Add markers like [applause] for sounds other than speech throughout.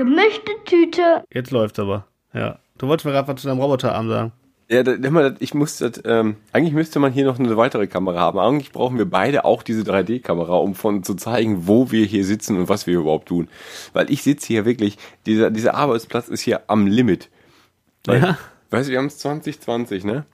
Gemischte Tüte. Jetzt läuft's aber. Ja. Du wolltest mir gerade was zu deinem Roboterarm sagen. Ja, da, ich muss das, ähm, eigentlich müsste man hier noch eine weitere Kamera haben. Eigentlich brauchen wir beide auch diese 3D-Kamera, um von zu zeigen, wo wir hier sitzen und was wir überhaupt tun. Weil ich sitze hier wirklich, dieser, dieser Arbeitsplatz ist hier am Limit. Weil, Ja. Weißt du, wir haben es 2020, ne?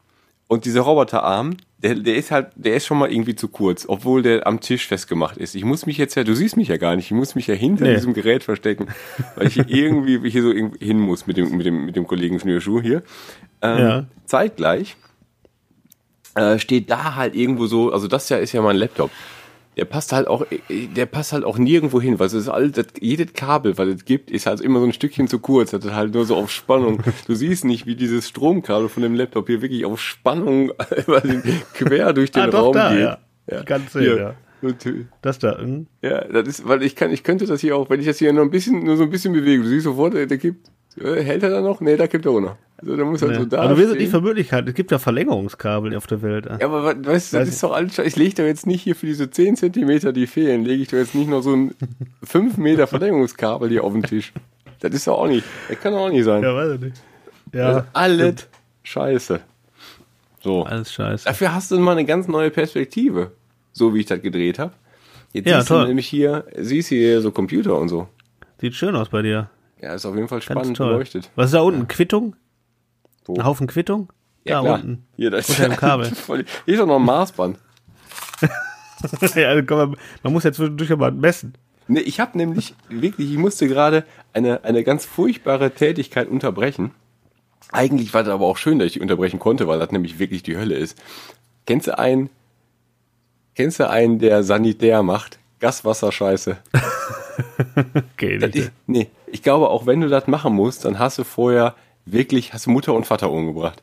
Und dieser Roboterarm, der, der ist halt, der ist schon mal irgendwie zu kurz, obwohl der am Tisch festgemacht ist. Ich muss mich jetzt ja, du siehst mich ja gar nicht, ich muss mich ja hinter Nee. diesem Gerät verstecken, weil ich hier irgendwie [laughs] hier so hin muss mit dem, mit dem, mit dem Kollegen Schnürschuh hier. Ähm, Ja. Zeitgleich äh, steht da halt irgendwo so, also das ja ist ja mein Laptop. Der passt halt auch, der passt halt auch nirgendwo hin, weil es ist all, das, jedes Kabel, was es gibt, ist halt immer so ein Stückchen zu kurz, das ist halt nur so auf Spannung. Du siehst nicht, wie dieses Stromkabel von dem Laptop hier wirklich auf Spannung [laughs] quer durch den Ah, doch, Raum da, geht. ja. Ich kann's sehen, Hier. ja. Und, Das da. hm? ja, das ist, weil ich kann, ich könnte das hier auch, wenn ich das hier nur ein bisschen, nur so ein bisschen bewege, du siehst sofort, der, äh, hält er da noch? Nee, da kippt er auch noch. Also, da muss er Ja. so da. Aber du stehen. nicht für Möglichkeiten. Es gibt ja Verlängerungskabel auf der Welt. Ja, aber weißt du, das ist doch alles, ich lege doch jetzt nicht hier für diese 10 Zentimeter, die fehlen, lege ich doch jetzt nicht noch so ein [laughs] 5 Meter Verlängerungskabel hier auf den Tisch. Das ist doch auch nicht, das kann doch auch nicht sein. Ja, weiß ich nicht. das Ja, ist alles scheiße. So. alles scheiße. Dafür hast du mal eine ganz neue Perspektive, so wie ich das gedreht habe. Jetzt Ja, siehst toll. du nämlich hier, siehst hier so Computer und so. Sieht schön aus bei dir. Ja, ist auf jeden Fall spannend beleuchtet. Was ist da unten? Quittung? Wo? Ein Haufen Quittung? Ja, da klar. unten. Hier, das Unter dem Kabel. [laughs] Voll- Hier ist doch noch ein Maßband. [laughs] ja, also man, man muss ja zwischendurch aber messen. Nee, ich habe nämlich wirklich, ich musste gerade eine, eine ganz furchtbare Tätigkeit unterbrechen. Eigentlich war das aber auch schön, dass ich die unterbrechen konnte, weil das nämlich wirklich die Hölle ist. Kennst du einen, kennst du einen, der Sanitär macht? Gaswasserscheiße. [laughs] Okay, ist, nee, ich glaube, auch wenn du das machen musst, dann hast du vorher wirklich, hast du Mutter und Vater umgebracht.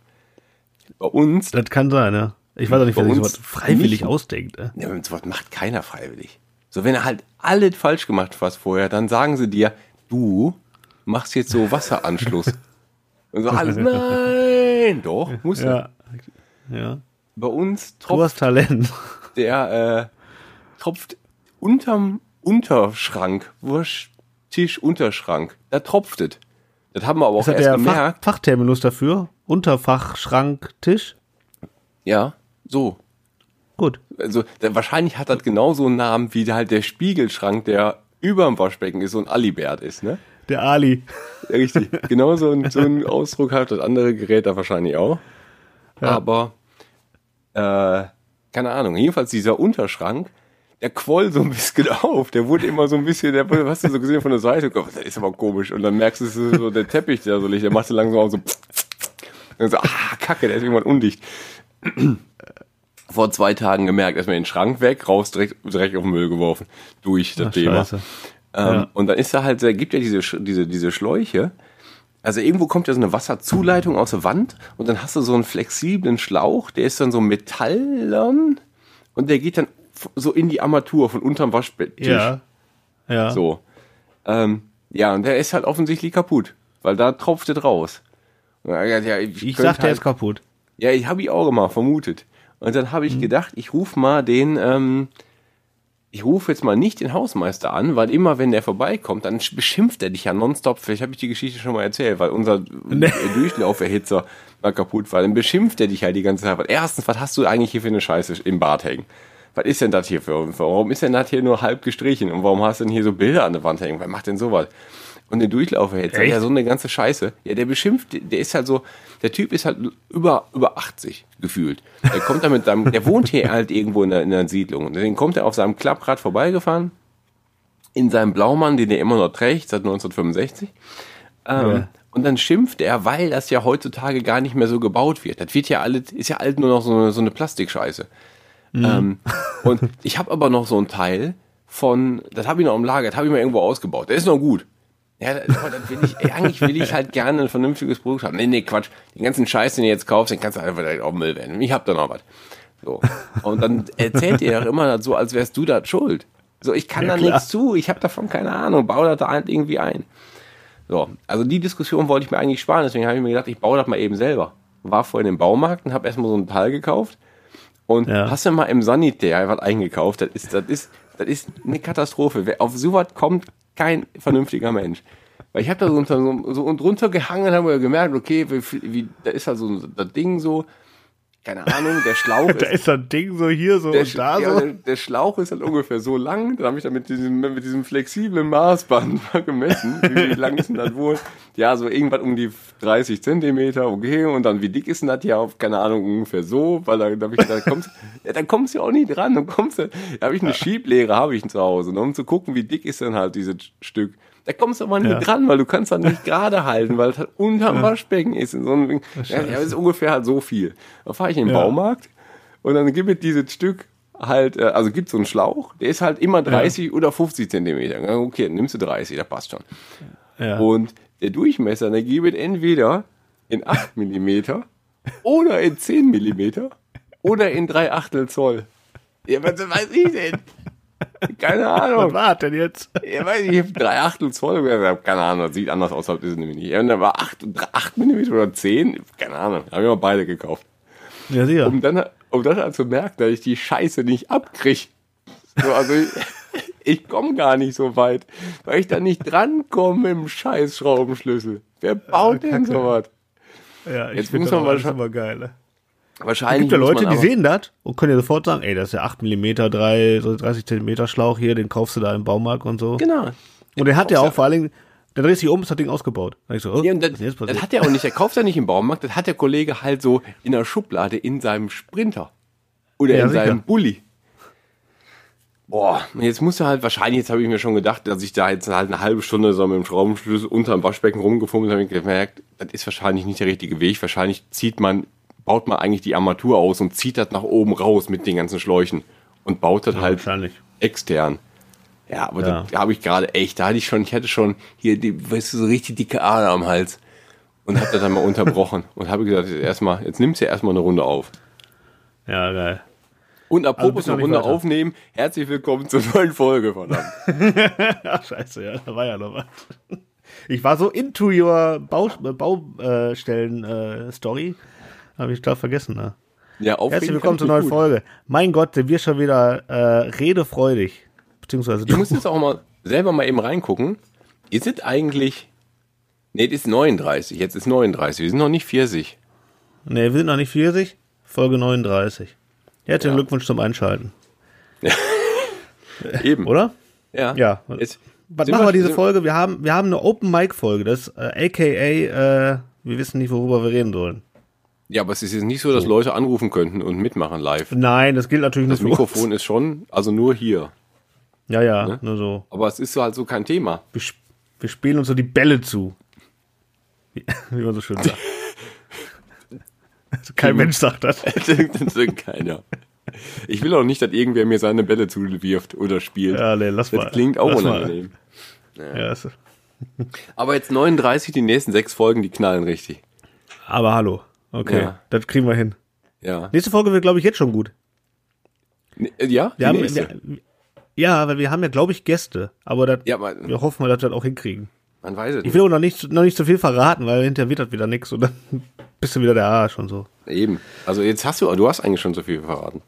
Bei uns, Das kann sein, ja. Ich weiß auch nicht, wer sich sowas freiwillig nicht. ausdenkt. Ne? Ja, sowas macht keiner freiwillig. So, wenn er halt alles falsch gemacht hast vorher, dann sagen sie dir, du machst jetzt so Wasseranschluss. und so alles, [laughs] nein, doch, muss er. Ja. Ja. Bei uns Du tropft hast Talent. der, äh, tropft unterm Unterschrank, Wursttisch, Unterschrank, da tropft es. Das haben wir aber auch erst der Fach, gemerkt. Fachterminus dafür? Unterfach, Schrank, Tisch? Ja, so. Gut. Also, der, wahrscheinlich hat das genauso einen Namen wie halt der Spiegelschrank, der überm Waschbecken ist, so ein Alibert ist, ne? Der Ali. Ja, Richtig. [laughs] Genau so ein, so ein Ausdruck hat das andere Gerät da wahrscheinlich auch. Aber, äh, keine Ahnung. Jedenfalls dieser Unterschrank, der quoll so ein bisschen [laughs] auf. Der wurde immer so ein bisschen, der wurde, hast du so gesehen von der Seite, oh, das ist aber komisch. Und dann merkst du so, so der Teppich, der so liegt, der macht so langsam auch so, [tsk] und so, ah, kacke, der ist irgendwann undicht. Vor zwei Tagen gemerkt, erstmal den Schrank weg, raus, direkt, direkt auf den Müll geworfen. Durch das Ach, Thema. Ähm, Ja. Und dann ist da halt, da gibt ja diese, diese, diese Schläuche. Also irgendwo kommt ja so eine Wasserzuleitung aus der Wand und dann hast du so einen flexiblen Schlauch, der ist dann so metallern und der geht dann so in die Armatur von unterm Waschbetttisch. Ja. Ja. So. Ähm, ja, und der ist halt offensichtlich kaputt, weil da tropft es raus. Er Ja, Ich sag, der halt- ist kaputt. ja, ich habe ich auch mal vermutet. Und dann Mhm. habe ich gedacht, ich rufe mal den, ähm, ich rufe jetzt mal nicht den Hausmeister an, weil immer wenn der vorbeikommt, dann beschimpft er dich ja nonstop. Vielleicht habe ich die Geschichte schon mal erzählt, weil unser [laughs] Durchlauferhitzer mal kaputt war. Dann beschimpft er dich halt die ganze Zeit. Erstens, was hast du eigentlich hier für eine Scheiße im Bad hängen? Was ist denn das hier für, warum ist denn das hier nur halb gestrichen? Und warum hast du denn hier so Bilder an der Wand hängen? Wer macht denn sowas? Und den Durchlauferhitzer, Echt? ja, so eine ganze Scheiße. Ja, der beschimpft, der ist halt so, der Typ ist halt über, über 80 gefühlt. Der kommt da mit seinem, [laughs] der wohnt hier halt irgendwo in der, in der Siedlung. Und deswegen kommt er auf seinem Klapprad vorbeigefahren, in seinem Blaumann, den er immer noch trägt, seit 1965. Ähm, Ja. Und dann schimpft er, weil das ja heutzutage gar nicht mehr so gebaut wird. Das wird ja alles, ist ja alles nur noch so eine, so eine Plastikscheiße. Ähm, und ich habe aber noch so ein Teil von, das habe ich noch im Lager, das habe ich mal irgendwo ausgebaut. Der ist noch gut. Ja, das, das will ich, ey, eigentlich will ich halt gerne ein vernünftiges Produkt haben. Nee, nee, Quatsch. Den ganzen Scheiß, den du jetzt kaufst, den kannst du einfach direkt auf den Müll werden. Ich hab da noch was. So. Und dann erzählt ihr ja immer so, als wärst du da schuld. So, ich kann Ja, da klar. nichts zu, ich habe davon keine Ahnung, baue das da halt irgendwie ein. So, also die Diskussion wollte ich mir eigentlich sparen, deswegen habe ich mir gedacht, ich baue das mal eben selber. War vorhin im Baumarkt und habe erstmal so ein Teil gekauft und Ja. hast du mal im Sanitär was eingekauft, das ist, das ist, das ist eine Katastrophe. Wer- Auf sowas kommt kein vernünftiger Mensch. Weil ich habe da so, unter, so, so und drunter gehangen und habe gemerkt, okay, wie, wie, da ist halt so das Ding so, keine Ahnung, der Schlauch [laughs] Da ist ist ein Ding so hier so und da ja, so. der, der Schlauch ist halt ungefähr so lang. Dann habe ich da mit diesem, mit diesem flexiblen Maßband [laughs] mal gemessen. Wie, lang ist denn das wohl? Ja, so irgendwas um die 30 Zentimeter, okay. Und dann, wie dick ist denn das ja auf, keine Ahnung, ungefähr so? Weil da, da, hab ich, da kommst ja, da kommst du ja auch nie dran. Dann kommst du, da habe ich eine Schieblehre, habe ich zu Hause, ne, um zu gucken, wie dick ist denn halt dieses Stück. Da kommst du aber nicht Ja. dran, weil du kannst dann nicht [laughs] gerade halten, weil es halt unterm Waschbecken ist. In so einem, ja, ja, das ist ungefähr halt so viel. Da fahre ich in den Ja. Baumarkt und dann gibt es dieses Stück halt, äh, also gibt so einen Schlauch, der ist halt immer 30 oder 50 Zentimeter. Ja, Okay, dann nimmst du 30, das passt schon. Ja. Und der Durchmesser, der gibt entweder in 8 [laughs] Millimeter oder in 10 Millimeter oder in 3 Achtel Zoll. Ja, was weiß ich denn? [laughs] Keine Was Ahnung. war das denn jetzt? Ja, weiß ich, ich hab 3 Achtel Zoll, ja, keine Ahnung, das sieht anders aus, als ist es nämlich nicht. Ja, und da war 8, 8 Millimeter oder 10, keine Ahnung, habe ich mal beide gekauft Ja, sicher. um dann, um dann halt zu merken, dass ich die Scheiße nicht abkriege. So, also ich, [laughs] ich komme gar nicht so weit, weil ich da nicht drankomme im scheiß Schraubenschlüssel. Wer baut denn sowas? ja, ich jetzt finde muss das man immer geil. Wahrscheinlich Gibt ja Leute, die sehen das und können ja sofort sagen, ey, das ist ja 8 mm, 3, so 30 cm Schlauch hier, den kaufst du da im Baumarkt und so. Genau. Und der hat ja auch vor allen Dingen, der dreht sich um, ist das Ding ausgebaut. Da ich so, oh, Ja, und das, das hat er auch nicht, der kauft ja nicht im Baumarkt, das hat der Kollege halt so in der Schublade in seinem Sprinter. Oder Ja, in sicher. seinem Bulli. Boah, jetzt muss er halt, wahrscheinlich, jetzt habe ich mir schon gedacht, dass ich da jetzt halt eine halbe Stunde so mit dem Schraubenschlüssel unterm Waschbecken rumgefummelt habe, habe ich gemerkt, das ist wahrscheinlich nicht der richtige Weg. Wahrscheinlich zieht man, baut man eigentlich die Armatur aus und zieht das nach oben raus mit den ganzen Schläuchen und baut das halt wahrscheinlich. extern. Ja, aber Ja. da habe ich gerade echt, da hatte ich schon, ich hatte schon hier, die, weißt du, so richtig dicke Ader am Hals und habe das dann mal [laughs] unterbrochen und habe gesagt, jetzt erstmal, jetzt nimmst du erstmal eine Runde auf. Ja, geil. Und apropos bist noch eine Runde weiter. aufnehmen, herzlich willkommen zur neuen Folge, verdammt. [laughs] Ach, scheiße, ja, da war ja noch was. Ich war so into your Baustellen-Story, Bau, äh, äh, habe ich da vergessen. Ne? Ja, Herzlich willkommen zur neuen gut. Folge. Mein Gott, sind wir schon wieder äh, redefreudig. Beziehungsweise Ich muss jetzt auch mal selber mal eben reingucken. Ist es eigentlich, nee, das ist 39, jetzt ist 39, wir sind noch nicht 40. Ne, wir sind noch nicht 40, Folge 39. Herzlichen Ja. Glückwunsch zum Einschalten. [laughs] Eben. Oder? Ja. Ja. Jetzt, Was sind machen wir diese sind- Folge? Wir haben, wir haben eine Open Mic Folge, das äh, aka, äh, wir wissen nicht, worüber wir reden sollen. Ja, aber es ist jetzt nicht so, dass Leute anrufen könnten und mitmachen live. Nein, das gilt natürlich Das nur uns. Mikrofon ist schon, also nur hier. Ja, ja, Ne? nur so. Aber es ist so halt so kein Thema. Wir, wir spielen uns so die Bälle zu. Wie, [laughs] wie man so schön sagt. Also [laughs] kein Mensch sagt das. [laughs] das keiner. Ich will auch nicht, dass irgendwer mir seine Bälle zuwirft oder spielt. Ja, nee, lass das mal. klingt auch unangenehm. Ja, das, Aber jetzt 39, die nächsten sechs Folgen, die knallen richtig. aber hallo. Okay, Ja. das kriegen wir hin. Ja. Nächste Folge wird, glaube ich, jetzt schon gut. Äh, Ja, Wir haben, wir, ja, weil wir haben ja, glaube ich, Gäste. Aber das, Ja, aber wir hoffen mal, dass wir das auch hinkriegen. man weiß es Ich nicht. will auch noch nicht, noch nicht zu viel verraten, weil hinterher wird das wieder nix und dann [laughs] bist du wieder der Arsch und so. Eben. Also jetzt hast du, du hast eigentlich schon so viel verraten.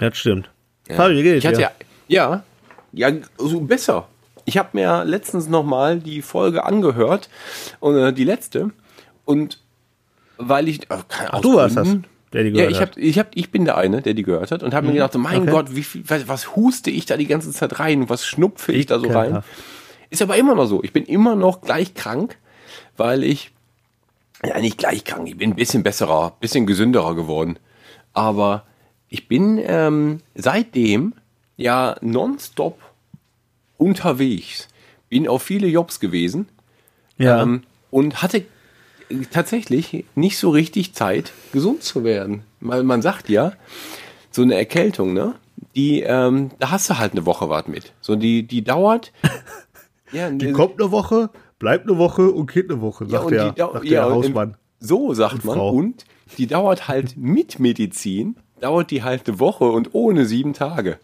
Ja, das stimmt. Ja. Fabi, wie geht's ich hatte ja, ja, ja, so besser. Ich habe mir letztens noch mal die Folge angehört und äh, die letzte und weil ich keine Ach, du warst das, der die Ja, gehört ich hat. hab, ich hab, ich bin der eine, der die gehört hat und habe mir gedacht, so, mein okay. Gott, wie viel, was, was huste ich da die ganze Zeit rein, was schnupfe ich da so rein? Ekelhaft. Ist aber immer noch so. Ich bin immer noch gleich krank, weil ich, ja nicht gleich krank, ich bin ein bisschen besserer, bisschen gesünderer geworden. Aber ich bin ähm, seitdem ja nonstop unterwegs. Bin auf viele Jobs gewesen Ja. ähm, und hatte tatsächlich nicht so richtig Zeit, gesund zu werden. Weil man sagt ja, so eine Erkältung, ne? Die, ähm, da hast du halt eine Woche was mit. So die, die dauert. [laughs] ja, die kommt eine Woche, bleibt eine Woche und geht eine Woche, sagt und der, sagt ja, der Hausmann. So sagt Und man. Frau. Und die dauert halt mit Medizin, dauert die halt eine Woche und ohne sieben Tage.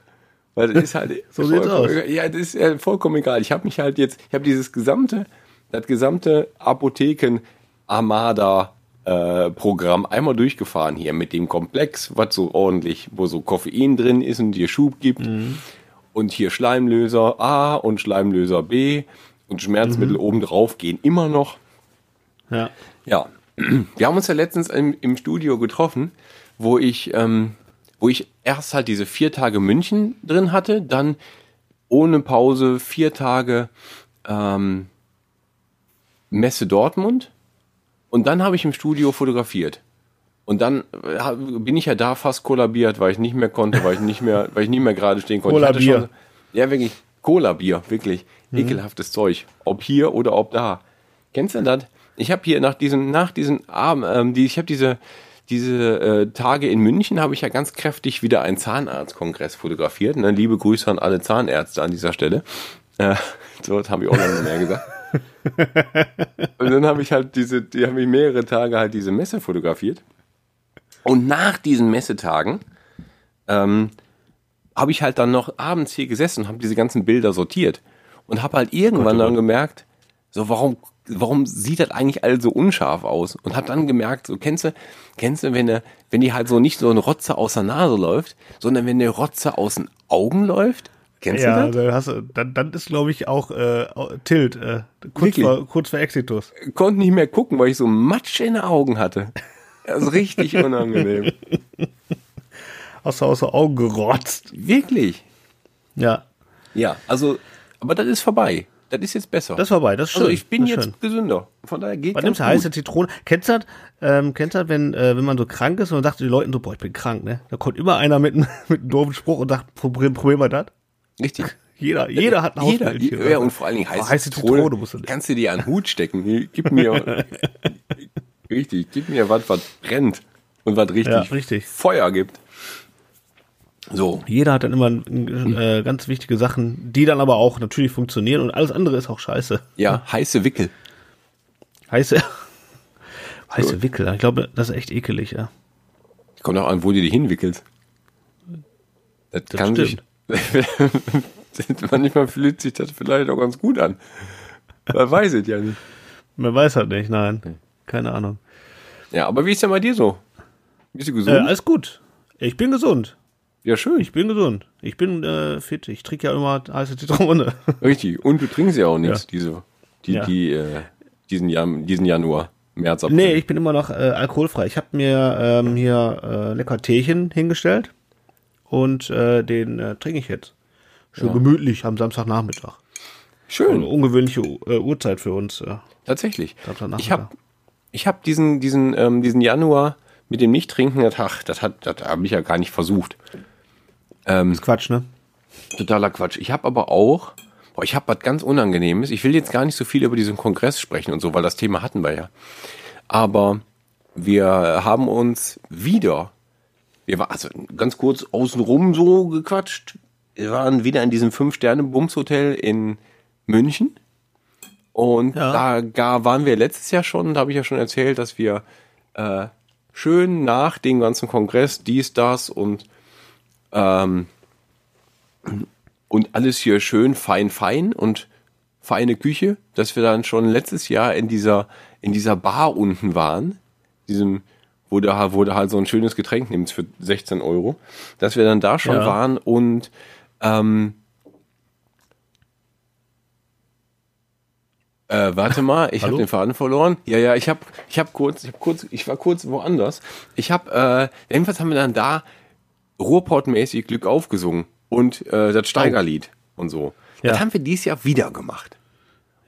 Weil das ist halt [laughs] So sieht's aus. Ja, das ist ja vollkommen egal. Ich habe mich halt jetzt, ich habe dieses gesamte, das gesamte Apotheken Armada äh, Programm einmal durchgefahren hier mit dem Komplex, was so ordentlich, wo so Koffein drin ist und dir Schub gibt. Mhm. Und hier Schleimlöser A und Schleimlöser B und Schmerzmittel Mhm. obendrauf gehen immer noch. Ja. Ja, wir haben uns ja letztens im, im Studio getroffen, wo ich, ähm, wo ich erst halt diese vier Tage München drin hatte, dann ohne Pause vier Tage ähm, Messe Dortmund und dann habe ich im Studio fotografiert. Und dann äh, bin ich ja da fast kollabiert, weil ich nicht mehr konnte, weil ich nicht mehr, weil ich nicht mehr gerade stehen konnte. Cola-Bier. schon- Ja, wirklich. Cola-Bier, wirklich. Ekelhaftes Zeug. Ob hier oder ob da. Kennst du das? Ich habe hier nach diesen, nach diesen Abend, ähm, die, ich habe diese, diese äh, Tage in München habe ich ja ganz kräftig wieder einen Zahnarztkongress fotografiert. Ne? Liebe Grüße an alle Zahnärzte an dieser Stelle. Äh, [laughs] so, das habe ich auch lange mehr gesagt. [laughs] Und dann habe ich halt diese, die habe ich mehrere Tage halt diese Messe fotografiert. Und nach diesen Messetagen ähm, habe ich halt dann noch abends hier gesessen und habe diese ganzen Bilder sortiert und habe halt irgendwann dann gemerkt, so warum warum sieht das eigentlich all so unscharf aus und habe dann gemerkt, so kennst du kennst du wenn der, wenn die halt so nicht so ein Rotze aus der Nase läuft, sondern wenn der Rotze aus den Augen läuft, kennst Ja, du das? dann, dann, dann ist, glaube ich, auch äh, Tilt, äh, kurz, vor, kurz vor Exitus. Konnte nicht mehr gucken, weil ich so Matsch in den Augen hatte. Das ist richtig [laughs] unangenehm. Hast du aus den Augen gerotzt. Wirklich. Ja, Ja, also, aber das ist vorbei. Das ist jetzt besser. das ist vorbei, das ist schön. also ich bin jetzt schön. gesünder. Von daher geht Man nimmt heiße. Zitrone. Kennst du das, ähm, kennst du das wenn, äh, wenn man so krank ist und man sagt den Leuten so, boah, ich bin krank, ne? Da kommt immer einer mit, einem- [laughs] mit einem doofen Spruch und sagt, probieren, probieren wir das. Richtig. [laughs] Jeder, jeder hat ein Jeder, Hausmittelchen. ja, und vor allen Dingen heiße, Oh, heiße Zitrone, Zitrone musst du nehmen. kannst du dir an den Hut stecken. Gib mir, [laughs] richtig, gib mir was, was brennt und was richtig, Ja, richtig. Feuer gibt. So, Jeder hat dann immer äh, ganz wichtige Sachen, die dann aber auch natürlich funktionieren und alles andere ist auch scheiße. ja, heiße Wickel. Heiße, [laughs] heiße Wickel, ich glaube, das ist echt ekelig, ja. Kommt auch an, wo du die hinwickelst. Das, Das kann stimmt. sich, [laughs] manchmal fühlt sich das vielleicht auch ganz gut an. Man weiß es ja nicht. Man weiß halt nicht, nein. Keine Ahnung. Ja, aber wie ist denn bei dir so? Bist du Äh, gesund? alles gut. Ich bin gesund. ja, schön. Ich bin gesund. Ich bin äh, fit. Ich trinke ja immer heiße Zitrone. [laughs] Richtig. Und du trinkst ja auch nichts, Ja. diese, die, Ja. die, äh, diesen, Jan, diesen Januar, März, April. nee, ich bin immer noch äh, alkoholfrei. Ich habe mir ähm, hier äh, lecker Teechen hingestellt und äh, den äh, trinke ich jetzt. Schön gemütlich am Samstagnachmittag. Schön. Eine ungewöhnliche äh, Uhrzeit für uns. Äh. Tatsächlich. Ich habe ich hab diesen, diesen, ähm, diesen Januar mit dem Nicht-Trinken, das, ach, das, hat, das habe ich ja gar nicht versucht. ist Quatsch, ne? Totaler Quatsch. Ich habe aber auch, boah, ich habe was ganz Unangenehmes. Ich will jetzt gar nicht so viel über diesen Kongress sprechen und so, weil das Thema hatten wir ja. Aber wir haben uns wieder, wir waren also ganz kurz außenrum so gequatscht. Wir waren wieder in diesem Fünf-Sterne-Bums-Hotel in München. Und Ja. da gar waren wir letztes Jahr schon, da habe ich ja schon erzählt, dass wir äh, schön nach dem ganzen Kongress dies, das und ähm, und alles hier schön fein, fein und feine Küche, dass wir dann schon letztes Jahr in dieser, in dieser Bar unten waren, diesem, wo du, wo du halt so ein schönes Getränk nimmst für 16 Euro, dass wir dann da schon Ja. waren und ähm, äh, warte mal, ich habe den Faden verloren. Ja, ja, ich habe ich hab kurz, ich hab kurz, ich war kurz woanders. Ich habe, äh, jedenfalls haben wir dann da Ruhrpott-mäßig Glück aufgesungen und äh, das Steigerlied und so. Das Ja. haben wir dieses Jahr wieder gemacht.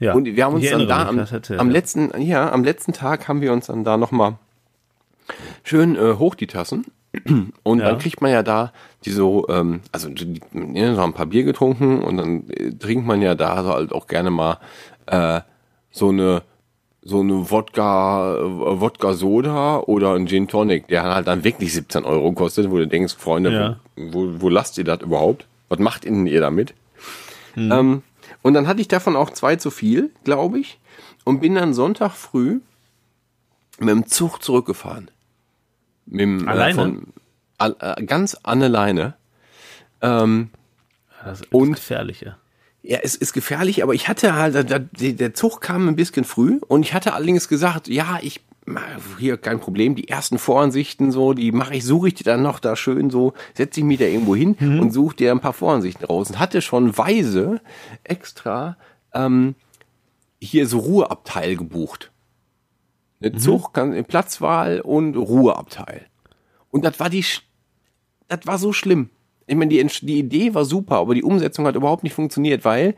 Ja. Und wir haben uns dann da am, das am letzten, ja, am letzten Tag haben wir uns dann da nochmal schön äh, hoch die Tassen. [clears throat] Und Ja. dann kriegt man ja da die so, ähm, also die, ja, so ein paar Bier getrunken und dann äh, trinkt man ja da so halt auch gerne mal äh, so eine so eine Wodka, äh, Wodka Soda oder ein Gin Tonic, der halt dann wirklich 17 Euro kostet, wo du denkst, Freunde, Ja. wo, wo lasst ihr das überhaupt? Was macht denn ihr damit? Ähm, Und dann hatte ich davon auch zwei zu viel, glaube ich. Und bin dann Sonntag früh mit dem Zug zurückgefahren. Mit dem, Alleine? Äh, von, all, äh, ganz an der Leine. Ähm, Das ist Und- das Gefährliche. ja, es ist gefährlich, aber ich hatte halt, der, der Zug kam ein bisschen früh und ich hatte allerdings gesagt, ja, ich hier kein Problem, die ersten Voransichten so, die mache ich, suche ich die dann noch da schön so, setze ich mich da irgendwo hin und suche dir ein paar Voransichten raus und hatte schon weise extra ähm, hier so Ruheabteil gebucht. Eine Zug, kann, Platzwahl und Ruheabteil. Und das war die, das war so schlimm. Ich meine, die, die Idee war super, aber die Umsetzung hat überhaupt nicht funktioniert, weil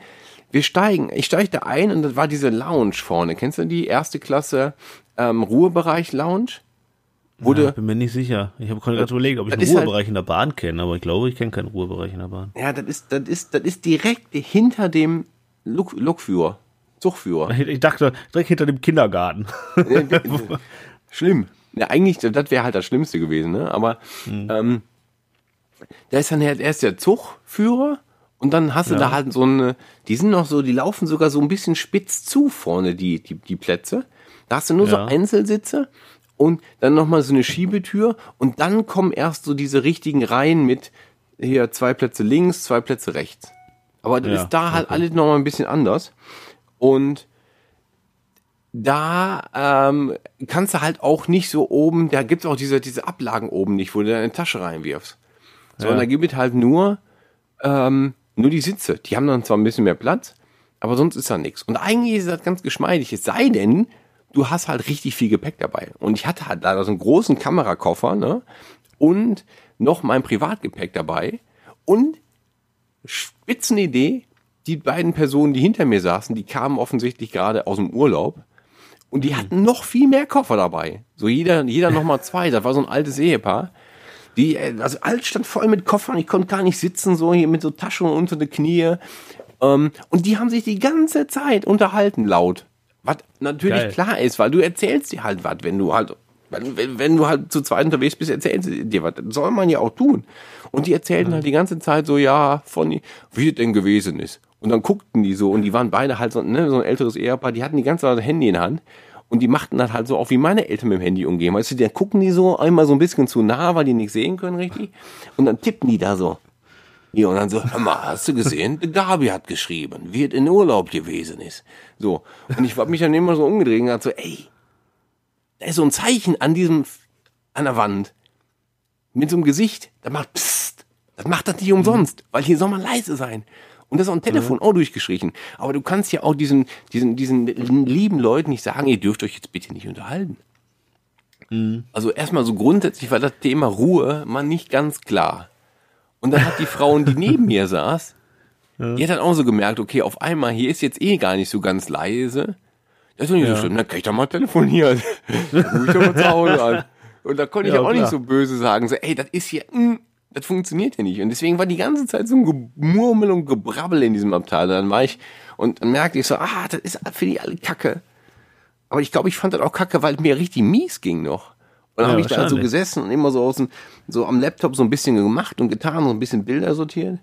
wir steigen, ich steige da ein und das war diese Lounge vorne. Kennst du die erste Klasse ähm, Ruhebereich Lounge? Wurde, Ja, bin mir nicht sicher. Ich habe gerade überlegt, ob ich einen halt- Ruhebereich in der Bahn kenne, aber ich glaube, ich kenne keinen Ruhebereich in der Bahn. ja, das ist, das ist, das ist direkt hinter dem Lok Lokführer, Zugführer. Ich, dachte, direkt hinter dem Kindergarten. [laughs] Schlimm. Ja, eigentlich, das wäre halt das Schlimmste gewesen, ne? Aber ähm, da ist dann halt erst der Zugführer und dann hast du da halt so eine, die sind noch so, die laufen sogar so ein bisschen spitz zu vorne, die, die, die Plätze. Da hast du nur so Ja. Einzelsitze und dann nochmal so eine Schiebetür und dann kommen erst so diese richtigen Reihen mit hier zwei Plätze links, zwei Plätze rechts. Aber das Ja, ist da halt alles nochmal ein bisschen anders. Und da ähm, kannst du halt auch nicht so oben, da gibt's auch diese, diese Ablagen oben nicht, wo du deine Tasche reinwirfst. Sondern da gibt es halt nur, ähm, nur die Sitze. Die haben dann zwar ein bisschen mehr Platz, aber sonst ist da nichts. Und eigentlich ist das ganz geschmeidig. Es sei denn, du hast halt richtig viel Gepäck dabei. Und ich hatte halt leider so einen großen Kamerakoffer, ne? Und noch mein Privatgepäck dabei. Und Spitzenidee, die beiden Personen, die hinter mir saßen, die kamen offensichtlich gerade aus dem Urlaub. Und die hatten noch viel mehr Koffer dabei. So jeder, jeder noch mal zwei. Das war so ein altes Ehepaar. Die, äh, also alles stand voll mit Koffern. Ich konnte gar nicht sitzen, so hier mit so Taschen unter die Knie. Ähm, und die haben sich die ganze Zeit unterhalten laut. Was natürlich Geil. klar ist, weil du erzählst dir halt was, wenn du halt, wenn, wenn, du halt zu zweit unterwegs bist, erzählst du dir was. Das soll man ja auch tun. Und die erzählten halt die ganze Zeit so, ja, von, wie es denn gewesen ist. Und dann guckten die so und die waren beide halt so, ne, so ein älteres Ehepaar, die hatten die ganze Zeit Handy in der Hand. Und die machten das halt so auch wie meine Eltern mit dem Handy umgehen. Weißt du, da gucken die so einmal so ein bisschen zu nah, weil die nicht sehen können richtig. Und dann tippen die da so. Ja, und dann so, hör mal, hast du gesehen? Gabi hat geschrieben, wie es in Urlaub gewesen ist. So. Und ich hab mich dann immer so umgedreht und gesagt so, ey, da ist so ein Zeichen an diesem, an der Wand. Mit so einem Gesicht. Das macht psst. Das macht das nicht umsonst. Weil hier soll man leise sein. Und das ist auch ein Telefon auch durchgeschrieben. Aber du kannst ja auch diesen, diesen, diesen lieben Leuten nicht sagen, ihr dürft euch jetzt bitte nicht unterhalten. Also erstmal so grundsätzlich war das Thema Ruhe mal nicht ganz klar. Und dann hat die Frau, die neben mir saß, [laughs] die hat dann auch so gemerkt, okay, auf einmal, hier ist jetzt eh gar nicht so ganz leise. Das ist doch nicht so schlimm, dann kann ich doch mal telefonieren. [laughs] Ruf ich doch mal zu Hause an. Und da konnte ich Ja, auch nicht klar. so böse sagen, so, ey, das ist hier, mm, das funktioniert hier nicht. Und deswegen war die ganze Zeit so ein Gemurmel und Gebrabbel in diesem Abteil. Und dann war ich, und dann merkte ich so, ah, das ist für die alle Kacke. Aber ich glaube, ich fand das auch kacke, weil es mir richtig mies ging noch. Und dann Ja, habe ich da so gesessen und immer so aus dem, so am Laptop so ein bisschen gemacht und getan, so ein bisschen Bilder sortiert.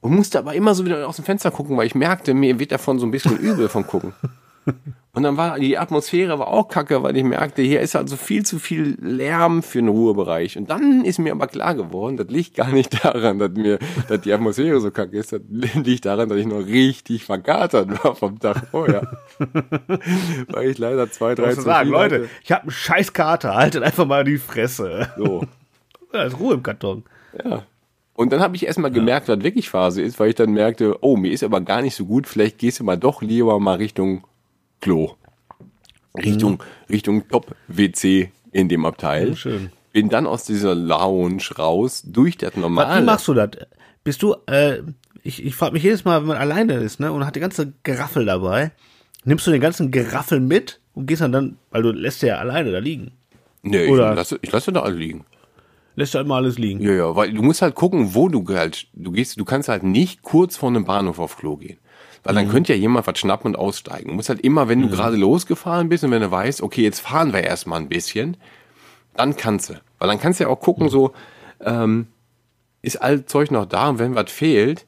Und musste aber immer so wieder aus dem Fenster gucken, weil ich merkte, mir wird davon so ein bisschen übel vom Gucken. [laughs] Und dann war die Atmosphäre war auch kacke, weil ich merkte, hier ist also viel zu viel Lärm für einen Ruhebereich. Und dann ist mir aber klar geworden, das liegt gar nicht daran, dass mir, dass die Atmosphäre so kacke ist. Das liegt daran, dass ich noch richtig verkatert war vom Tag vorher. [laughs] weil ich leider zwei, drei zu sagen, Leute, hatte. ich habe einen scheiß Kater, haltet einfach mal die Fresse. So. [laughs] Da ist Ruhe im Karton. Ja. Und dann habe ich erstmal gemerkt, was wirklich Phase ist, weil ich dann merkte, oh, mir ist aber gar nicht so gut, vielleicht gehst du mal doch lieber mal Richtung Klo. Richtung, Richtung Top-WC in dem Abteil. Schön. Bin dann aus dieser Lounge raus, durch das Was, wie normale. machst du das? Bist du, äh, ich, ich frage mich jedes Mal, wenn man alleine ist, ne, und hat die ganze Geraffel dabei, nimmst du den ganzen Geraffel mit und gehst dann dann, weil du lässt ja alleine da liegen. nee, ich oder- lasse, ich lasse da alle liegen. Lässt ja immer alles liegen. Ja, ja, weil du musst halt gucken, wo du halt, du gehst, du kannst halt nicht kurz vor einem Bahnhof auf Klo gehen. Weil Mhm. dann könnte ja jemand was schnappen und aussteigen. Du musst halt immer, wenn du gerade losgefahren bist und wenn du weißt, okay, jetzt fahren wir erstmal ein bisschen, dann kannst du. Weil dann kannst du ja auch gucken, Mhm. so, ähm, ist all Zeug noch da und wenn was fehlt,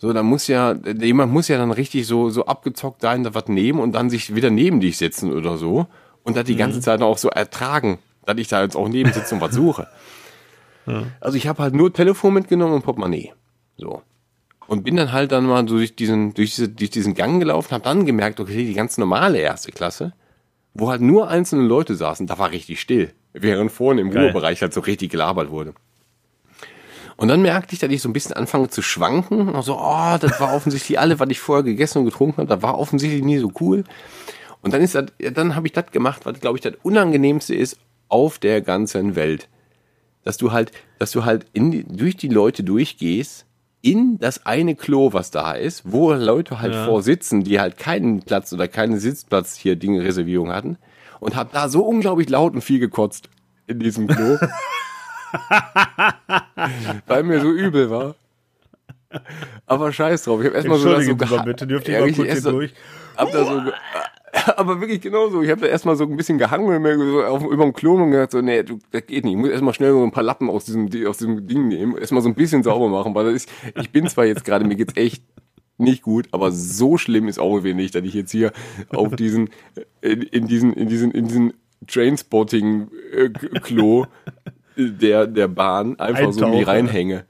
So, dann muss ja, jemand muss ja dann richtig so, so abgezockt sein, da was nehmen und dann sich wieder neben dich setzen oder so. Und das die ganze Zeit auch so ertragen, dass ich da jetzt auch neben sitze und was suche. [laughs] Also ich habe halt nur Telefon mitgenommen und Portemonnaie. So. Und bin dann halt dann mal durch diesen, durch, diese, durch diesen Gang gelaufen, habe dann gemerkt, okay, die ganz normale erste Klasse, wo halt nur einzelne Leute saßen, da war richtig still. Während vorne im Geil. Ruhebereich halt so richtig gelabert wurde. Und dann merkte ich, dass ich so ein bisschen anfange zu schwanken. Und so, oh, das war offensichtlich alle, was ich vorher gegessen und getrunken habe, das war offensichtlich nie so cool. Und dann ist das, ja, dann habe ich das gemacht, was glaube ich das unangenehmste ist auf der ganzen Welt. Dass du halt, dass du halt in die, durch die Leute durchgehst, in das eine Klo, was da ist, wo Leute halt Ja. vorsitzen, die halt keinen Platz oder keinen Sitzplatz hier Dinge Reservierung hatten und hab da so unglaublich laut und viel gekotzt in diesem Klo. [laughs] weil mir so übel war. Aber scheiß drauf, ich habe erstmal so, das so Entschuldigen Sie mal geha- bitte, dürfte ich Ja, mal kurz hier so- durch? hab da so, [laughs] aber wirklich genauso. Ich habe da erstmal so ein bisschen gehangen mir so auf, über dem Klo und gesagt so, nee, du, das geht nicht. Ich muss erstmal schnell so ein paar Lappen aus diesem, aus diesem Ding nehmen, erstmal so ein bisschen sauber machen, weil das ist, ich bin zwar jetzt gerade, mir geht's echt nicht gut, aber so schlimm ist auch irgendwie nicht, dass ich jetzt hier auf diesen, in, in diesen, in diesen, in diesen Trainspotting-Klo der, der Bahn einfach so Eintauche. mir reinhänge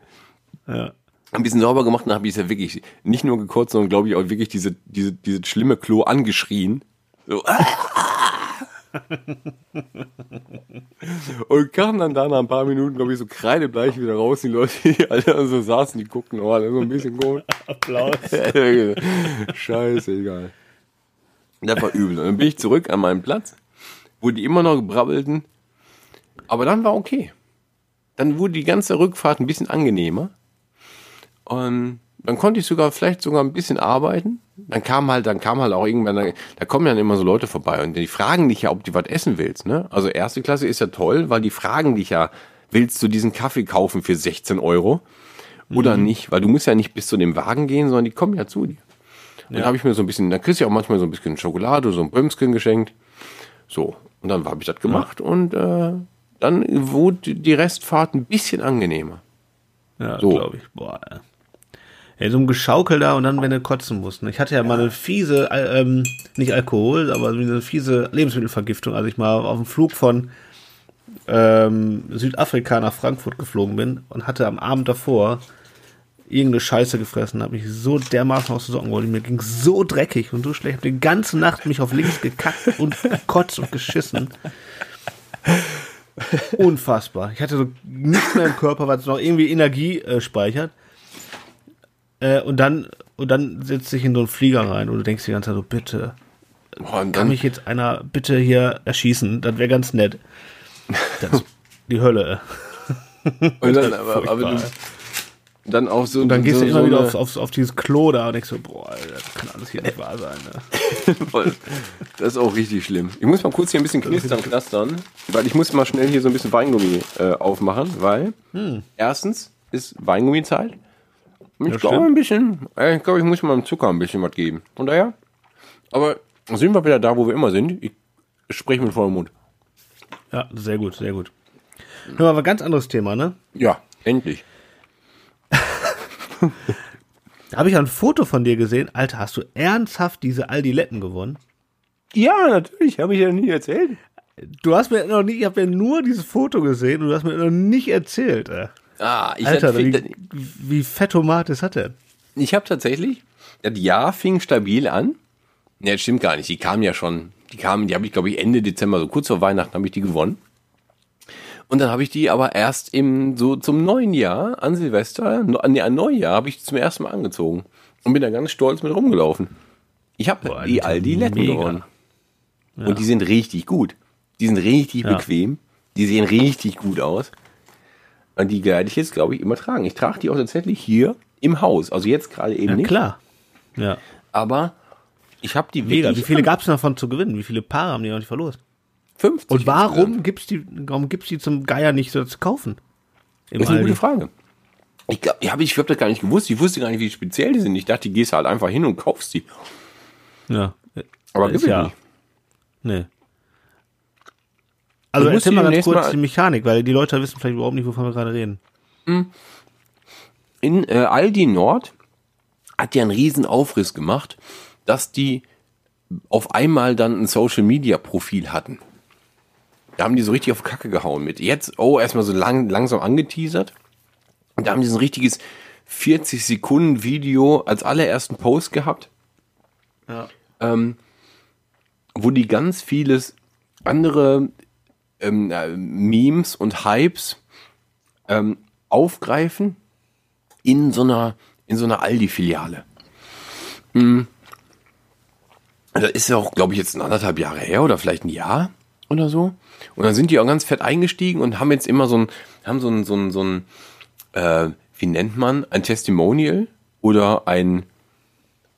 Ja. Ein bisschen sauber gemacht und habe ich es ja wirklich nicht nur gekotzt, sondern glaube ich auch wirklich diese, diese, diese schlimme Klo angeschrien. So. [laughs] und kam dann da nach ein paar Minuten, glaube ich, so kreidebleich wieder raus. Die Leute, die alle so saßen, die guckten, oh, das ist so ein bisschen komisch. [laughs] Applaus. [laughs] Scheiße, egal. Das war übel. Und dann bin ich zurück an meinen Platz, wo die immer noch gebrabbelten. Aber dann war okay. Dann wurde die ganze Rückfahrt ein bisschen angenehmer. Und dann konnte ich sogar vielleicht sogar ein bisschen arbeiten. Dann kam halt, dann kam halt auch irgendwann, da, da kommen dann immer so Leute vorbei und die fragen dich ja, ob du was essen willst. Ne? Also erste Klasse ist ja toll, weil die fragen dich ja, willst du diesen Kaffee kaufen für 16 Euro oder nicht? Weil du musst ja nicht bis zu dem Wagen gehen, sondern die kommen ja zu dir. Und dann habe ich mir so ein bisschen, dann kriegst du ja auch manchmal so ein bisschen Schokolade, so ein Bömskin geschenkt. So, und dann habe ich das gemacht und äh, dann wurde die Restfahrt ein bisschen angenehmer. Ja, So. glaube ich. Boah. Ey, so ein Geschaukel da und dann, wenn du kotzen musst. ne? Ich hatte ja mal eine fiese, äh, ähm, nicht Alkohol, aber eine fiese Lebensmittelvergiftung, als ich mal auf dem Flug von ähm, Südafrika nach Frankfurt geflogen bin und hatte am Abend davor irgendeine Scheiße gefressen, habe mich so dermaßen aus den Socken geholt. Mir ging so dreckig und so schlecht. Ich habe die ganze Nacht mich auf links gekackt und gekotzt und geschissen. Unfassbar. Ich hatte so nichts mehr im Körper, was noch irgendwie Energie äh, speichert. Äh, und dann und dann setzt sich in so einen Flieger rein und du denkst die ganze Zeit so, bitte, Boah, kann dann, mich jetzt einer bitte hier erschießen? Das wäre ganz nett. Das ist die Hölle. [laughs] und dann, aber, aber du, dann auch so. Und dann gehst so, du immer so wieder auf, auf, auf dieses Klo da und denkst so, boah, Alter, das kann alles hier nicht wahr sein. Ne? [laughs] Das ist auch richtig schlimm. Ich muss mal kurz hier ein bisschen knistern, knastern, weil ich muss mal schnell hier so ein bisschen Weingummi äh, aufmachen, weil erstens ist Weingummi-Zeit. Ich Ja, glaube stimmt. ein bisschen, äh, ich glaube, ich muss meinem Zucker ein bisschen was geben. Von daher, aber sind wir wieder da, wo wir immer sind. Ich spreche mit vollem Mund. Ja, sehr gut, sehr gut. Hör mal, aber ganz anderes Thema, ne? Ja, endlich. Da [laughs] habe ich ein Foto von dir gesehen. Alter, hast du ernsthaft diese Aldi-Letten gewonnen? Ja, natürlich, habe ich ja nie erzählt. Du hast mir noch nicht, ich habe ja nur dieses Foto gesehen und du hast mir noch nicht erzählt. Ey. Ah, ich Alter, wie, wie fettomat ist das denn? Ich habe tatsächlich, das Jahr fing stabil an. Ne, das stimmt gar nicht. Die kamen ja schon, die kamen, die habe ich glaube ich Ende Dezember, so kurz vor Weihnachten habe ich die gewonnen. Und dann habe ich die aber erst im, so zum neuen Jahr, an Silvester, nee, an Neujahr, habe ich die zum ersten Mal angezogen. Und bin da ganz stolz mit rumgelaufen. Ich habe die Aldi Letten gewonnen. Und die sind richtig gut. Die sind richtig Ja. bequem. Die sehen richtig gut aus. Die werde ich jetzt, glaube ich, immer tragen. Ich trage die auch tatsächlich hier im Haus. Also jetzt gerade eben Ja, nicht. klar. Ja, Aber ich habe die mega. Wie viele gab es davon zu gewinnen? Wie viele Paare haben die noch nicht verlost? 50 Und warum gibt's die, warum gibt's die zum Geier nicht so zu kaufen? Im Das ist eine Aldi? gute Frage. Ich glaube, ich habe ich hab das gar nicht gewusst. Ich wusste gar nicht, wie speziell die sind. Ich dachte, die gehst halt einfach hin und kaufst die. Ja. Aber gibt es ja. nicht. Nee. Also erzähl mal ganz kurz mal- die Mechanik, weil die Leute wissen vielleicht überhaupt nicht, wovon wir gerade reden. In äh, Aldi Nord hat ja einen riesen Aufriss gemacht, dass die auf einmal dann ein Social Media Profil hatten. Da haben die so richtig auf Kacke gehauen mit. Jetzt, oh, erstmal so lang, langsam angeteasert. Und da haben die so ein richtiges 40 Sekunden Video als allerersten Post gehabt. Ja. Ähm, wo die ganz vieles andere ähm, äh, Memes und Hypes ähm, aufgreifen in so einer, in so einer Aldi-Filiale. Mhm. Das ist ja auch, glaube ich, jetzt anderthalb Jahre her oder vielleicht ein Jahr oder so. Und dann sind die auch ganz fett eingestiegen und haben jetzt immer so ein, haben so ein, so ein, so ein äh, wie nennt man, ein Testimonial oder ein,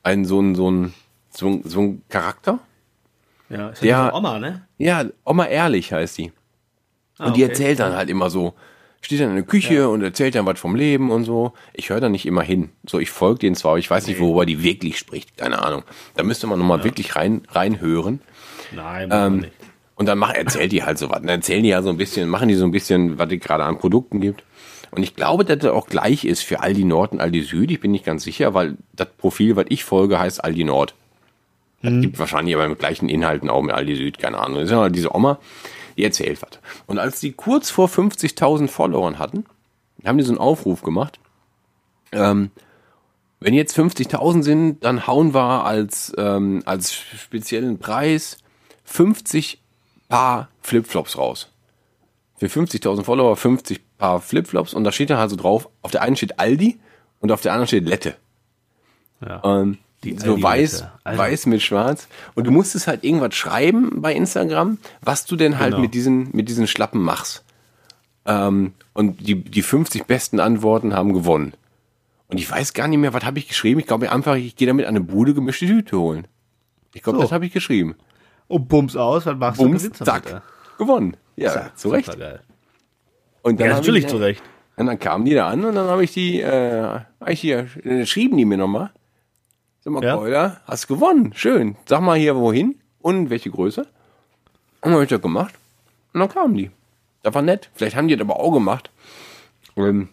ein so ein, so ein, so ein, so ein Charakter. Ja, ist Der- ja Oma, ne? Ja, Oma Ehrlich heißt die. Ah, Und die okay. erzählt dann halt immer so, steht dann in der Küche und erzählt dann was vom Leben und so. Ich höre da nicht immer hin. So, ich folge denen zwar, aber ich weiß nicht, worüber die wirklich spricht. Keine Ahnung. Da müsste man nochmal wirklich rein, reinhören. Nein, Ähm, nicht. und dann mach, erzählt die halt so was. Dann erzählen die ja so ein bisschen, machen die so ein bisschen, was es gerade an Produkten gibt. Und ich glaube, dass das auch gleich ist für Aldi Nord und Aldi Süd. Ich bin nicht ganz sicher, weil das Profil, was ich folge, heißt Aldi Nord. Das gibt wahrscheinlich aber mit gleichen Inhalten auch mit Aldi Süd, keine Ahnung. Das ist ja diese Oma, die erzählt was. Und als die kurz vor 50.000 Followern hatten, haben die so einen Aufruf gemacht. Ähm, wenn jetzt 50.000 sind, dann hauen wir als, ähm, als speziellen Preis 50 Paar Flipflops raus. Für 50.000 Follower 50 Paar Flipflops und da steht dann halt so drauf, auf der einen steht Aldi und auf der anderen steht Lette. Ja. Ähm, Die so weiß, Also- weiß mit schwarz. Und du musstest halt irgendwas schreiben bei Instagram, was du denn halt Genau. mit diesen, mit diesen Schlappen machst. Ähm, und die, die 50 besten Antworten haben gewonnen. Und ich weiß gar nicht mehr, was habe ich geschrieben. Ich glaube einfach, ich gehe damit an eine Bude gemischte Tüte holen. Ich glaube, So. das habe ich geschrieben. Und bums aus, was machst Bums, du? Gewinnst zack, gewonnen. Ja, Zack, zu Recht. Und dann Ja, natürlich ich, zu Recht. Und dann kamen die da an und dann habe ich die, äh, ich hier, äh, schrieben die mir nochmal. Sag mal, Ja. Keuler, hast gewonnen, schön. Sag mal hier wohin und welche Größe. Und dann habe ich das gemacht. Und dann kamen die. Das war nett. Vielleicht haben die das aber auch gemacht, ähm,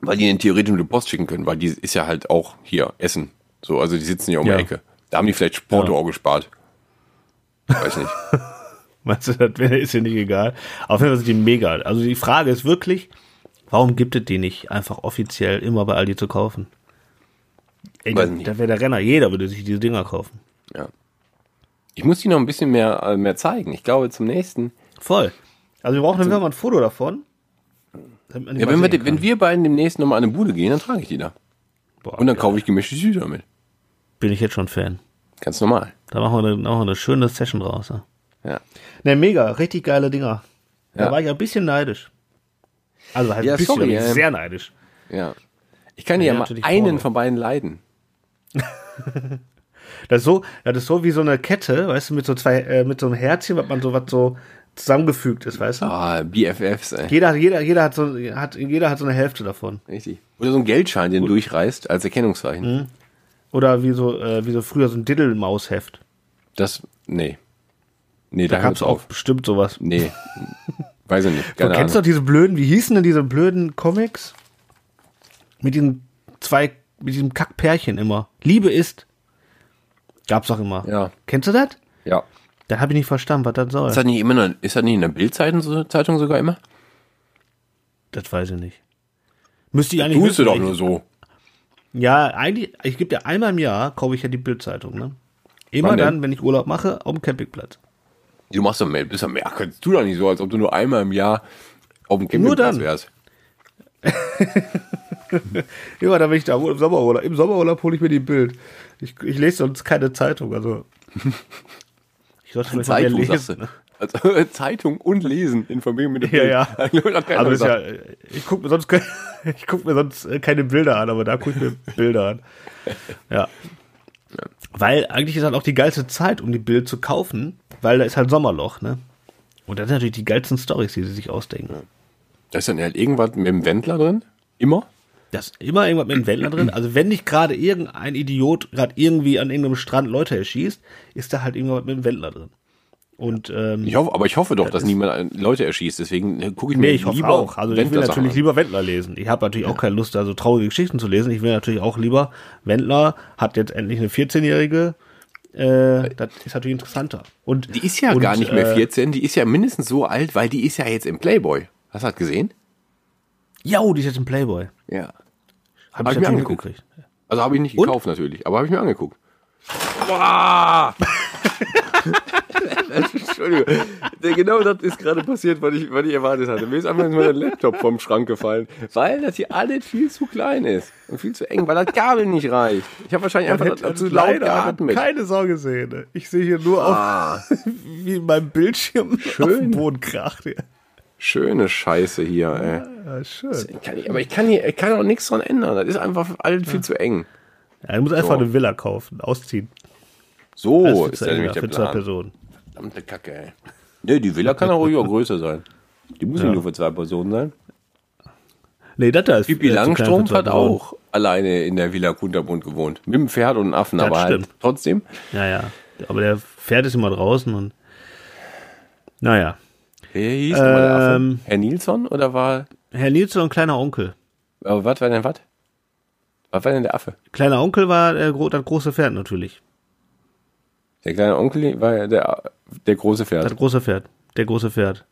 weil die den theoretisch mit der Post schicken können, weil die ist ja halt auch hier Essen. So, also die sitzen ja um Ja. die Ecke. Da haben die vielleicht Porto Ja. auch gespart. Weiß nicht. [laughs] Meinst du, das wär- ist ja nicht egal. Auf jeden Fall sind die mega. Also die Frage ist wirklich, warum gibt es die nicht einfach offiziell immer bei Aldi zu kaufen? Ey, Weiß da, nicht. da wäre der Renner. Jeder würde sich diese Dinger kaufen. Ja. Ich muss die noch ein bisschen mehr, äh, mehr zeigen. Ich glaube, zum nächsten. Voll. Also wir brauchen dann mal ein Foto davon. Ja, wenn wir, wenn wir beiden demnächst nochmal an eine Bude gehen, dann trage ich die da. Boah, Und dann geil. kaufe ich gemischte Süße damit. bin ich jetzt schon Fan. Ganz normal. Da machen wir eine, machen wir eine schöne Session draus. Ja. Ja. Ne, mega, richtig geile Dinger. Da Ja. war ich ein bisschen neidisch. Also halt Ja, ein bisschen, sorry, ähm, sehr neidisch. Ja. Ich kann dir ja, Ja, mal einen von beiden leiden. [laughs] Das ist so, das ist so wie so eine Kette, weißt du, mit so zwei, äh, mit so einem Herzchen, was man so was so zusammengefügt ist, weißt du? Ah, BFFs, ey. Jeder, jeder, jeder hat so, hat, jeder hat so eine Hälfte davon. Richtig. Oder so ein Geldschein, den du durchreißt als Erkennungszeichen. Oder wie so, äh, wie so früher so ein Diddle-Mausheft. Das, nee. Nee, Da da gab's auch bestimmt sowas. Nee. [laughs] Weiß ich nicht. Du Keine kennst doch Ahnung. diese blöden, wie hießen denn diese blöden Comics? Mit diesen zwei, mit diesem Kackpärchen immer. Liebe ist. Gab's doch immer. Ja. Kennst du das? Ja. Da habe ich nicht verstanden, was das soll. Ist das nicht immer, noch- ist das nicht in der Bildzeitung Zeitung sogar immer? Das weiß ich nicht. Müsste ich eigentlich Tust du doch nur so. Ja, eigentlich, ich gebe ja einmal im Jahr, kaufe ich ja die Bildzeitung, ne? Immer dann, wenn ich Urlaub mache, auf dem Campingplatz. Du machst doch mehr, bist doch mehr. Kannst du doch nicht so, als ob du nur einmal im Jahr auf dem Nur Campingplatz dann. wärst. [laughs] Immer dann, wenn ich da im Sommerurlaub, im Sommerurlaub hole ich mir die Bild. Ich, ich lese sonst keine Zeitung, also. [laughs] Ich sollte vielleicht mehr Zeitung, sagst lesen. du. Also, [laughs] Zeitung und Lesen in Verbindung mit dem Ja, Bild. ja. [laughs] Also ja, gesagt. ich gucke mir sonst ich guck mir sonst äh, keine Bilder an, aber da gucke ich mir Bilder an. Ja. Weil eigentlich ist halt auch die geilste Zeit, um die Bild zu kaufen, weil da ist halt Sommerloch, ne? Und das sind natürlich die geilsten Stories, die sie sich ausdenken. Da ist dann halt irgendwas mit dem Wendler drin. Immer. Da ist immer irgendwas mit dem Wendler drin. Also wenn nicht gerade irgendein Idiot gerade irgendwie an irgendeinem Strand Leute erschießt, ist da halt irgendwas mit dem Wendler drin. Und ähm, Ich hoffe, aber ich hoffe doch, dass niemand Leute erschießt. Deswegen äh, gucke ich mir Nee, ich lieber auch. Also ich will natürlich an. lieber Wendler lesen. Ich habe natürlich auch keine Lust, da so traurige Geschichten zu lesen. Ich will natürlich auch lieber, Wendler hat jetzt endlich eine 14-Jährige. Äh, das ist natürlich interessanter. Und, Die ist ja und, gar nicht mehr äh, 14, die ist ja mindestens so alt, weil die ist ja jetzt im Playboy. Hast du das gesehen? Ja, oh, die ist jetzt ein Playboy. Ja. Hab, Hab ich mir angeguckt. mitgekriegt. Also habe ich nicht Und? gekauft natürlich, aber habe ich mir angeguckt. Boah! [laughs] Entschuldigung. Genau das ist gerade passiert, was ich, was ich erwartet hatte. Mir ist einfach nur der Laptop vom Schrank gefallen, weil das hier alles viel zu klein ist und viel zu eng, weil das Kabel nicht reicht. Ich habe wahrscheinlich einfach Hätte zu laut geatmet. keine Sau gesehen. ne? Ich sehe hier nur auf, [laughs] wie in meinem Bildschirm auf dem Boden kracht. Ja, Schöne Scheiße hier, ey. ja schön. Kann ich, aber ich kann hier ich kann auch nichts dran ändern. Das ist einfach alles viel zu eng. Ja, du musst einfach So. eine Villa kaufen, ausziehen. So ist ja nämlich der für zwei Plan. Personen. Verdammte Kacke, ey. Nee, die Villa kann auch ruhig auch größer sein. Die muss Ja. nicht nur für zwei Personen sein. Nee, das da ist Pippi äh, Langstrumpf hat auch alleine in der Villa Kunterbund gewohnt. Mit dem Pferd und einem Affen, Das aber halt stimmt. trotzdem. Ja, ja. Aber der Pferd ist immer draußen und. Naja. Wer hieß nochmal der Affe? Ähm, Herr Nilsson oder war. Herr Nilsson und kleiner Onkel. Aber was war denn was? Was war denn der Affe? Kleiner Onkel war der, gro das große Pferd natürlich. Der kleine Onkel war ja der, der große Das Pferd. große Pferd. Der große Pferd.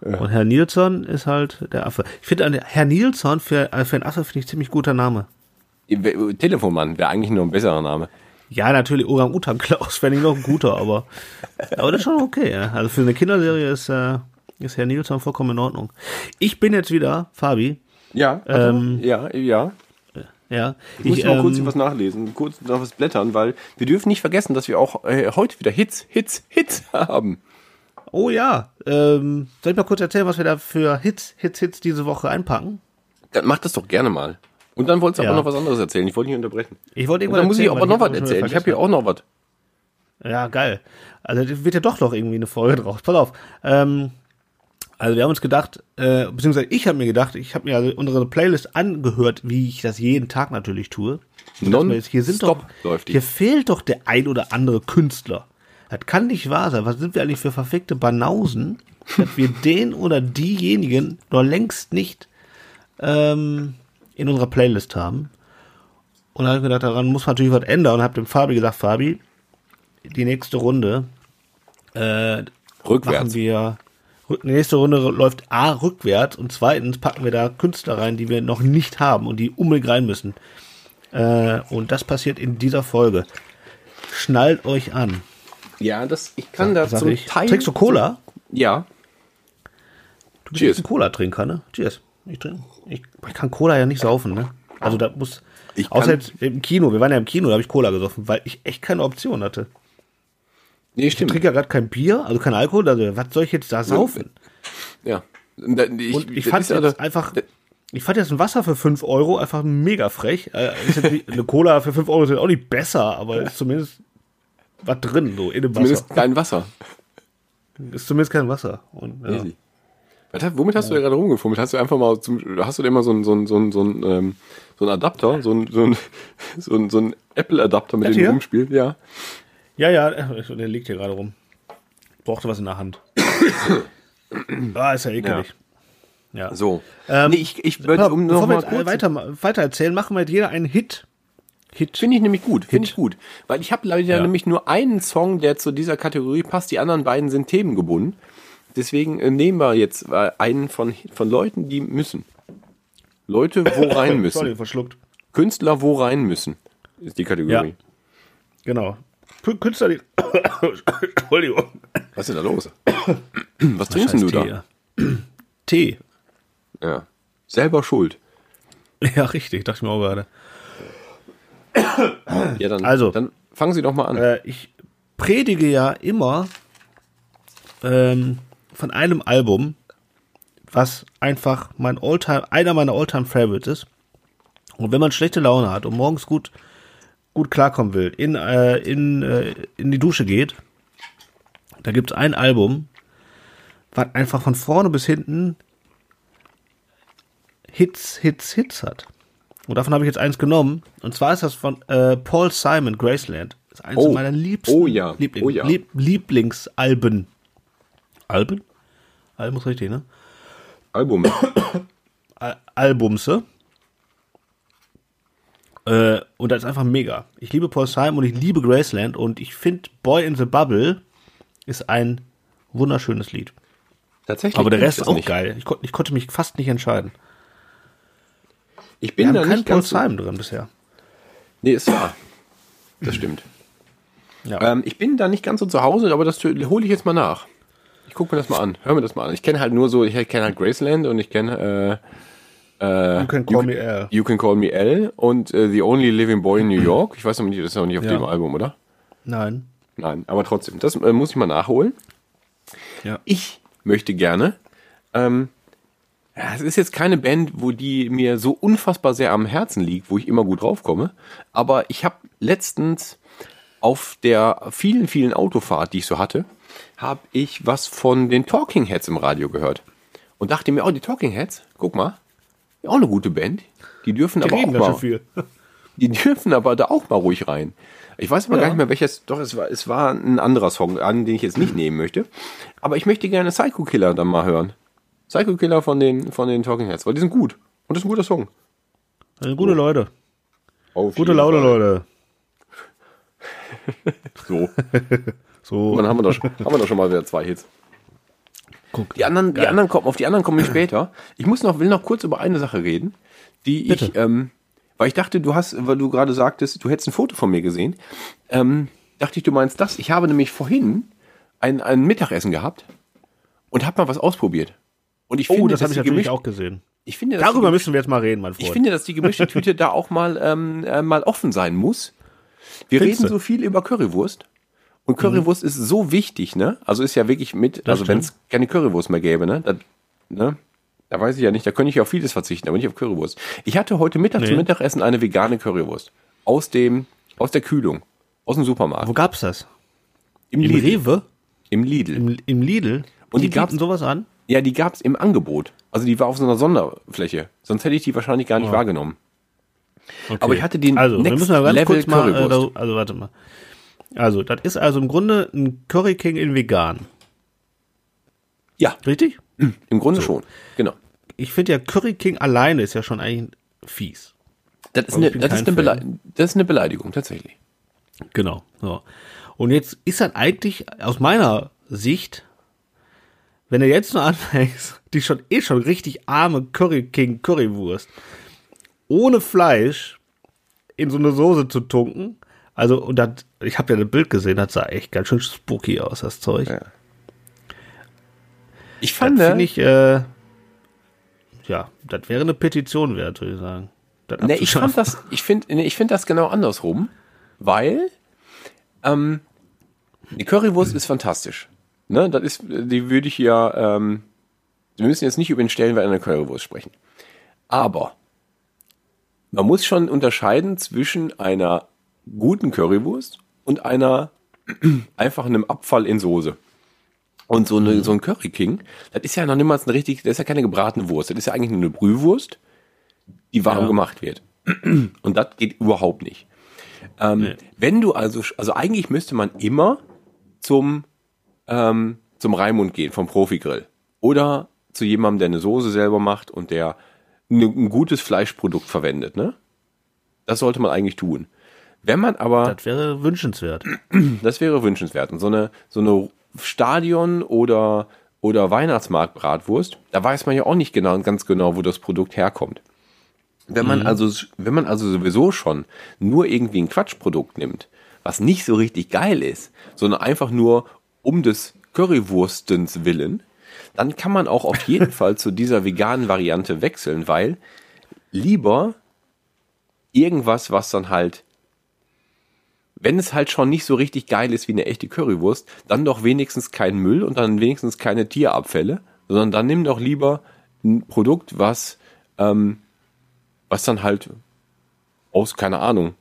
Und Herr Nilsson ist halt der Affe. Ich finde, Herr Nilsson für, äh, für einen Affe finde ich ziemlich guter Name. Telefonmann wäre eigentlich nur ein besserer Name. Ja, natürlich Orang-Utan Klaus fände ich noch ein guter, aber, aber das ist schon okay. Ja. Also für eine Kinderserie ist, äh, ist Herr Nilsson vollkommen in Ordnung. Ich bin jetzt wieder, Fabi, Ja, Ähm, ja, ja. ja. Ich muss mal ähm, kurz was nachlesen, kurz noch was blättern, weil wir dürfen nicht vergessen, dass wir auch äh, heute wieder Hits, Hits, Hits [laughs] haben. Oh ja, ähm, soll ich mal kurz erzählen, was wir da für Hits, Hits, Hits diese Woche einpacken? Dann mach das doch gerne mal. Und dann wolltest du Ja. aber noch was anderes erzählen. Ich wollte nicht unterbrechen. Ich wollte irgendwas dann muss ich aber noch was erzählen. Ich habe hier auch noch was. Ja, geil. Also das wird ja doch noch irgendwie eine Folge draus. Pass auf. Ähm, also wir haben uns gedacht, äh, beziehungsweise ich habe mir gedacht, ich habe mir also unsere Playlist angehört, wie ich das jeden Tag natürlich tue. Mir jetzt, hier sind doch, läuft die. hier fehlt doch der ein oder andere Künstler. Das kann nicht wahr sein. Was sind wir eigentlich für verfickte Banausen, dass wir [laughs] den oder diejenigen noch längst nicht ähm, in unserer Playlist haben? Und da habe ich gedacht, daran muss man natürlich was ändern und habe dem Fabi gesagt, Fabi, die nächste Runde äh, machen Rückwärts. wir, rück- die nächste Runde läuft A rückwärts und zweitens packen wir da Künstler rein, die wir noch nicht haben und die unbedingt rein müssen. Äh, und das passiert in dieser Folge. Schnallt euch an. Ja, das, ich kann da zum ich. Teil. Trinkst du Cola? Ja. Du bist Cheers. ein Cola-Trinker, ne? Cheers. Ich, trink, ich, ich kann Cola ja nicht saufen, ne? Also da muss. Ich außer im Kino, wir waren ja im Kino, da habe ich Cola gesoffen, weil ich echt keine Option hatte. Nee, Ich stimmt. trinke ja gerade kein Bier, also kein Alkohol, also was soll ich jetzt da saufen? Ja. Ich, Und ich das fand ist ja jetzt da- einfach, ich fand jetzt ein Wasser für 5 Euro einfach mega frech. Äh, eine Cola für 5 Euro ist auch nicht besser, aber ist zumindest was drin, so in dem Wasser. Zumindest kein Wasser. Ist zumindest kein Wasser. Und, ja. Easy. Hat- womit hast du da gerade rumgefummelt? Hast du einfach mal zum, hast du dir mal so ein, so so ein, so ein, ähm, so ein Adapter, so ein, so ein, [laughs] so ein, so ein Apple-Adapter, mit Das dem du rumspielst? Ja. Ja, ja, [laughs] der liegt hier gerade rum. Brauchte was in der Hand. [coughs] ah, ist ja ekelig. Ja. So. Ähm, nee, ich, ich würde, um noch mal kurz, weiter, weiter erzählen, machen wir jetzt jeder einen Hit. Hit. Finde ich nämlich gut, finde ich gut. Weil ich habe leider Ja. nämlich nur einen Song, der zu dieser Kategorie passt. Die anderen beiden sind themengebunden. Deswegen äh, nehmen wir jetzt äh, einen von, von Leuten, die müssen. Leute, wo rein [coughs] Sorry, müssen. verschluckt. Künstler, wo rein müssen. Ist die Kategorie. Ja. Genau. Kü- Künstler, die. [coughs] Entschuldigung. Was ist denn da los? [coughs] Was trinkst du da? Tee, ja. [coughs] Tee. Ja. Selber schuld. Ja, richtig, dachte ich mir auch gerade. Ja, dann, Also. dann fangen Sie doch mal an. Äh, ich predige ja immer ähm, von einem Album, was einfach mein Alltime, einer meiner Alltime Favorites ist. Und wenn man schlechte Laune hat und morgens gut, gut klarkommen will, in, äh, in, äh, in die Dusche geht, da gibt's ein Album, was einfach von vorne bis hinten Hits, Hits, Hits hat. Und davon habe ich jetzt eins genommen. Und zwar ist das von äh, Paul Simon, Graceland. Das ist eines Oh. meiner liebsten Oh ja. Liebling, Oh ja. Lieb, Lieblingsalben. Alben? Alben ist richtig, ne? Album. [coughs] Al Albumse. Äh, und das ist einfach mega. Ich liebe Paul Simon und ich liebe Graceland und ich finde Boy in the Bubble ist ein wunderschönes Lied. Tatsächlich. Aber der Rest ist auch nicht. geil. Ich, kon ich konnte mich fast nicht entscheiden. Ich Wir bin haben da Paul ganz so, Simon drin bisher. Nee, ist wahr. Das stimmt. Ja. Ähm, ich bin da nicht ganz so zu Hause, aber das hole ich jetzt mal nach. Ich gucke mir das mal an. Hör mir das mal an. Ich kenne halt nur so, ich kenne halt Graceland und ich kenne äh, you can call me Al. You Can Call Me L und äh, The Only Living Boy in New [clears throat] York. Ich weiß noch nicht, das ist noch nicht auf Ja. dem Album, oder? Nein. Nein, aber trotzdem, das äh, muss ich mal nachholen. Ja. Ich möchte gerne, ähm, ja, es ist jetzt keine Band, wo die mir so unfassbar sehr am Herzen liegt, wo ich immer gut draufkomme, aber ich habe letztens auf der vielen, vielen Autofahrt, die ich so hatte, habe ich was von den Talking Heads im Radio gehört und dachte mir, oh, die Talking Heads, guck mal, ja, auch eine gute Band. Die dürfen Die aber auch mal, viel. [laughs] die dürfen aber da auch mal ruhig rein. Ich weiß aber Ja. gar nicht mehr welches, doch es war, es war ein anderer Song, an den ich jetzt nicht nehmen möchte. Aber ich möchte gerne Psycho Killer dann mal hören. Psycho Killer von den, von den Talking Heads, weil die sind gut. Und das ist ein guter Song. Das sind gute Leute. Auf Gute Laune. Leute. [laughs] So. [laughs] So. Dann haben wir doch, haben wir doch schon mal wieder zwei Hits. Guck. Die anderen, die Geil. anderen kommen, auf die anderen komme ich später. Ich muss noch, will noch kurz über eine Sache reden, die ich, Bitte. ähm, weil ich dachte, du hast, weil du gerade sagtest, du hättest ein Foto von mir gesehen, ähm, dachte ich, du meinst das. Ich habe nämlich vorhin ein, ein Mittagessen gehabt und habe mal was ausprobiert. Und ich Oh, finde, das habe ich die natürlich gemischt- auch gesehen. Ich finde, Darüber die, müssen wir jetzt mal reden, mein ich Freund. finde, dass die gemischte [laughs] Tüte da auch mal, ähm, äh, mal offen sein muss. Wir Findest reden so viel über Currywurst. Und Currywurst ist so wichtig, ne? Also ist ja wirklich mit, also wenn es keine Currywurst mehr gäbe, ne? Da, ne? Da weiß ich ja nicht, da könnte ich auf vieles verzichten, aber nicht auf Currywurst. Ich hatte heute Mittag Nee. zum Mittagessen eine vegane Currywurst. Aus dem, aus der Kühlung. Aus dem Supermarkt. Wo gab's das? Im, Im Lidl. Rewe? Im Lidl. Im, im Lidl? Und die die gab's- sowas an? ja, die gab's im Angebot. Also die war auf so einer Sonderfläche. Sonst hätte ich die wahrscheinlich gar nicht wahrgenommen. Okay. Aber ich hatte den Also, wir Next müssen mal ganz Level kurz mal, äh, also warte mal. Also, das ist also im Grunde ein Curry King in vegan. Ja, Richtig? im Grunde schon. Genau. Ich finde ja Curry King alleine ist ja schon eigentlich fies. Das ist, eine, bin das, ist. Belei- das ist eine Beleidigung, tatsächlich. Genau. So. Und jetzt ist das eigentlich aus meiner Sicht, wenn du jetzt nur [laughs] anfängst, die schon eh schon richtig arme Curry King Currywurst ohne Fleisch in so eine Soße zu tunken. Also, und das, ich habe ja ein Bild gesehen, das sah echt ganz schön spooky aus, das Zeug. Ja. Ich Das fand, finde ich, äh, ja, das wäre eine Petition wert, würde ich sagen. Das ne, ich fand das, ich finde, nee, ich finde das genau andersrum, weil ähm, die Currywurst ist fantastisch. Ne, das ist, die würde ich ja, ähm, wir müssen jetzt nicht über den Stellenwert einer Currywurst sprechen. Aber man muss schon unterscheiden zwischen einer guten Currywurst und einer [clears throat] einfach einem Abfall in Soße. Und so, eine, so ein Curry King, das ist ja noch niemals eine richtig, das ist ja keine gebratene Wurst, das ist ja eigentlich nur eine Brühwurst, die warm Ja. gemacht wird. [clears throat] Und das geht überhaupt nicht. Ähm, Wenn du also, also eigentlich müsste man immer zum, ähm, zum Raimund gehen, vom Profigrill. Oder zu jemandem, der eine Soße selber macht und der ein gutes Fleischprodukt verwendet, ne? Das sollte man eigentlich tun. Wenn man aber Das wäre wünschenswert. [clears throat] das wäre wünschenswert. Und so eine, so eine Stadion- oder, oder Weihnachtsmarktbratwurst, da weiß man ja auch nicht genau, ganz genau, wo das Produkt herkommt. Wenn man also, wenn man also sowieso schon nur irgendwie ein Quatschprodukt nimmt, was nicht so richtig geil ist, sondern einfach nur um des Currywurstens willen, dann kann man auch auf jeden [laughs] Fall zu dieser veganen Variante wechseln, weil lieber irgendwas, was dann halt wenn es halt schon nicht so richtig geil ist wie eine echte Currywurst, dann doch wenigstens kein Müll und dann wenigstens keine Tierabfälle, sondern dann nimm doch lieber ein Produkt, was, ähm, was dann halt aus, keine Ahnung,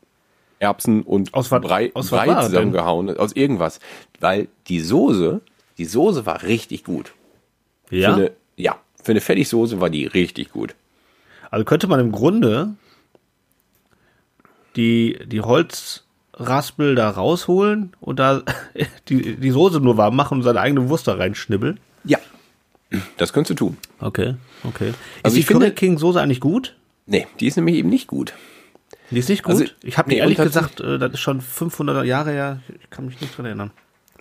Erbsen und Aus Brei, aus Brei denn? zusammengehauen, ist, aus irgendwas. Weil die Soße, die Soße war richtig gut. Ja. Für eine, ja, für eine Fertigsoße war die richtig gut. Also könnte man im Grunde die, die Holzraspel da rausholen und da [laughs] die, die Soße nur warm machen und seine eigene Wurst da reinschnibbeln. Das könntest du tun. Okay, okay. Ist Also die ich finde- Curry King Soße eigentlich gut? Nee, die ist nämlich eben nicht gut. Die ist nicht gut. Also, ich habe mir nee, ehrlich und gesagt, äh, das ist schon 500 Jahre her. Ich kann mich nicht dran erinnern.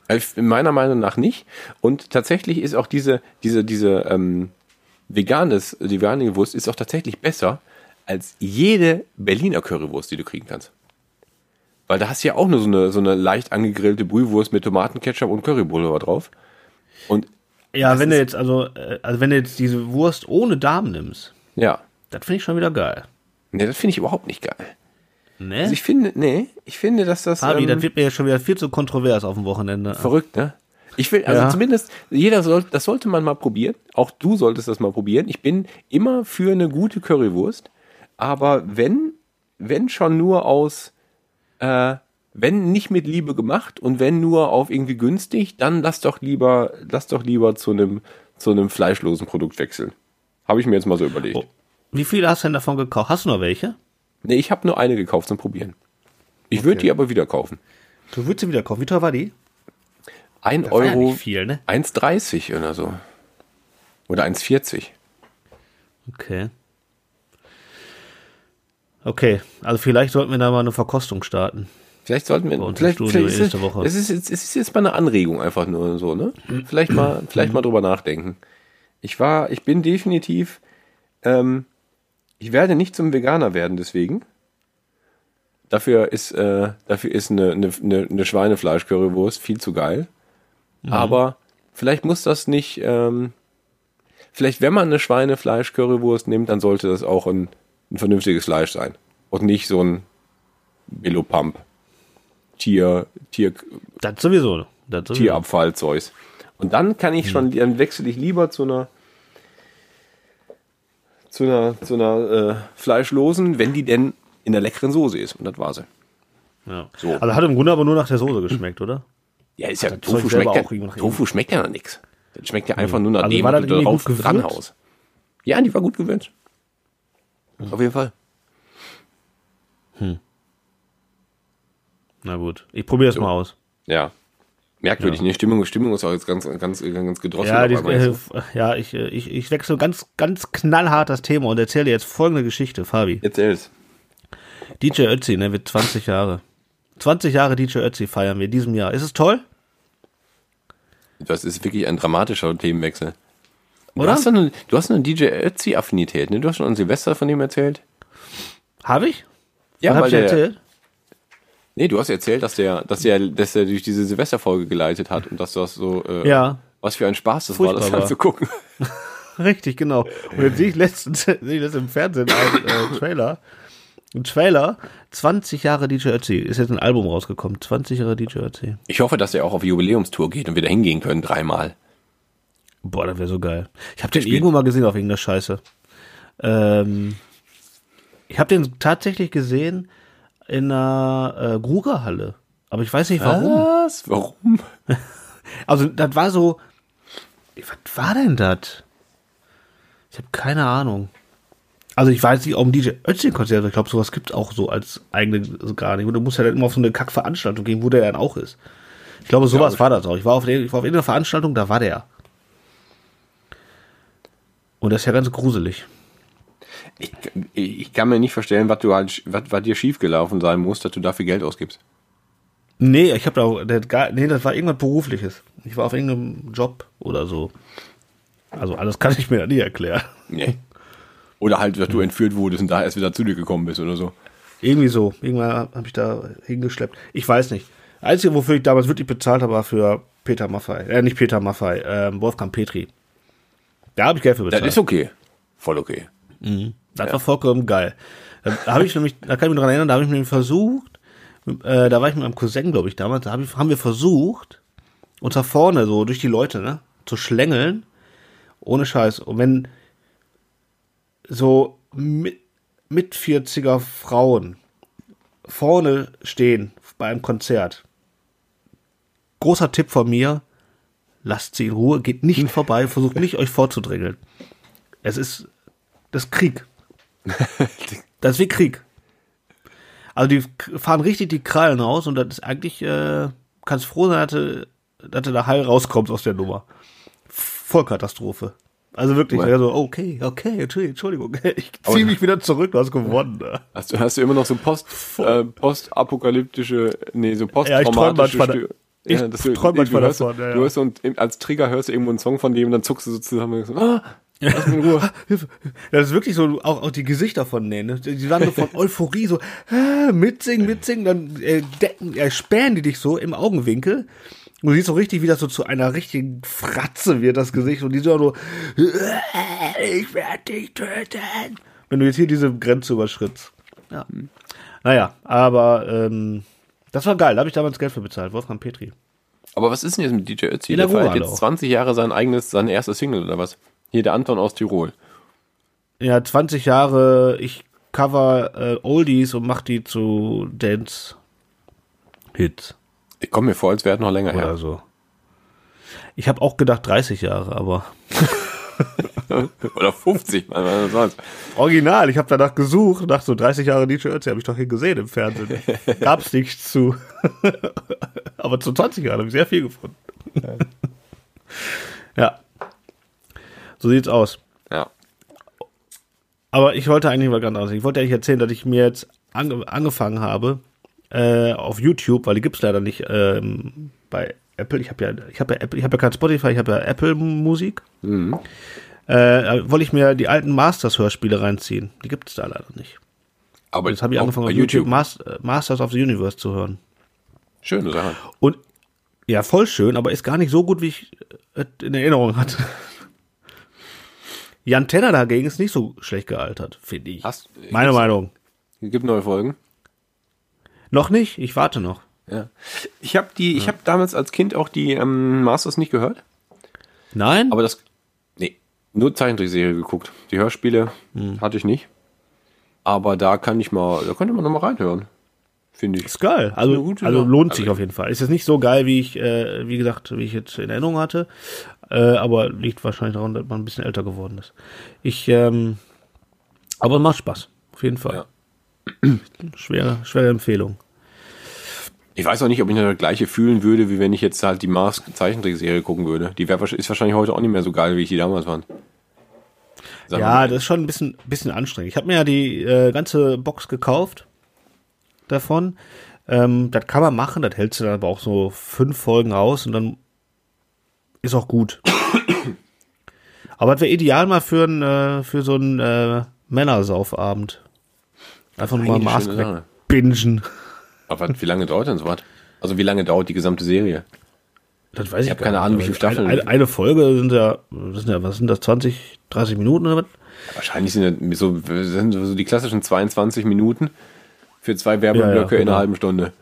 Also Meiner Meinung nach nicht. Und tatsächlich ist auch diese, diese, diese ähm, veganes, die vegane Wurst ist auch tatsächlich besser als jede Berliner Currywurst, die du kriegen kannst. Weil da hast du ja auch nur so eine, so eine leicht angegrillte Brühwurst mit Tomatenketchup und Currypulver drauf. Und Ja, wenn du jetzt also, äh, also wenn du jetzt diese Wurst ohne Darm nimmst, ja, das finde ich schon wieder geil. nee, das finde ich überhaupt nicht geil. Ne? Also ich finde, nee, ich finde, dass das Fabi, ähm, das wird mir jetzt schon wieder viel zu kontrovers auf dem Wochenende. verrückt, ne? Ich will, also Ja. zumindest, jeder soll, das sollte man mal probieren. Auch du solltest das mal probieren. Ich bin immer für eine gute Currywurst. Aber wenn, wenn schon nur aus, äh, wenn nicht mit Liebe gemacht und wenn nur auf irgendwie günstig, dann lass doch lieber, lass doch lieber zu einem, zu einem fleischlosen Produkt wechseln. Habe ich mir jetzt mal so überlegt. Oh. Wie viele hast du denn davon gekauft? Hast du noch welche? Nee, ich habe nur eine gekauft zum Probieren. Ich würde die aber wieder kaufen. Du würdest sie wieder kaufen. Wie teuer war die? Ein War ja Euro, nicht viel, ne? 1,30 oder so. Oder 1,40. Okay. Okay, also vielleicht sollten wir da mal eine Verkostung starten. Vielleicht sollten wir, vielleicht, Studio vielleicht ist, nächste es- Woche. Es ist, jetzt, es ist jetzt mal eine Anregung einfach nur so, ne? Vielleicht mal, vielleicht mal drüber nachdenken. Ich war, ich bin definitiv, ähm, ich werde nicht zum Veganer werden deswegen. Dafür ist, äh, dafür ist eine, eine, eine, eine Schweinefleisch-Currywurst viel zu geil. Aber vielleicht muss das nicht, ähm, vielleicht wenn man eine Schweinefleisch-Currywurst nimmt, dann sollte das auch ein, ein vernünftiges Fleisch sein. Und nicht so ein Billo-Pump. Tier, Tier, Das sowieso. Das sowieso. Tierabfallzeug. Und dann kann ich schon, dann wechsle ich lieber zu einer zu einer, zu einer äh, fleischlosen, wenn die denn in der leckeren Soße ist. Und das war sie. Ja. So. Also hat im Grunde aber nur nach der Soße geschmeckt, oder? Ja, ist ja, das Tofu schmeckt, auch ja, Tofu schmeckt ja nichts. Das schmeckt ja einfach nur nach Also dem, war was du drauf gewürzt? dranhaust. Ja, die war gut gewünscht. Auf jeden Fall. Na gut, ich probiere das mal aus. Ja. Merkwürdig, ne? Stimmung, Stimmung ist auch jetzt ganz, ganz, ganz gedrosselt. Ja, die, äh, jetzt. ja ich, äh, ich, ich wechsle ganz, ganz knallhart das Thema und erzähle dir jetzt folgende Geschichte, Fabi. Erzähl's. DJ Ötzi, ne, wird 20 Jahre. 20 Jahre DJ Ötzi feiern wir in diesem Jahr. Ist es toll? Das ist wirklich ein dramatischer Themenwechsel. Du Oder? hast, eine, du hast eine DJ Ötzi-Affinität, ne? Du hast schon an Silvester von ihm erzählt. Habe ich? Ja, Was hab weil ich der, erzählt? Nee, du hast erzählt, dass der, dass der, dass er durch diese Silvesterfolge geleitet hat und dass das so, äh, Ja. was für ein Spaß das war, Furchtbar das war. anzugucken. [laughs] Richtig, genau. Und jetzt sehe ich letztens, [laughs] sehe ich das im Fernsehen, ein äh, Trailer. Ein Trailer, 20 Jahre DJ Ötzi. Ist jetzt ein Album rausgekommen. 20 Jahre DJ Ötzi. Ich hoffe, dass er auch auf Jubiläumstour geht und wir da hingehen können, dreimal. Boah, das wäre so geil. Ich habe den irgendwo mal gesehen auf irgendeiner Scheiße. Ähm, ich habe den tatsächlich gesehen in einer äh, Grugerhalle. Aber ich weiß nicht warum. Was? Warum? [laughs] Also, das war so. Was war denn das? Ich habe keine Ahnung. Also, ich weiß nicht, ob ein DJ Ötzi-Konzert, ich glaube, sowas gibt es auch so als eigene also gar nicht. Du musst ja dann immer auf so eine Kackveranstaltung gehen, wo der dann auch ist. Ich glaube, sowas ich. war das auch. Ich war, auf, der- ich war auf irgendeiner Veranstaltung, da war der. Und das ist ja ganz gruselig. Ich, ich kann mir nicht vorstellen, was du halt, was, was dir schiefgelaufen sein muss, dass du dafür Geld ausgibst. Nee, ich habe da auch, gar, nee, das war irgendwas Berufliches. Ich war auf irgendeinem Job oder so. Also alles kann ich mir ja nie erklären. Nee. Oder halt, dass du entführt wurdest und da erst wieder zu dir gekommen bist oder so. Irgendwie so. Irgendwann habe ich da hingeschleppt. Ich weiß nicht. Einzige, wofür ich damals wirklich bezahlt habe, war für Peter Maffei. Äh, nicht Peter Maffei, ähm, Wolfgang Petri. Da habe ich Geld für Das bezahlt. ist okay. Voll okay. Das war vollkommen geil. Da habe ich nämlich, da kann ich mich dran erinnern, da habe ich mir versucht, äh, da war ich mit meinem Cousin, glaube ich, damals, da hab ich, haben wir versucht, uns da vorne so durch die Leute, ne, zu schlängeln, ohne Scheiß. Und wenn so mit, mit 40er Frauen vorne stehen bei einem Konzert, großer Tipp von mir, lasst sie in Ruhe, geht nicht vorbei, versucht nicht euch vorzudrängeln. Es ist das Krieg. [laughs] Das ist wie Krieg. Also die fahren richtig die Krallen raus und das ist eigentlich, äh, kannst froh sein, dass du, dass du da heil rauskommst aus der Nummer. Vollkatastrophe. Also wirklich, Well. ja, so, okay, okay, Entschuldigung, [laughs] ich ziehe mich wieder zurück, du hast gewonnen. Hast du, hast du immer noch so Post, äh, postapokalyptische, nee, so Ja, ich träum posttraumatische manchmal- Stö- ich dass träum manchmal hörst, davon, ja, ja. Du hörst und als Trigger hörst du irgendwo einen Song von dem und dann zuckst du so zusammen und so, ah, lass mich in Ruhe. [laughs] Das ist wirklich so, auch, auch die Gesichter von denen, ne? die waren so von [laughs] Euphorie so, ah, mitsingen, mitsingen, dann äh, decken, äh, sperren die dich so im Augenwinkel. Und du siehst so richtig, wie das so zu einer richtigen Fratze wird, das Gesicht. Und die sind auch so, äh, ich werde dich töten. Wenn du jetzt hier diese Grenze überschrittst. Ja. Naja, aber ähm, das war geil, da habe ich damals Geld für bezahlt, Wolfgang Petri. Aber was ist denn jetzt mit DJ Ötzi? Der feiert jetzt auch. 20 Jahre sein eigenes, sein erstes Single oder was? Hier der Anton aus Tirol. Ja, 20 Jahre, ich cover äh, Oldies und mach die zu Dance-Hits. Ich komme mir vor, als wäre es noch länger oder her. so. Ich habe auch gedacht 30 Jahre, aber [laughs] Oder 50, man was soll's. original. Ich habe danach gesucht, nach so 30 Jahre DJ Ötzi habe ich doch hier gesehen im Fernsehen. [laughs] Gab's nichts zu. aber zu 20 Jahren habe ich sehr viel gefunden. ja. So sieht's aus. Ja. Aber ich wollte eigentlich was ganz anderes. Ich wollte eigentlich erzählen, dass ich mir jetzt ange angefangen habe äh, auf YouTube, weil die gibt's leider nicht ähm, bei Apple. Ich habe ja, ich habe ja Apple, ich habe ja kein Spotify, ich habe ja Apple Musik. Mhm. Äh, wollte ich mir die alten Masters Hörspiele reinziehen. Die gibt es da leider nicht. Aber Jetzt habe ich angefangen auf YouTube, äh, Masters of the Universe zu hören. Schöne Sache. Und ja, voll schön, aber ist gar nicht so gut, wie ich es in Erinnerung hatte. [laughs] Jan Tenner dagegen ist nicht so schlecht gealtert, finde ich. Hast- Meine gibt's- Meinung. Gibt neue Folgen. Noch nicht, ich warte noch. Ja. Ich habe die, ich habe damals als Kind auch die ähm, Masters nicht gehört, Nein? aber das, nee, nur Zeichentrickserie geguckt. Die Hörspiele Hm. hatte ich nicht. Aber da kann ich mal, da könnte man noch mal reinhören, finde ich. ist geil. Also, gute also Sache. lohnt sich auf jeden Fall. Ist jetzt nicht so geil, wie ich, äh, wie gesagt, wie ich jetzt in Erinnerung hatte. Äh, aber liegt wahrscheinlich daran, dass man ein bisschen älter geworden ist. Ich, ähm, aber macht Spaß. Auf jeden Fall. Schwere, schwere Empfehlung. Ich weiß auch nicht, ob ich noch das gleiche fühlen würde, wie wenn ich jetzt halt die Mars Zeichentrickserie gucken würde. Die wär, ist wahrscheinlich heute auch nicht mehr so geil, wie ich die damals fand. Sagen Ja, das ist schon ein bisschen, bisschen anstrengend. Ich habe mir ja die äh, ganze Box gekauft davon. Ähm, das kann man machen, das hältst du dann aber auch so fünf Folgen aus und dann ist auch gut. [coughs] aber das wäre ideal mal für, ein, äh, für so einen äh, Männersaufabend. Einfach nur mal Sache. wegbingen. Aber wie lange dauert denn sowas? Also wie lange dauert die gesamte Serie? Das weiß ich, hab gar keine. Ahnung, wie viele Staffeln- Eine, eine, Folge sind ja, sind ja, was sind das, 20, 30 Minuten oder was? Wahrscheinlich sind das so, sind so die klassischen 22 Minuten für zwei Werbeblöcke Ja, ja, in einer genau. halben Stunde.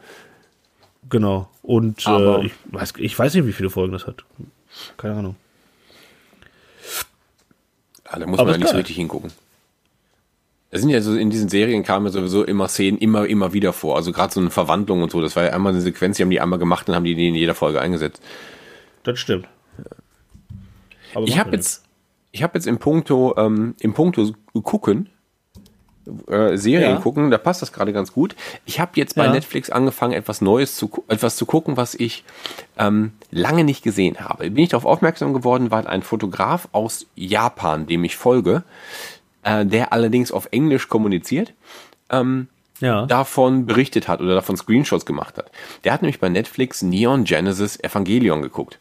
Genau. Und Aber- äh, ich, weiß, ich weiß nicht, wie viele Folgen das hat. Keine Ahnung. Ja, da muss Aber man ja nicht so richtig hingucken. Da sind ja so in diesen Serien kamen ja sowieso immer Szenen immer, immer wieder vor. Also gerade so eine Verwandlung und so. Das war ja einmal eine Sequenz, die haben die einmal gemacht und haben die in jeder Folge eingesetzt. Das stimmt. Aber Ich habe jetzt, ich habe jetzt im Punkto, ähm, im Punkto gucken, äh, Serien Ja. gucken, da passt das gerade ganz gut. Ich habe jetzt bei Ja. Netflix angefangen, etwas Neues zu, etwas zu gucken, was ich ähm, lange nicht gesehen habe. Bin ich darauf aufmerksam geworden, weil ein Fotograf aus Japan, dem ich folge, äh, der allerdings auf Englisch kommuniziert, ähm, Ja. davon berichtet hat oder davon Screenshots gemacht hat. Der hat nämlich bei Netflix Neon Genesis Evangelion geguckt.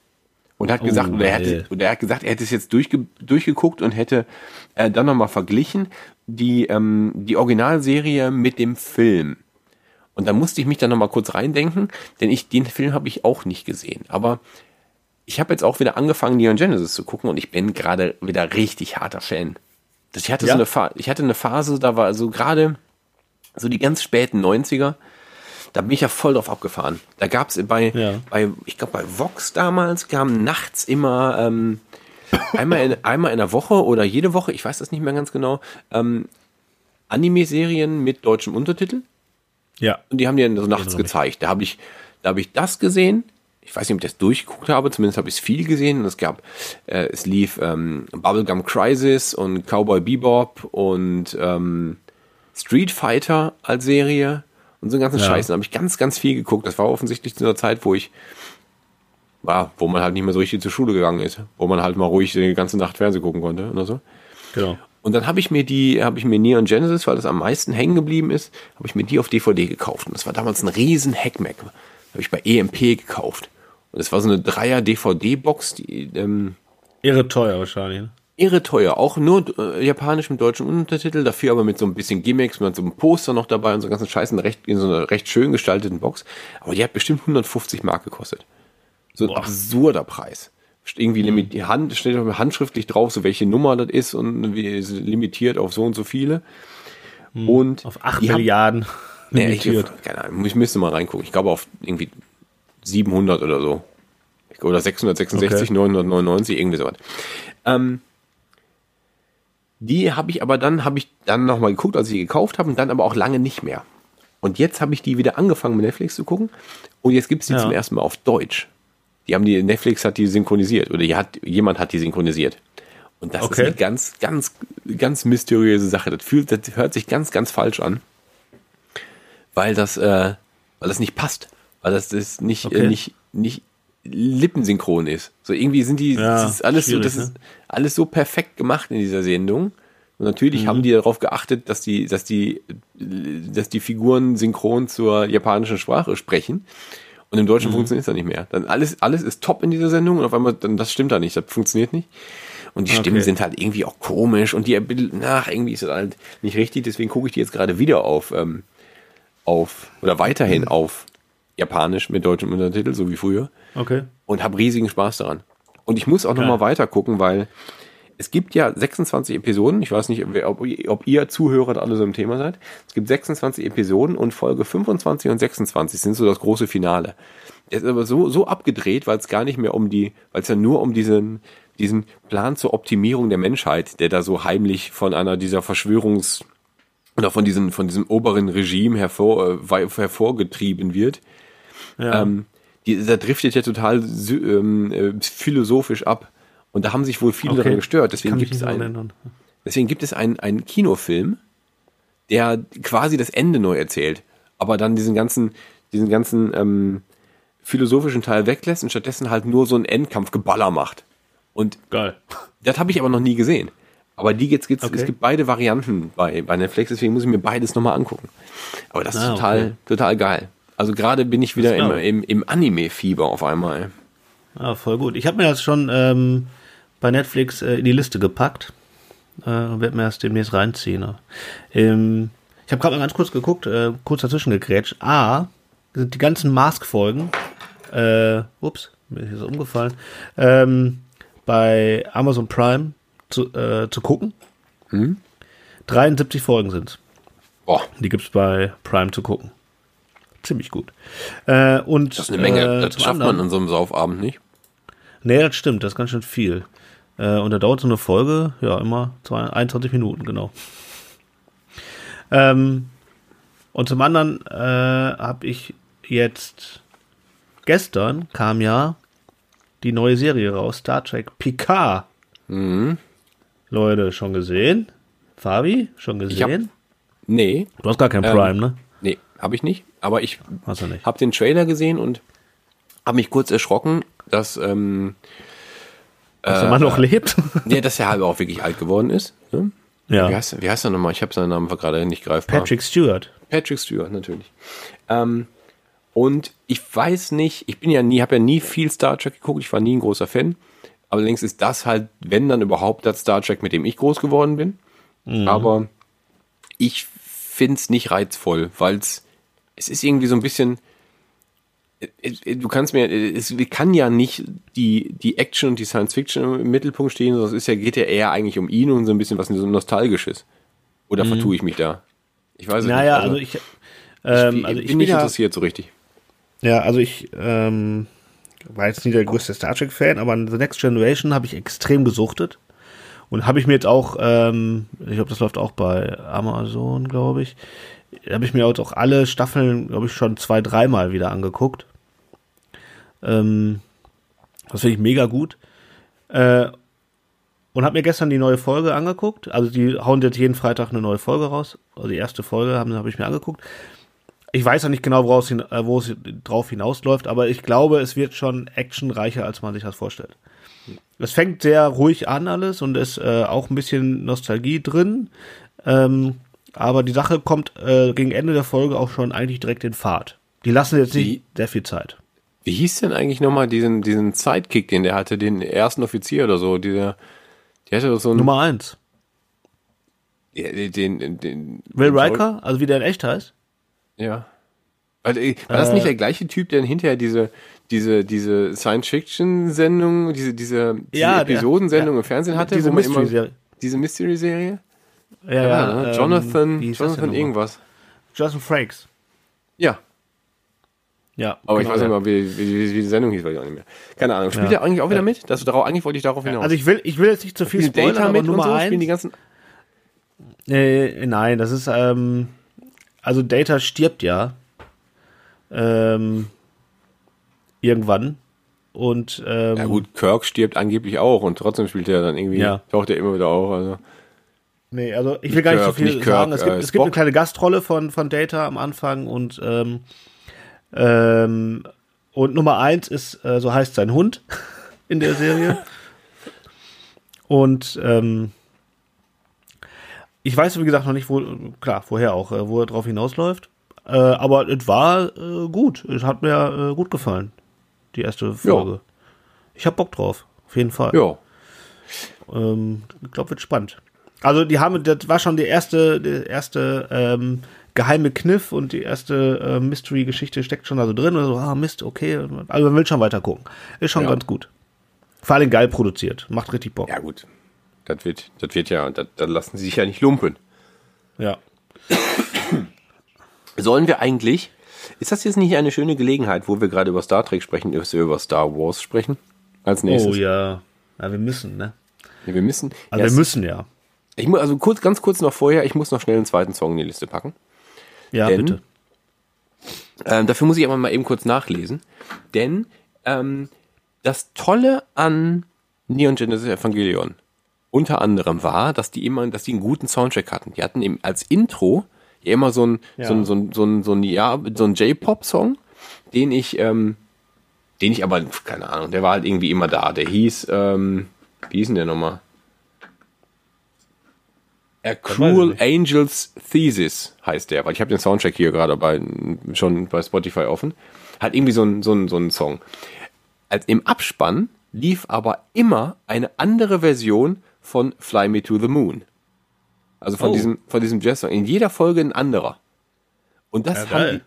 Und hat gesagt, oder er, hätte, oder er hat gesagt, er hätte es jetzt durchge, durchgeguckt und hätte äh, dann nochmal verglichen die, ähm, die Originalserie mit dem Film. Und da musste ich mich dann nochmal kurz reindenken, denn ich, den Film habe ich auch nicht gesehen. Aber ich habe jetzt auch wieder angefangen, Neon Genesis zu gucken und ich bin gerade wieder richtig harter Fan. Das- Ich hatte, Ja? so eine Fa ich hatte eine Phase, da war so gerade so die ganz späten 90er, da bin ich ja voll drauf abgefahren. Da gab es bei, Ja. bei, ich glaube bei Vox damals, kamen nachts immer ähm, einmal, in, einmal in der Woche oder jede Woche, ich weiß das nicht mehr ganz genau, ähm, Anime-Serien mit deutschem Untertitel. Ja. Und die haben die dann so nachts gezeigt. Da habe ich, da habe ich das gesehen. Ich weiß nicht, ob ich das durchgeguckt habe, zumindest habe ich es viel gesehen. Und es gab, äh, es lief ähm, Bubblegum Crisis und Cowboy Bebop und ähm, Street Fighter als Serie und so einen ganzen Ja. Scheiß. Da habe ich ganz, ganz viel geguckt. Das war offensichtlich zu einer Zeit, wo ich war, wo man halt nicht mehr so richtig zur Schule gegangen ist, wo man halt mal ruhig die ganze Nacht Fernsehen gucken konnte oder so. Genau. Und dann habe ich mir die, habe ich mir Neon Genesis, weil das am meisten hängen geblieben ist, habe ich mir die auf DVD gekauft. Und das war damals ein riesen Hackmack. Habe ich bei EMP gekauft. Und das war so eine Dreier DVD-Box, die ähm, Irre teuer wahrscheinlich. Ne? irre teuer. Auch nur äh, japanisch mit deutschen Untertitel, dafür aber mit so ein bisschen Gimmicks, mit so einem Poster noch dabei und so ganzen Scheißen recht, in so einer recht schön gestalteten Box. Aber die hat bestimmt 150 Mark gekostet. So ein Boah. absurder Preis. Irgendwie limit, die Hand, steht auch handschriftlich drauf, so welche Nummer das ist und wie limitiert auf so und so viele. Und Auf 8 die haben- Nee, ich, limitiert. keine Ahnung, ich müsste mal reingucken. Ich glaube auf irgendwie 700 oder so. Oder 666, Okay. 999, irgendwie sowas. Ähm, die habe ich aber dann, habe ich dann nochmal geguckt, als ich die gekauft habe und dann aber auch lange nicht mehr. Und jetzt habe ich die wieder angefangen mit Netflix zu gucken und jetzt gibt es die Ja. zum ersten Mal auf Deutsch. Die haben die, Netflix hat die synchronisiert oder hat, jemand hat die synchronisiert. Und das Okay. ist eine ganz, ganz, ganz mysteriöse Sache. Das fühlt, das hört sich ganz, ganz falsch an weil das, äh, weil das nicht passt, weil das, das nicht, Okay. äh, nicht, nicht lippensynchron ist. So irgendwie sind die, Ja, das ist alles so, das ne? ist alles so perfekt gemacht in dieser Sendung. Und natürlich Mhm. haben die darauf geachtet, dass die, dass die, dass die Figuren synchron zur japanischen Sprache sprechen. Und im Mhm. Deutschen funktioniert es dann nicht mehr. Dann alles, alles ist top in dieser Sendung und auf einmal, dann, das stimmt da nicht, das funktioniert nicht. Und die Okay. Stimmen sind halt irgendwie auch komisch und die, nach, irgendwie ist das halt nicht richtig, deswegen gucke ich die jetzt gerade wieder auf, ähm, auf, oder weiterhin auf Japanisch mit deutschem Untertitel, so wie früher Okay. und habe riesigen Spaß daran. Und ich muss auch noch mal weiter gucken, weil es gibt ja 26 Episoden. Ich weiß nicht, ob, ihr- ob ihr Zuhörer alle so im Thema seid. Es gibt 26 Episoden und Folge 25 und 26 sind so das große Finale. Der ist aber so, so abgedreht, weil es gar nicht mehr um die, weil es ja nur um diesen, diesen Plan zur Optimierung der Menschheit, der da so heimlich von einer dieser Verschwörungs- oder von diesem, von diesem oberen Regime hervor, äh, hervorgetrieben wird. Ja. Ähm, die, da driftet ja total ähm, äh, philosophisch ab. Und da haben sich wohl viele Okay. daran gestört. Deswegen gibt es einen, deswegen gibt es einen, einen Kinofilm, der quasi das Ende neu erzählt, aber dann diesen ganzen, diesen ganzen ähm, philosophischen Teil weglässt und stattdessen halt nur so einen Endkampfgeballer macht. Und Geil. das habe ich aber noch nie gesehen. Aber die jetzt gibt's, Okay. es gibt beide Varianten bei, bei Netflix, deswegen muss ich mir beides nochmal angucken. Aber das ist Ah, total, okay. total geil. Also gerade bin ich wieder im, im, im Anime-Fieber auf einmal. Ah, voll gut. Ich habe mir das schon ähm, bei Netflix äh, in die Liste gepackt äh, werde mir das demnächst reinziehen. ne? Ähm, ich habe gerade mal ganz kurz geguckt, äh, kurz dazwischen gegrätscht. A, sind die ganzen Mask-Folgen, äh, ups, mir ist umgefallen, ähm, bei Amazon Prime zu, äh, zu gucken. 73 Folgen sind Boah, Die gibt's bei Prime zu gucken. Ziemlich gut. Äh, und, das ist eine Menge. Äh, das schafft man anderen- an so einem Saufabend nicht. Nee, das stimmt, das ist ganz schön viel. Äh, und da dauert so eine Folge, ja, immer zwei, 21 Minuten, genau. Ähm, und zum anderen äh, habe ich jetzt gestern kam ja die neue Serie raus, Star Trek Picard. Mhm. Leute, schon gesehen? Fabi, schon hab- gesehen? Nee, du hast gar kein ähm, Prime, ne? nee, habe ich nicht. Aber ich habe den Trailer gesehen und habe mich kurz erschrocken, dass, ähm, Dass der Mann noch lebt? [laughs] nee, dass er halt auch wirklich alt geworden ist. Ne? ja. Wie, heißt, wie heißt er nochmal? Ich habe seinen Namen gerade nicht greifbar. Patrick Stewart. Patrick Stewart, natürlich. Ähm, und ich weiß nicht, ich bin ja nie, habe ja nie viel Star Trek geguckt, ich war nie ein großer Fan. Allerdings ist das halt, wenn dann überhaupt das Star Trek, mit dem ich groß geworden bin. Aber ich finde es nicht reizvoll, weil es ist irgendwie so ein bisschen. äh, äh, Du kannst mir, äh, es kann ja nicht die, die Action und die Science Fiction im Mittelpunkt stehen, sondern es ist ja, geht ja eher eigentlich um ihn und so ein bisschen was so Nostalgisches. Oder vertue ich mich da? Ich weiß es Naja, nicht. also ich, ich, ähm, also bin ich nicht ja, interessiert so richtig. Ja, also ich ähm, war jetzt nie der größte Star Trek-Fan, aber The Next Generation habe ich extrem gesuchtet. Und habe ich mir jetzt auch, ähm, ich glaube, das läuft auch bei Amazon, glaube ich, habe ich mir jetzt auch alle Staffeln, glaube ich, schon zwei, dreimal wieder angeguckt. Ähm, das finde ich mega gut. Äh, und habe mir gestern die neue Folge angeguckt. Also die hauen jetzt jeden Freitag eine neue Folge raus. Also die erste Folge habe hab ich mir angeguckt. Ich weiß ja nicht genau, woraus hin, äh, wo es drauf hinausläuft, aber ich glaube, es wird schon actionreicher, als man sich das vorstellt. Es fängt sehr ruhig an alles und ist äh, auch ein bisschen Nostalgie drin. Ähm, aber die Sache kommt äh, gegen Ende der Folge auch schon eigentlich direkt in Fahrt. Die lassen jetzt nicht Wie? sehr viel Zeit. Wie hieß denn eigentlich nochmal diesen, diesen Sidekick, den der hatte, den ersten Offizier oder so, dieser, der hatte doch so einen, Nummer eins. Ja, den, den, den, Will Riker, also wie der in echt heißt? Ja. War, war das Äh. nicht der gleiche Typ, der dann hinterher diese, diese, diese Science-Fiction-Sendung, diese, diese, diese Ja, Episodensendung ja. im Fernsehen hatte? Diese Mystery-Serie. Diese Mystery-Serie? Ja, Ja, ne? ähm, Jonathan, denn Jonathan irgendwas. Jonathan Frakes. Ja, Ja. aber ich genau weiß nicht mal, wie, wie, wie, die Sendung hieß, weiß ich auch nicht mehr. Keine Ahnung. Spielt Ja. er eigentlich auch wieder mit? Das, darauf, eigentlich wollte ich darauf hinaus. Also ich will, ich will jetzt nicht zu viel Spielt spoilern, Data aber mit und Nummer so? eins. Spielen die ganzen, Äh, nein, das ist, ähm, also Data stirbt ja. Ähm, irgendwann. Und, ähm, ja gut, Kirk stirbt angeblich auch und trotzdem spielt er dann irgendwie, Ja. taucht er immer wieder auf. Also. Nee, also ich will gar nicht so Kirk, viel nicht Kirk, sagen. Es gibt, äh, es gibt eine kleine Gastrolle von, von Data am Anfang und, ähm, ähm, und Nummer eins ist, äh, so heißt sein Hund [laughs] in der Serie. [laughs] und, ähm, ich weiß, wie gesagt, noch nicht, wo, klar, vorher auch, äh, wo er drauf hinausläuft. Äh, aber es war äh, gut. Es hat mir äh, gut gefallen, die erste Folge. Ich hab Bock drauf, auf jeden Fall. Ja. Ähm, ich glaube, wird spannend. Also die haben, das war schon die erste, der erste ähm, geheime Kniff und die erste äh, Mystery-Geschichte steckt schon da so drin. Und so, ah Mist, okay. Also man will schon weiter gucken. Ist schon Ja. ganz gut. Vor allem geil produziert. Macht richtig Bock. Ja gut. Das wird, das wird ja, das, das lassen sie sich ja nicht lumpen. Ja. [coughs] Sollen wir eigentlich, ist das jetzt nicht eine schöne Gelegenheit, wo wir gerade über Star Trek sprechen, dass wir über Star Wars sprechen? Als nächstes. Oh ja. Ja, wir müssen, ne? Ja, wir müssen. Also ja, wir müssen ja. Ich muss, also kurz, ganz kurz noch vorher, ich muss noch schnell einen zweiten Song in die Liste packen. Ja, Denn- bitte. Ähm, dafür muss ich aber mal eben kurz nachlesen. Denn ähm, das Tolle an Neon Genesis Evangelion unter anderem war, dass die immer, dass die einen guten Soundtrack hatten. Die hatten eben als Intro ja immer so ein, Ja. so ein, so ein, so ein, so ein, ja, so ein J-Pop-Song, den ich, ähm, den ich aber, keine Ahnung, der war halt irgendwie immer da. Der hieß, ähm, wie hieß denn der nochmal? A Cruel. Angels Thesis heißt der, weil ich habe den Soundtrack hier gerade bei, schon bei Spotify offen. Hat irgendwie so ein, so ein, so ein Song. Als im Abspann lief aber immer eine andere Version von Fly Me to the Moon. Also von Oh. diesem, von diesem Jazz-Song. In jeder Folge ein anderer. Und das Ja, haben die,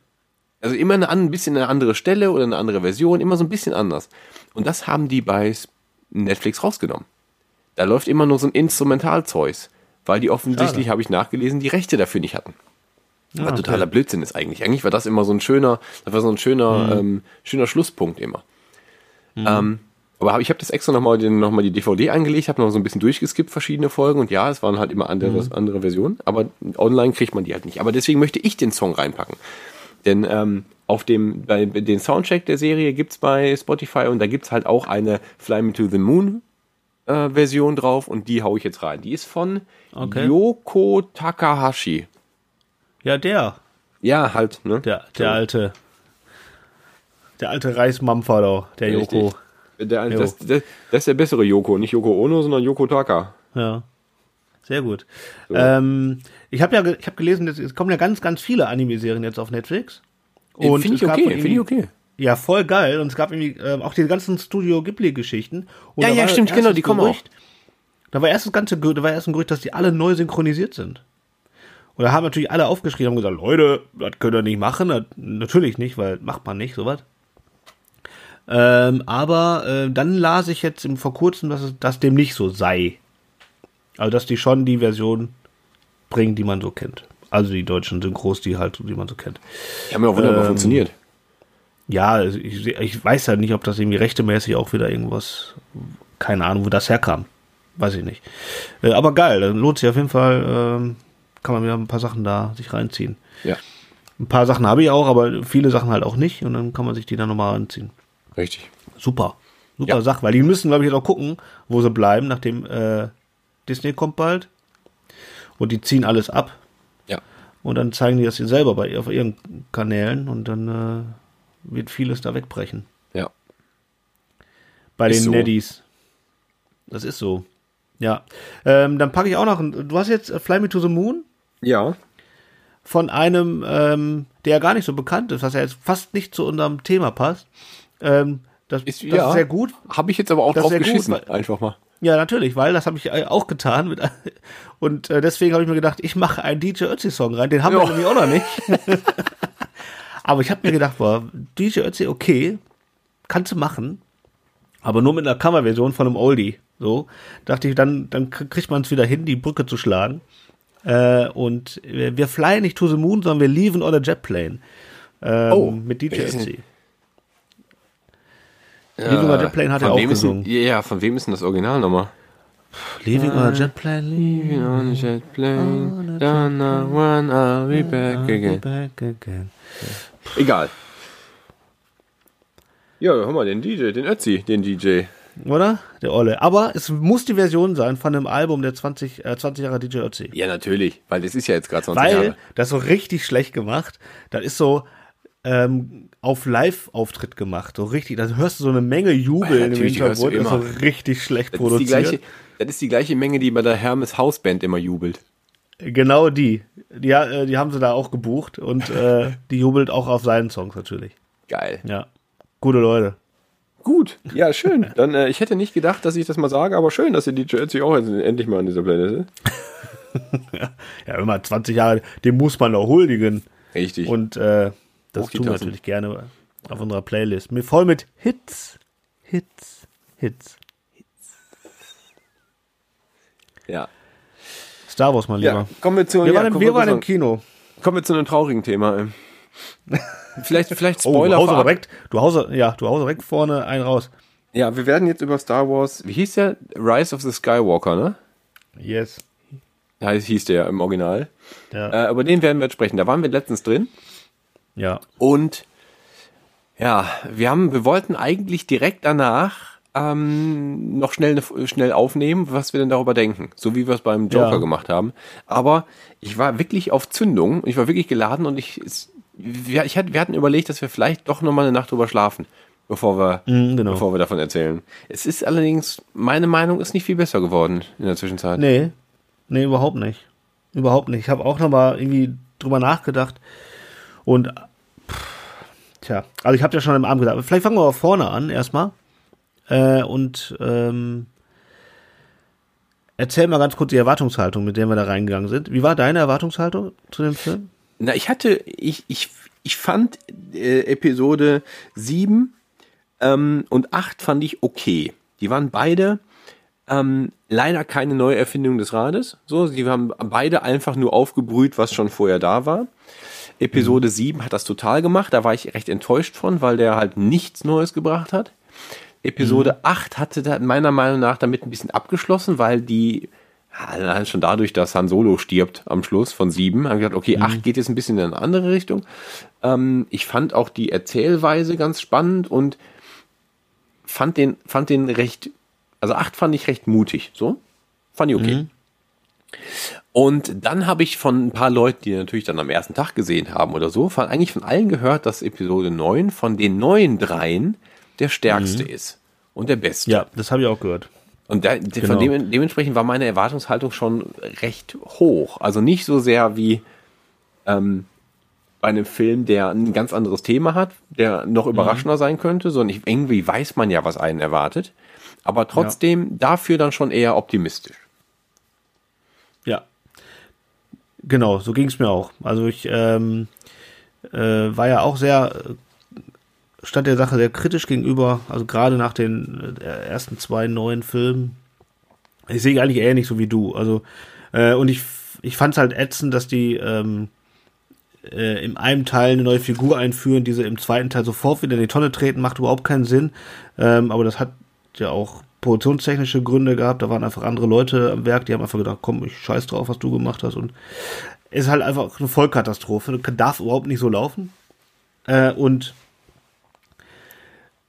also immer eine, ein bisschen eine andere Stelle oder eine andere Version, immer so ein bisschen anders. Und das haben die bei Netflix rausgenommen. Da läuft immer nur so ein Instrumentalzeus, weil die offensichtlich, habe ich nachgelesen, die Rechte dafür nicht hatten. Was okay. totaler Blödsinn ist eigentlich. Eigentlich war das immer so ein schöner, das war so ein schöner, Mhm. ähm, schöner Schlusspunkt immer. Ähm, aber hab, ich habe das extra nochmal noch mal die DVD eingelegt, habe noch so ein bisschen durchgeskippt, verschiedene Folgen und ja, es waren halt immer andere, Mhm. andere Versionen, aber online kriegt man die halt nicht. Aber deswegen möchte ich den Song reinpacken. Denn ähm, auf dem, bei den Soundtrack der Serie gibt's bei Spotify und da gibt's halt auch eine Fly Me to the Moon äh, Version drauf und die hau ich jetzt rein. Die ist von Okay. Yoko Takahashi. Ja, der. Ja, halt, ne? Der, der alte. Der alte Reismampfer da, der Richtig. Joko. Der, das, das, das ist der bessere Yoko, nicht Yoko Ono, sondern Yoko Taka. Ja. Sehr gut. Ähm, ich habe ja ich hab gelesen, es- kommen ja ganz, ganz viele Anime-Serien jetzt auf Netflix. Finde ich es gab okay, finde ich okay. Ja, voll geil. Und es gab irgendwie ähm, auch die ganzen Studio Ghibli-Geschichten. Und Ja, ja, stimmt, genau, die kommen auch. Gerücht- Da war erst das ganze, da war erst ein Gerücht, dass die alle neu synchronisiert sind. Und da haben natürlich alle aufgeschrieben und gesagt, Leute, das könnt ihr nicht machen. Das, natürlich nicht, weil macht man nicht, sowas. Ähm, aber äh, dann las ich jetzt im, vor kurzem, dass es dass dem nicht so sei. Also dass die schon die Version bringen, die man so kennt. Also die deutschen Synchros, die halt, die man so kennt. Die haben ja auch wunderbar Ähm, funktioniert. Ja, also ich, ich weiß ja nicht, ob das irgendwie rechtemäßig auch wieder irgendwas, keine Ahnung, wo das herkam. Weiß ich nicht. Äh, aber geil, dann lohnt sich auf jeden Fall, ähm, kann man wieder ein paar Sachen da sich reinziehen. Ja, Ein paar Sachen habe ich auch, aber viele Sachen halt auch nicht und dann kann man sich die dann nochmal anziehen. Richtig. Super. Super Ja. Sache, weil die müssen, glaube ich, jetzt auch gucken, wo sie bleiben, nachdem äh, Disney kommt bald. Und die ziehen alles ab. Ja. Und dann zeigen die das hier selber bei, auf ihren Kanälen und dann äh, wird vieles da wegbrechen. Ja. Bei Ist den so. Neddies. Das ist so. Ja. Ähm, dann packe ich auch noch, du hast jetzt äh, Fly Me to the Moon Ja. von einem, ähm, der ja gar nicht so bekannt ist, was ja jetzt fast nicht zu unserem Thema passt. Ähm, das Ist, das ja. ist sehr gut. Habe ich jetzt aber auch Das drauf sehr gut, geschissen. weil- einfach mal. Ja, natürlich, weil das habe ich äh, auch getan. Mit, [laughs] und äh, deswegen habe ich mir gedacht, ich mache einen DJ Ötzi-Song rein. Den haben wir Ja. nämlich auch noch nicht. [laughs] aber ich habe mir gedacht, boah, DJ Ötzi, okay, kannst du machen. Aber nur mit einer Coverversion von einem Oldie. So, dachte ich, dann, dann kriegt man es wieder hin, die Brücke zu schlagen. Äh, und wir wir flyen nicht to the moon, sondern wir leaven on a jet plane. Ähm, Oh, mit DJ welches- Ötzi. Leaving on a Jet Plane hat er auch ist denn, gesungen. Ja, von wem ist denn das Original nochmal? Leaving on a jet plane, leaving On a jet plane, don't know when I'll be back again. back again. Egal. Ja, hör mal, den DJ, den Ötzi, den DJ. Oder? Der Olle. Aber es muss die Version sein von einem Album der 20, äh, 20 Jahre DJ Ötzi. Ja, natürlich, weil das ist ja jetzt gerade 20 Weil Jahre. das ist so richtig schlecht gemacht. Das ist so ähm, auf Live-Auftritt gemacht. So richtig, da hörst du so eine Menge Jubel Ja, im die Hintergrund. Das ist so richtig schlecht Das die produziert. gleiche, das ist die gleiche Menge, die bei der Hermes Hausband immer jubelt. Genau die. Die, äh, die haben sie da auch gebucht und äh, [laughs] die jubelt auch auf seinen Songs natürlich. Geil. Ja. Gute Leute. Gut, ja, schön. [laughs] Dann, äh, ich hätte nicht gedacht, dass ich das mal sage, aber schön, dass der DJ Ötzi auch jetzt endlich mal an dieser Playlist ist. [laughs] Ja, immer 20 Jahre, dem muss man doch huldigen. Richtig. Und äh, das tun wir natürlich gerne auf unserer Playlist. Mir voll mit Hits, Hits, Hits. ja. Star Wars mal ja, lieber. kommen wir zu, wir ja, waren, im, wir waren im Kino. Kommen wir zu einem traurigen Thema. ey. [laughs] Vielleicht, vielleicht Oh, Spoiler du haust direkt, du haust, ja, du haust direkt vorne einen raus. Ja, wir werden jetzt über Star Wars, wie hieß der? Rise of the Skywalker, ne? Yes. Ja, hieß der im Original. Ja. Äh, über den werden wir jetzt sprechen. Da waren wir letztens drin. Ja. Und ja, wir haben, wir wollten eigentlich direkt danach ähm, noch schnell, ne- schnell aufnehmen, was wir denn darüber denken. So wie wir es beim Joker Ja. gemacht haben. Aber ich war wirklich auf Zündung. Ich war wirklich geladen und ich, es, wir, ich hatte, wir hatten überlegt, dass wir vielleicht doch noch mal eine Nacht drüber schlafen, bevor wir, Mhm, genau. bevor wir davon erzählen. Es ist allerdings, meine Meinung ist nicht viel besser geworden in der Zwischenzeit. Nee. Nee, überhaupt nicht. Überhaupt nicht. Ich habe auch noch mal irgendwie drüber nachgedacht. Und pff, tja, also ich habe ja schon am Abend gedacht. Vielleicht fangen wir vorne an erstmal. Äh, und ähm, erzähl mal ganz kurz die Erwartungshaltung, mit der wir da reingegangen sind. Wie war deine Erwartungshaltung zu dem Film? Na, ich hatte, ich, ich, ich fand äh, Episode 7 ähm, und 8 fand ich okay. Die waren beide ähm, leider keine neue Erfindung des Rades. So, sie haben beide einfach nur aufgebrüht, was schon vorher da war. Episode 7 hat das total gemacht, da war ich recht enttäuscht von, weil der halt nichts Neues gebracht hat. Episode 8 hatte da meiner Meinung nach damit ein bisschen abgeschlossen, weil die ja, allein schon dadurch, dass Han Solo stirbt am Schluss von 7, haben gesagt, okay, 8 geht jetzt ein bisschen in eine andere Richtung. Ähm, ich fand auch die Erzählweise ganz spannend und fand den, fand den recht, also 8 fand ich recht mutig, so. Fand ich okay. Und dann habe ich von ein paar Leuten, die natürlich dann am ersten Tag gesehen haben oder so, von, eigentlich von allen gehört, dass Episode 9 von den neuen dreien der stärkste ist und der beste. Ja, das habe ich auch gehört. Und da, Genau. von dem, dementsprechend war meine Erwartungshaltung schon recht hoch. Also nicht so sehr wie ähm, bei einem Film, der ein ganz anderes Thema hat, der noch überraschender sein könnte, sondern ich, irgendwie weiß man ja, was einen erwartet. Aber trotzdem dafür dann schon eher optimistisch. Ja. Genau, so ging es mir auch. Also ich ähm, äh, war ja auch sehr, äh, stand der Sache sehr kritisch gegenüber, also gerade nach den äh, ersten zwei neuen Filmen. Ich sehe eigentlich ähnlich so wie du. Also, äh, und ich, ich fand es halt ätzend, dass die ähm, äh, in einem Teil eine neue Figur einführen, diese im zweiten Teil sofort wieder in die Tonne treten, macht überhaupt keinen Sinn. Ähm, aber das hat ja auch produktionstechnische Gründe gehabt. Da waren einfach andere Leute am Werk, die haben einfach gedacht, komm, ich scheiß drauf, was du gemacht hast. Und ist halt einfach eine Vollkatastrophe. Darf überhaupt nicht so laufen. Äh, und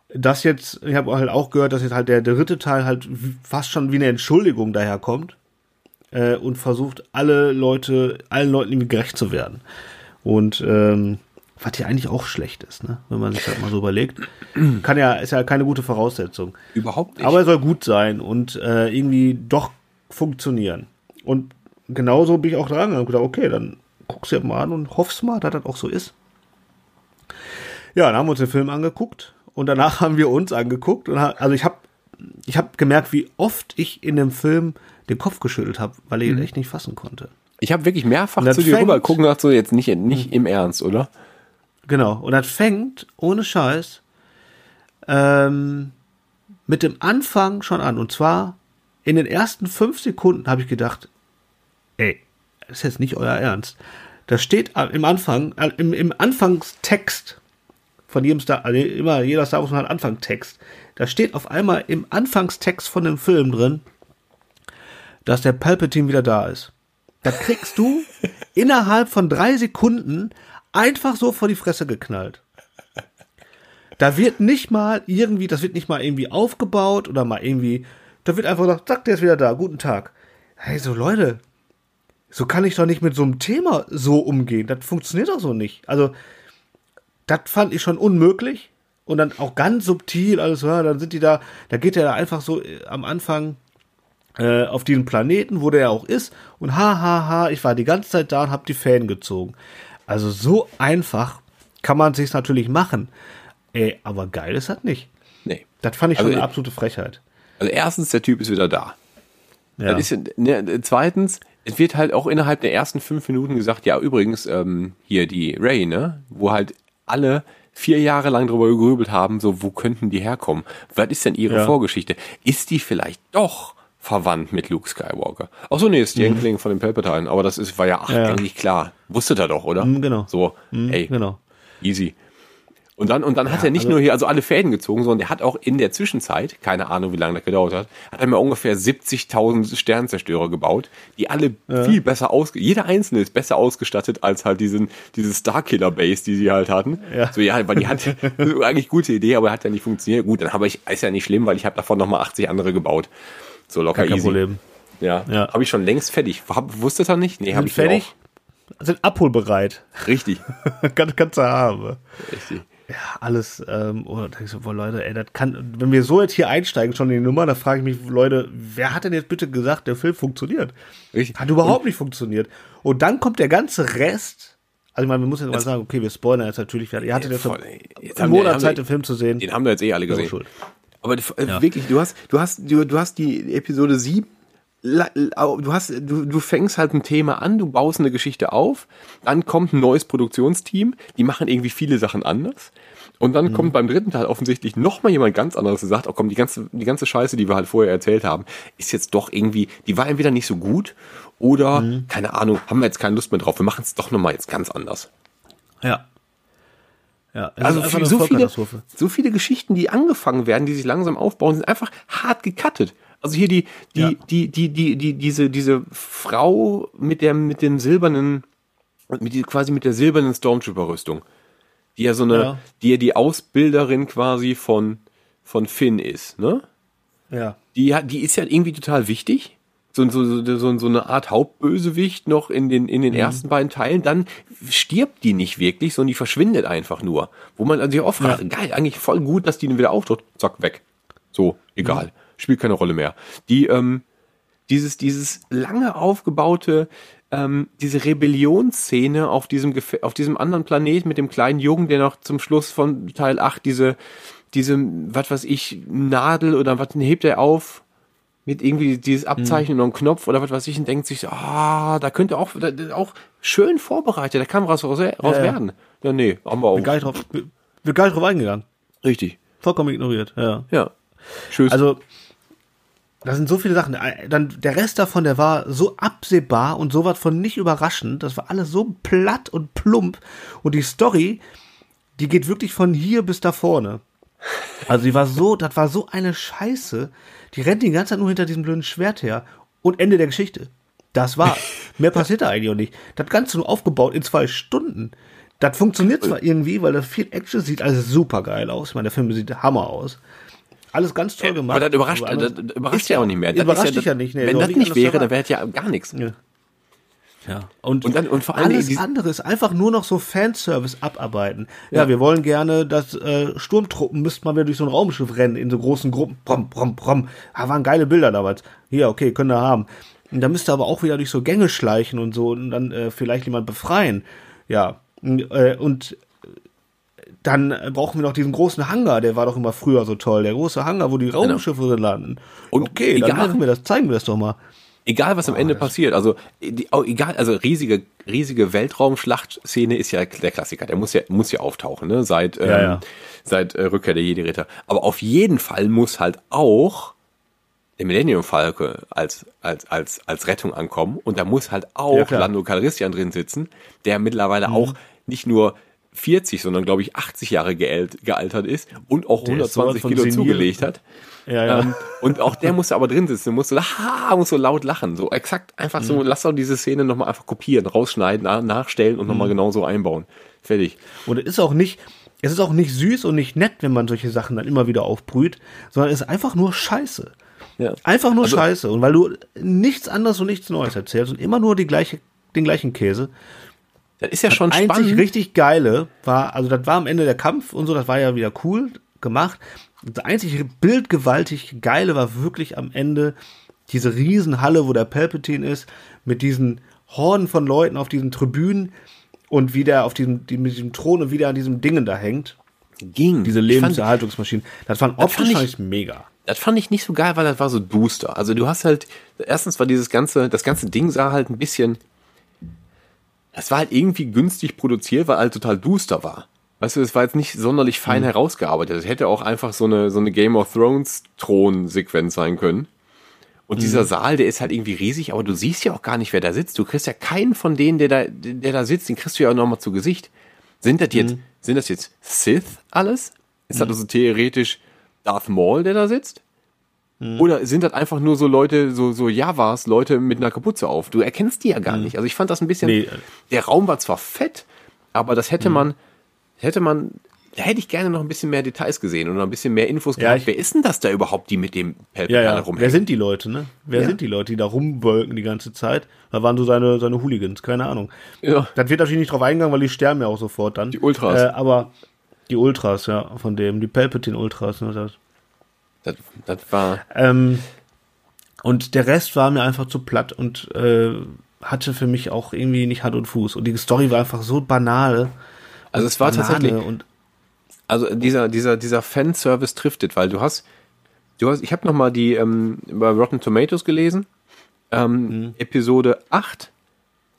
das jetzt, ich habe halt auch gehört, dass jetzt halt der dritte Teil halt fast schon wie eine Entschuldigung daherkommt. äh, und versucht, alle Leute, allen Leuten gerecht zu werden. Und ähm, was ja eigentlich auch schlecht ist, ne? wenn man sich das mal so überlegt. Kann ja, ist ja keine gute Voraussetzung. Überhaupt nicht. Aber er soll gut sein und äh, irgendwie doch funktionieren. Und genauso bin ich auch dran und gedacht, okay, dann guck's dir mal an und hoff's mal, dass das auch so ist. Ja, dann haben wir uns den Film angeguckt und danach [laughs] haben wir uns angeguckt und also ich habe ich habe gemerkt, wie oft ich in dem Film den Kopf geschüttelt habe, weil ich ihn echt nicht fassen konnte. ich habe wirklich mehrfach zu dir rüber gucken und dachte so, jetzt nicht, nicht im Ernst, oder? Genau. Und das fängt ohne Scheiß ähm, mit dem Anfang schon an. Und zwar in den ersten fünf Sekunden habe ich gedacht, ey, das ist jetzt nicht euer Ernst. Da steht im Anfang, äh, im, im Anfangstext von jedem Star, also immer jeder Star Wars hat Anfangstext. Da steht auf einmal im Anfangstext von dem Film drin, dass der Palpatine wieder da ist. Das kriegst du [laughs] innerhalb von drei Sekunden einfach so vor die Fresse geknallt. Da wird nicht mal irgendwie, das wird nicht mal irgendwie aufgebaut oder mal irgendwie, da wird einfach gesagt, zack, der ist wieder da, guten Tag. Hey, so Leute, so kann ich doch nicht mit so einem Thema so umgehen. Das funktioniert doch so nicht. Also, das fand ich schon unmöglich. Und dann auch ganz subtil alles, ja, dann sind die da, da geht er da einfach so äh, am Anfang äh, auf diesen Planeten, wo der ja auch ist. Und ha, ha, ha, ich war die ganze Zeit da und hab die Fäden gezogen. Also so einfach kann man sich's natürlich machen. Ey, aber geil ist das nicht. Nee. Das fand ich schon Also, eine absolute Frechheit. Also erstens, der Typ ist wieder da. Ja. Ist, ne, zweitens, es wird halt auch innerhalb der ersten fünf Minuten gesagt, ja, übrigens, ähm, hier die Ray, ne, wo halt alle vier Jahre lang drüber gegrübelt haben, so, wo könnten die herkommen? Was ist denn ihre Ja. Vorgeschichte? Ist die vielleicht doch verwandt mit Luke Skywalker? Ach so, nee, ist die Enkelin von dem Palpatine, aber das ist, war ja, ach, Mhm. Ja. eigentlich klar. Wusstet er doch, oder? Mm, genau. So, Mm, ey, Genau. Easy. Und dann, und dann hat er nicht nur hier also alle Fäden gezogen, sondern der hat auch in der Zwischenzeit, keine Ahnung, wie lange das gedauert hat, hat er mir ungefähr 70.000 Sternzerstörer gebaut, die alle viel besser aus, jeder einzelne ist besser ausgestattet als halt diesen, diese Starkiller Base, die sie halt hatten. Ja. So, ja, weil die hat [laughs] eigentlich gute Idee, aber hat ja nicht funktioniert. Gut, dann habe ich, ist ja nicht schlimm, weil ich habe davon nochmal 80 andere gebaut. So locker Gar kein easy. Problem. Ja. Ja. Habe ich schon längst fertig. Hab, wusstet ihr nicht? Nee, habe Sind ich fertig? Sind abholbereit. Auch. Richtig. [laughs] kann, kannst du haben. Richtig. Ja, alles, ähm, oh, da denk ich so, boah, Leute, ey, das kann, wenn wir so jetzt hier einsteigen, schon in die Nummer, da frage ich mich, Leute, wer hat denn jetzt bitte gesagt, der Film funktioniert? Richtig. Hat überhaupt nicht funktioniert. Und dann kommt der ganze Rest, also ich meine, wir müssen jetzt mal sagen, okay, wir spoilern jetzt natürlich, ihr hattet jetzt, voll. Jetzt einen Monat Zeit, den Film zu sehen. Den haben wir jetzt eh alle gesehen. Aber äh, wirklich, du hast, du hast, du, du hast die Episode 7, la- au- du hast, du, du fängst halt ein Thema an, du baust eine Geschichte auf, dann kommt ein neues Produktionsteam, die machen irgendwie viele Sachen anders. Und dann kommt beim dritten Teil offensichtlich nochmal jemand ganz anderes und sagt, oh komm, die ganze, die ganze Scheiße, die wir halt vorher erzählt haben, ist jetzt doch irgendwie, die war entweder nicht so gut oder, keine Ahnung, haben wir jetzt keine Lust mehr drauf, wir machen es doch nochmal jetzt ganz anders. Ja. Ja, Also viel, so, viele, so viele Geschichten, die angefangen werden, die sich langsam aufbauen, sind einfach hart gecuttet. Also hier die, die, Ja. die, die, die, die, diese, diese Frau mit der, mit dem silbernen, mit die, quasi mit der silbernen Stormtrooper-Rüstung. Die ja so eine, Ja. die ja die Ausbilderin quasi von, von Finn ist, ne? Ja. Die, die ist ja irgendwie total wichtig. So, so, so, so, eine Art Hauptbösewicht noch in den, in den Mhm. ersten beiden Teilen. Dann stirbt die nicht wirklich, sondern die verschwindet einfach nur. Wo man also sich oft fragt, geil, eigentlich voll gut, dass die dann wieder auftaucht. Zack, weg. So, egal. Spielt keine Rolle mehr. Die, ähm, dieses, dieses lange aufgebaute, ähm, diese Rebellionsszene auf diesem, Gef- auf diesem anderen Planet mit dem kleinen Jungen, der noch zum Schluss von Teil 8 diese, diese, was weiß ich, Nadel oder was hebt er auf? Mit irgendwie dieses Abzeichen und einem Knopf oder was weiß ich und denkt sich, so, ah, da könnte auch, da, auch schön vorbereitet, da kann was raus, raus ja. werden. Ja, nee, haben wir auch. Bin gar nicht drauf, bin gar nicht drauf eingegangen. Richtig. Vollkommen ignoriert, ja. Ja. Tschüss. Also, da sind so viele Sachen. Äh, Dann der Rest davon, der war so absehbar und sowas von nicht überraschend. Das war alles so platt und plump. Und die Story, die geht wirklich von hier bis da vorne. Also die war so, das war so eine Scheiße. Die rennt die ganze Zeit nur hinter diesem blöden Schwert her. Und Ende der Geschichte. Das war. [laughs] Mehr passiert da eigentlich auch nicht. Das Ganze nur aufgebaut in zwei Stunden. Das funktioniert zwar irgendwie, weil das viel Action sieht alles super geil aus. Ich meine, der Film sieht Hammer aus. Alles ganz toll gemacht. Aber das überrascht, Aber das überrascht ja auch nicht mehr. Das Überrascht ja, dich ja nicht. Nee, wenn das nicht wäre, dann wäre es ja gar nichts. Ja. Ja. Und, Und dann- und vor allen alles andere ist einfach nur noch so Fanservice abarbeiten. Ja, wir wollen gerne, dass äh, Sturmtruppen müssten mal wieder durch so ein Raumschiff rennen in so großen Gruppen. Prom, prom, prom. Da waren geile Bilder damals. Hier, okay, können wir haben. Und da müsste aber auch wieder durch so Gänge schleichen und so und dann äh, vielleicht jemand befreien. Ja. Äh, und dann brauchen wir noch diesen großen Hangar, der war doch immer früher so toll. Der große Hangar, wo die Raumschiffe drin landen. Und okay, dann egal- machen wir das, zeigen wir das doch mal. Egal, was am Ende passiert, also die, auch egal, also riesige, riesige Weltraumschlachtszene ist ja der Klassiker, der muss ja, muss ja auftauchen, ne? Seit, ähm, Ja, ja. seit äh, Rückkehr der Jedi-Ritter. Aber auf jeden Fall muss halt auch der Millennium Falke als, als, als, als Rettung ankommen und da muss halt auch Ja. Mhm. Lando Calrissian drin sitzen, der mittlerweile auch nicht nur 40, sondern glaube ich 80 Jahre gealt, gealtert ist und auch Der ist sowas 120 von Kilo senil. zugelegt hat. Ja, ja. Ähm, und auch der musste aber drin sitzen, musste ha, muss so laut lachen, so exakt einfach so, Mhm. lass doch diese Szene nochmal einfach kopieren, rausschneiden, na- nachstellen und Mhm. nochmal genau so einbauen. Fertig. Und es ist auch nicht, es ist auch nicht süß und nicht nett, wenn man solche Sachen dann immer wieder aufbrüht, sondern es ist einfach nur Scheiße. Ja. Einfach nur Also- Scheiße. Und weil du nichts anderes und nichts Neues erzählst und immer nur die gleiche, den gleichen Käse. Das ist ja schon Einzig spannend. richtig geile war, also das war am Ende der Kampf und so, das war ja wieder cool gemacht. Das einzig bildgewaltig geile war wirklich am Ende diese Riesenhalle, wo der Palpatine ist, mit diesen Horden von Leuten auf diesen Tribünen und wie der auf diesem, die, mit diesem Thron und wieder an diesem Dingen da hängt. Ging. Diese Lebenserhaltungsmaschinen. Das waren optisch fand ich- mega. Das fand ich nicht so geil, weil das war so duster. Also du hast halt, erstens war dieses ganze, das ganze Ding sah halt ein bisschen, das war halt irgendwie günstig produziert, weil halt total duster war. Weißt du, es war jetzt nicht sonderlich fein Mhm. herausgearbeitet. Es hätte auch einfach so eine, so eine Game of Thrones Thron-Sequenz sein können. Und dieser Mhm. Saal, der ist halt irgendwie riesig, aber du siehst ja auch gar nicht, wer da sitzt. Du kriegst ja keinen von denen, der da, der da sitzt, den kriegst du ja auch nochmal zu Gesicht. Sind das Mhm. jetzt, sind das jetzt Sith alles? Ist das also theoretisch Darth Maul, der da sitzt? Mhm. Oder sind das einfach nur so Leute, so, so Javas, Leute mit einer Kapuze auf? Du erkennst die ja gar nicht. Also ich fand das ein bisschen, Mhm. Nee. der Raum war zwar fett, aber das Mhm. hätte man, hätte man, da hätte ich gerne noch ein bisschen mehr Details gesehen und noch ein bisschen mehr Infos Ja, gehabt. ich- Wer ist denn das da überhaupt, die mit dem Palpatine Ja, ja. rumhängen? Wer sind die Leute, ne? Wer Ja. sind die Leute, die da rumwolken die ganze Zeit? Da waren so seine, seine Hooligans, keine Ahnung. Ja. Das wird natürlich nicht drauf eingegangen, weil die sterben ja auch sofort dann. Die Ultras. Äh, aber die Ultras, ja, von dem, die Palpatine-Ultras. Ne, das. Das, das war, Ähm, und der Rest war mir einfach zu platt und äh, hatte für mich auch irgendwie nicht Hand und Fuß. Und die Story war einfach so banal. Also es war Banane tatsächlich, Und, also dieser, dieser, dieser Fanservice triftet, weil du hast, du hast, ich habe nochmal die ähm, bei Rotten Tomatoes gelesen. Ähm, Episode 8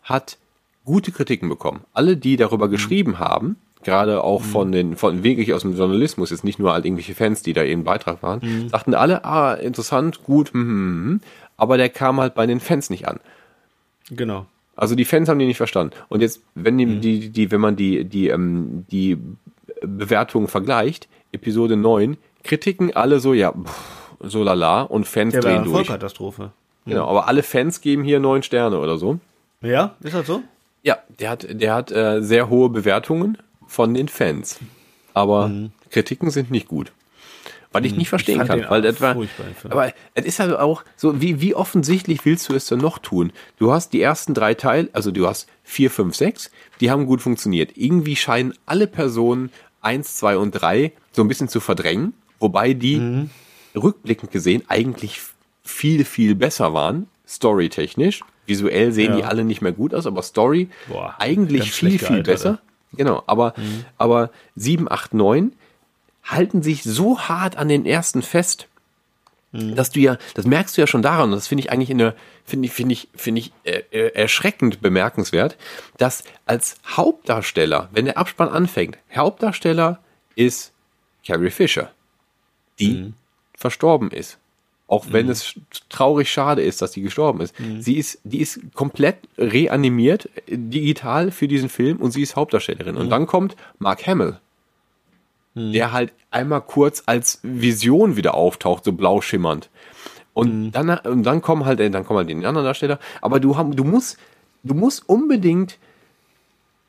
hat gute Kritiken bekommen. Alle, die darüber geschrieben haben, gerade auch von den, von wirklich aus dem Journalismus, jetzt nicht nur halt irgendwelche Fans, die da eben Beitrag waren, sagten alle, ah, interessant, gut, hm, hm, hm, aber der kam halt bei den Fans nicht an. genau. Also die Fans haben die nicht verstanden. Und jetzt, wenn die, die, die wenn man die, die, ähm, die Bewertungen vergleicht, Episode 9, Kritiken alle so, ja, pff, so lala und Fans war drehen durch. Vollkatastrophe. Genau, aber alle Fans geben hier neun Sterne oder so. Ja, ist das so? Ja, der hat, der hat äh, sehr hohe Bewertungen von den Fans. Aber Kritiken sind nicht gut. Weil ich nicht verstehen fand kann. Weil Film. aber es ist halt auch so, wie, wie offensichtlich willst du es denn noch tun? Du hast die ersten drei Teile, also du hast vier, fünf, sechs, die haben gut funktioniert. Irgendwie scheinen alle Personen eins, zwei und drei so ein bisschen zu verdrängen, wobei die Mhm. rückblickend gesehen eigentlich viel, viel besser waren, storytechnisch. Visuell sehen Ja. die alle nicht mehr gut aus, aber Story Boah, eigentlich viel, viel gealtert, besser. Genau, aber, aber 7, 8, 9 halten sich so hart an den ersten fest, dass du ja, das merkst du ja schon daran, und das finde ich eigentlich in der, finde ich, finde ich, finde ich äh, äh, erschreckend bemerkenswert, dass als Hauptdarsteller, wenn der Abspann anfängt, Hauptdarsteller ist Carrie Fisher, die verstorben ist. Auch wenn es traurig schade ist, dass sie gestorben ist. Sie ist, die ist komplett reanimiert, digital für diesen Film und sie ist Hauptdarstellerin. Und dann kommt Mark Hamill, der halt einmal kurz als Vision wieder auftaucht, so blau schimmernd. Und dann, und dann kommen halt, äh, dann kommen halt die anderen Darsteller. Aber du, haben, du musst, du musst unbedingt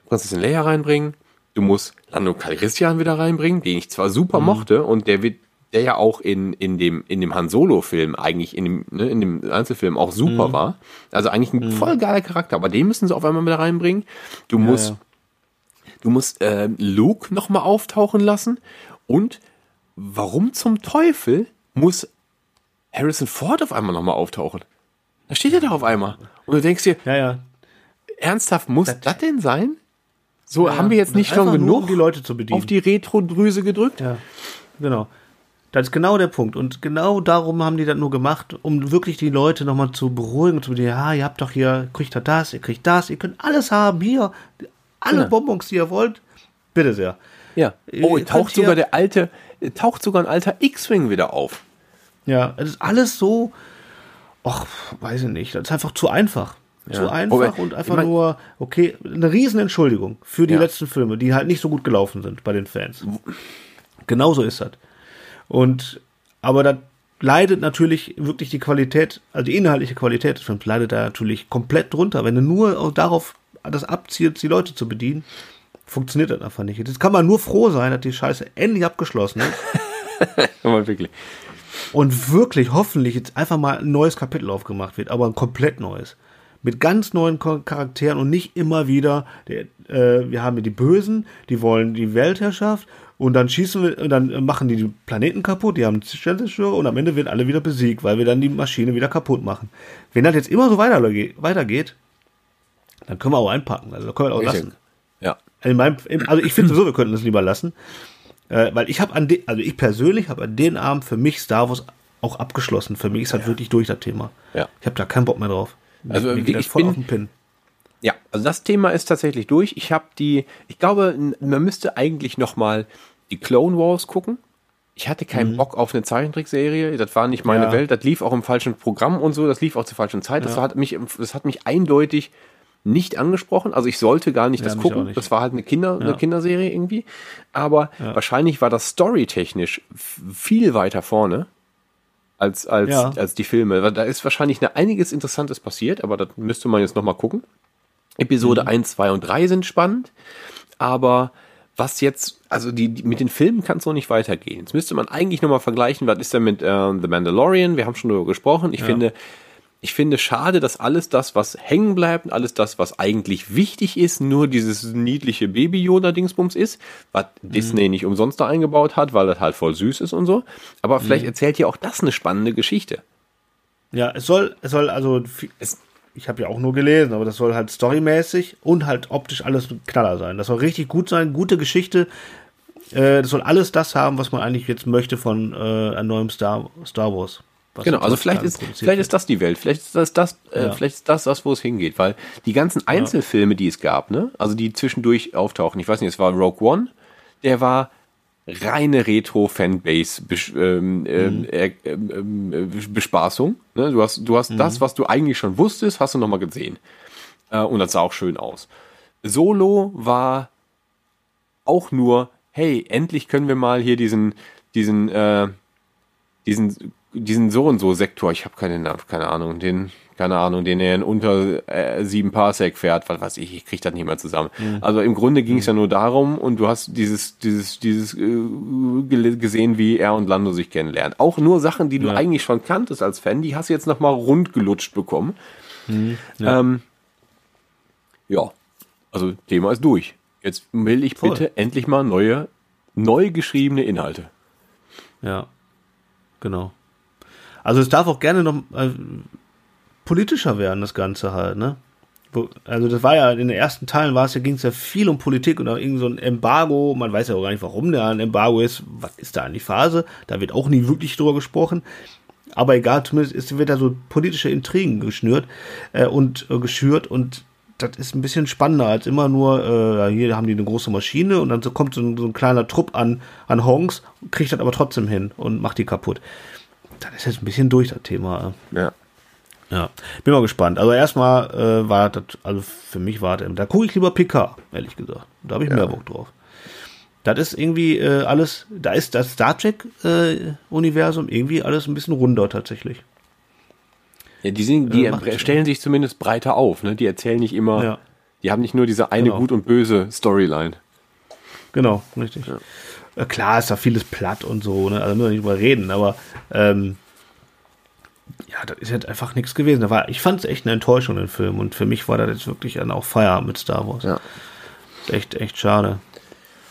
Prinzessin Leia reinbringen. Du musst Lando Calrissian wieder reinbringen, den ich zwar super mochte und der wird der ja auch in, in dem, in dem Han Solo-Film eigentlich, in dem, ne, in dem Einzelfilm auch super war. Also eigentlich ein voll geiler Charakter, aber den müssen sie auf einmal mit reinbringen. Du musst, ja. Du musst äh, Luke nochmal auftauchen lassen und warum zum Teufel muss Harrison Ford auf einmal nochmal auftauchen? Da steht er da auf einmal. Und du denkst dir, Ja, ja. ernsthaft, muss das, denn sein? So, Ja, haben wir jetzt das nicht schon genug um die Leute zu bedienen. auf die Retro-Drüse gedrückt? Ja, genau. Das ist genau der Punkt. Und genau darum haben die das nur gemacht, um wirklich die Leute nochmal zu beruhigen und zu sagen, ja, ihr habt doch hier, kriegt ihr das, ihr kriegt das, ihr könnt alles haben, hier, alle Ja. Bonbons, die ihr wollt. Bitte sehr. Ja. Ihr Oh, könnt taucht sogar der alte, taucht sogar ein alter X-Wing wieder auf. Ja, es ist alles so, ach, weiß ich nicht, das ist einfach zu einfach. Zu Ja. einfach Wobei, und einfach ich mein- nur, okay, eine riesen Entschuldigung für die Ja. letzten Filme, die halt nicht so gut gelaufen sind bei den Fans. Genauso ist das. Und, aber da leidet natürlich wirklich die Qualität, also die inhaltliche Qualität des Films leidet da natürlich komplett drunter. Wenn du nur darauf das abzielst, die Leute zu bedienen, funktioniert das einfach nicht. Jetzt kann man nur froh sein, dass die Scheiße endlich abgeschlossen ist. [laughs] Aber wirklich. und wirklich hoffentlich jetzt einfach mal ein neues Kapitel aufgemacht wird, aber ein komplett neues. Mit ganz neuen Charakteren und nicht immer wieder, der, äh, wir haben hier die Bösen, die wollen die Weltherrschaft und dann schießen wir, und dann machen die die Planeten kaputt, die haben Sternzerstörer und am Ende werden alle wieder besiegt, weil wir dann die Maschine wieder kaputt machen. Wenn das jetzt immer so weiterge- weitergeht, dann können wir auch einpacken, also da können wir auch lassen. Ja. In meinem, also ich finde sowieso, wir könnten es lieber lassen. Äh, weil ich habe an den, also ich persönlich habe an den Abend für mich Star Wars auch abgeschlossen. Für mich ist halt wirklich durch das Thema. Ja. Ich habe da keinen Bock mehr drauf. Also, Mir das ich voll bin- auf den Pin. Ja, also das Thema ist tatsächlich durch. Ich habe die, ich glaube, man müsste eigentlich noch mal die Clone Wars gucken. Ich hatte keinen Bock auf eine Zeichentrickserie. Das war nicht meine Mhm. Ja. Welt. Das lief auch im falschen Programm und so. Das lief auch zur falschen Zeit. Das, hat mich, das hat mich eindeutig nicht angesprochen. Also ich sollte gar nicht Ja, das gucken. nicht. Das war halt eine, Kinder, eine Ja. Kinderserie irgendwie. Aber wahrscheinlich war das storytechnisch viel weiter vorne als, als, Ja. als die Filme. Da ist wahrscheinlich eine, einiges Interessantes passiert, aber das müsste man jetzt noch mal gucken. Episode Mhm. 1, 2 und 3 sind spannend, aber was jetzt, also die, die mit den Filmen kann es noch nicht weitergehen. Jetzt müsste man eigentlich nochmal vergleichen, was ist denn mit äh, The Mandalorian? Wir haben schon darüber gesprochen. Ich finde, ich finde schade, dass alles das, was hängen bleibt alles das, was eigentlich wichtig ist, nur dieses niedliche Baby-Yoda-Dingsbums ist, was Mhm. Disney nicht umsonst da eingebaut hat, weil das halt voll süß ist und so. Aber vielleicht Mhm. erzählt ja auch das eine spannende Geschichte. Ja, es soll, es soll also, Es- ich habe ja auch nur gelesen, aber das soll halt storymäßig und halt optisch alles ein Knaller sein. Das soll richtig gut sein, gute Geschichte. Äh, das soll alles das haben, was man eigentlich jetzt möchte von äh, einem neuen Star, Star Wars. Genau, also vielleicht ist, vielleicht ist das die Welt, vielleicht ist das das, äh, Ja. vielleicht ist das das, wo es hingeht, weil die ganzen Einzelfilme, die es gab, ne, also die zwischendurch auftauchen, ich weiß nicht, es war Rogue One, der war reine Retro-Fanbase ähm, ähm, äh, ähm, äh, Bespaßung. Ne? Du hast, du hast das, was du eigentlich schon wusstest, hast du nochmal gesehen. Äh, und das sah auch schön aus. Solo war auch nur, hey, endlich können wir mal hier diesen, diesen, äh, diesen, diesen so und so Sektor, ich habe keine, Na- keine Ahnung, den, keine Ahnung, den er in unter äh, sieben Parsec fährt, was weiß ich, ich krieg das nicht mehr zusammen. Also im Grunde ging es ja nur darum und du hast dieses, dieses, dieses äh, gesehen, wie er und Lando sich kennenlernen. Auch nur Sachen, die du Ja. eigentlich schon kanntest als Fan, die hast du jetzt nochmal rund gelutscht bekommen. Ja. Ähm, ja, also Thema ist durch. Jetzt will ich Voll. bitte endlich mal neue, neu geschriebene Inhalte. Ja, genau. Also es darf auch gerne noch äh, politischer werden, das Ganze halt, ne? Also das war ja in den ersten Teilen war es ja ging es ja viel um Politik oder irgend so ein Embargo. Man weiß ja auch gar nicht, warum der ein Embargo ist. Was ist da eigentlich Phase? Da wird auch nie wirklich drüber gesprochen. Aber egal, zumindest ist, wird da so politische Intrigen geschnürt äh, und äh, geschürt und das ist ein bisschen spannender als immer nur, äh, hier haben die eine große Maschine und dann so kommt so ein, so ein kleiner Trupp an, an Honks, kriegt das aber trotzdem hin und macht die kaputt. Das ist jetzt ein bisschen durch, das Thema. Ja. Ja, bin mal gespannt. Also erstmal äh, war das, also für mich war das, da gucke ich lieber PK, ehrlich gesagt. Da habe ich mehr Bock drauf. Das ist irgendwie äh, alles, da ist das Star Trek-Universum irgendwie alles ein bisschen runder tatsächlich. Ja, die, sind, die Äh, stellen sich zumindest breiter auf. Ne? Die erzählen nicht immer, Ja. die haben nicht nur diese eine Genau. gut und böse Storyline. Genau, richtig. äh, klar ist da vieles platt und so, ne? Also müssen wir nicht drüber reden, aber ähm, ja, das ist jetzt einfach nichts gewesen. Da war, ich fand es echt eine Enttäuschung, den Film. Und für mich war das jetzt wirklich dann auch Feierabend mit Star Wars. Ja. Echt, echt schade.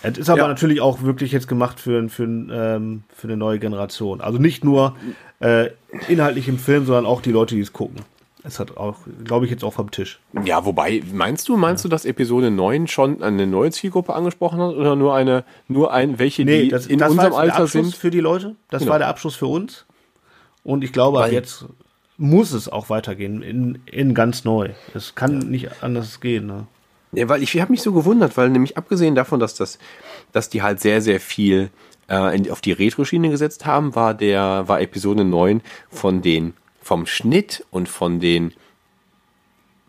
Es ist aber Ja. natürlich auch wirklich jetzt gemacht für, für, ähm, für eine neue Generation. Also nicht nur äh, inhaltlich im Film, sondern auch die Leute, die es gucken. Es hat auch, glaube ich, jetzt auch vom Tisch. Ja, wobei, meinst du, meinst du, dass Episode 9 schon eine neue Zielgruppe angesprochen hat oder nur eine, nur ein, welche, die das, in das unserem war jetzt der Alter Abschluss sind? für die Leute. Das Genau. war der Abschluss für uns. Und ich glaube, Weil- jetzt muss es auch weitergehen in, in ganz neu. Es kann nicht anders gehen. Ne? Ja, weil ich habe mich so gewundert, weil nämlich abgesehen davon, dass das, dass die halt sehr, sehr viel äh, in, auf die Retro-Schiene gesetzt haben, war der, war Episode 9 von den, vom Schnitt und von den,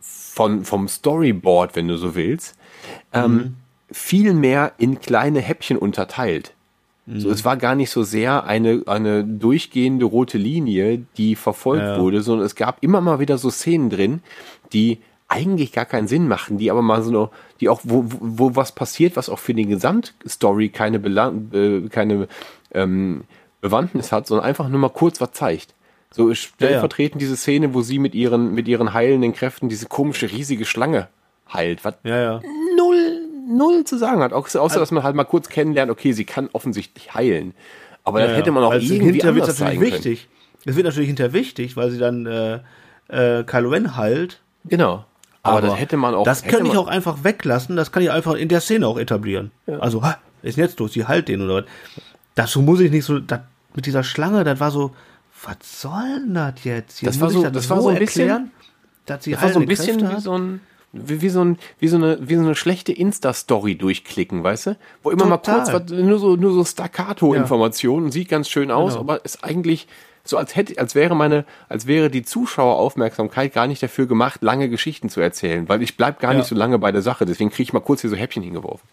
von, vom Storyboard, wenn du so willst, ähm, viel mehr in kleine Häppchen unterteilt. So, es war gar nicht so sehr eine, eine durchgehende rote Linie, die verfolgt Ja. wurde, sondern es gab immer mal wieder so Szenen drin, die eigentlich gar keinen Sinn machen, die aber mal so, eine, die auch, wo, wo, wo was passiert, was auch für die Gesamtstory keine, Belang, äh, keine ähm, Bewandtnis hat, sondern einfach nur mal kurz was zeigt. So stellvertretend diese Szene, wo sie mit ihren, mit ihren heilenden Kräften diese komische riesige Schlange heilt, was Ja, ja. null, null zu sagen hat. Außer, außer dass man halt mal kurz kennenlernt, okay, sie kann offensichtlich heilen. Aber das Ja, hätte man auch es irgendwie hinterher anders natürlich zeigen wichtig. Es wird natürlich hinterher wichtig, weil sie dann äh, äh, Kylo Ren heilt. können. Genau. Aber, das hätte man auch. Das könnte ich auch einfach weglassen. Das kann ich einfach in der Szene auch etablieren. Also, ha, ist jetzt los? Sie halt den oder was? Dazu muss ich nicht so. Das, mit dieser Schlange, das war so. Was soll denn das jetzt? Das war so- das war so ein bisschen- dass sie Das war so ein bisschen Kräfte wie hat. so ein. Wie, wie, so ein, wie, so eine, wie so eine schlechte Insta-Story durchklicken, weißt du? Wo immer mal Total. kurz was, nur so, nur so Staccato-Informationen, sieht ganz schön aus, Genau. aber ist eigentlich so, als hätte, als wäre meine, als wäre die Zuschaueraufmerksamkeit gar nicht dafür gemacht, lange Geschichten zu erzählen, weil ich bleib gar Ja. nicht so lange bei der Sache, deswegen kriege ich mal kurz hier so Häppchen hingeworfen.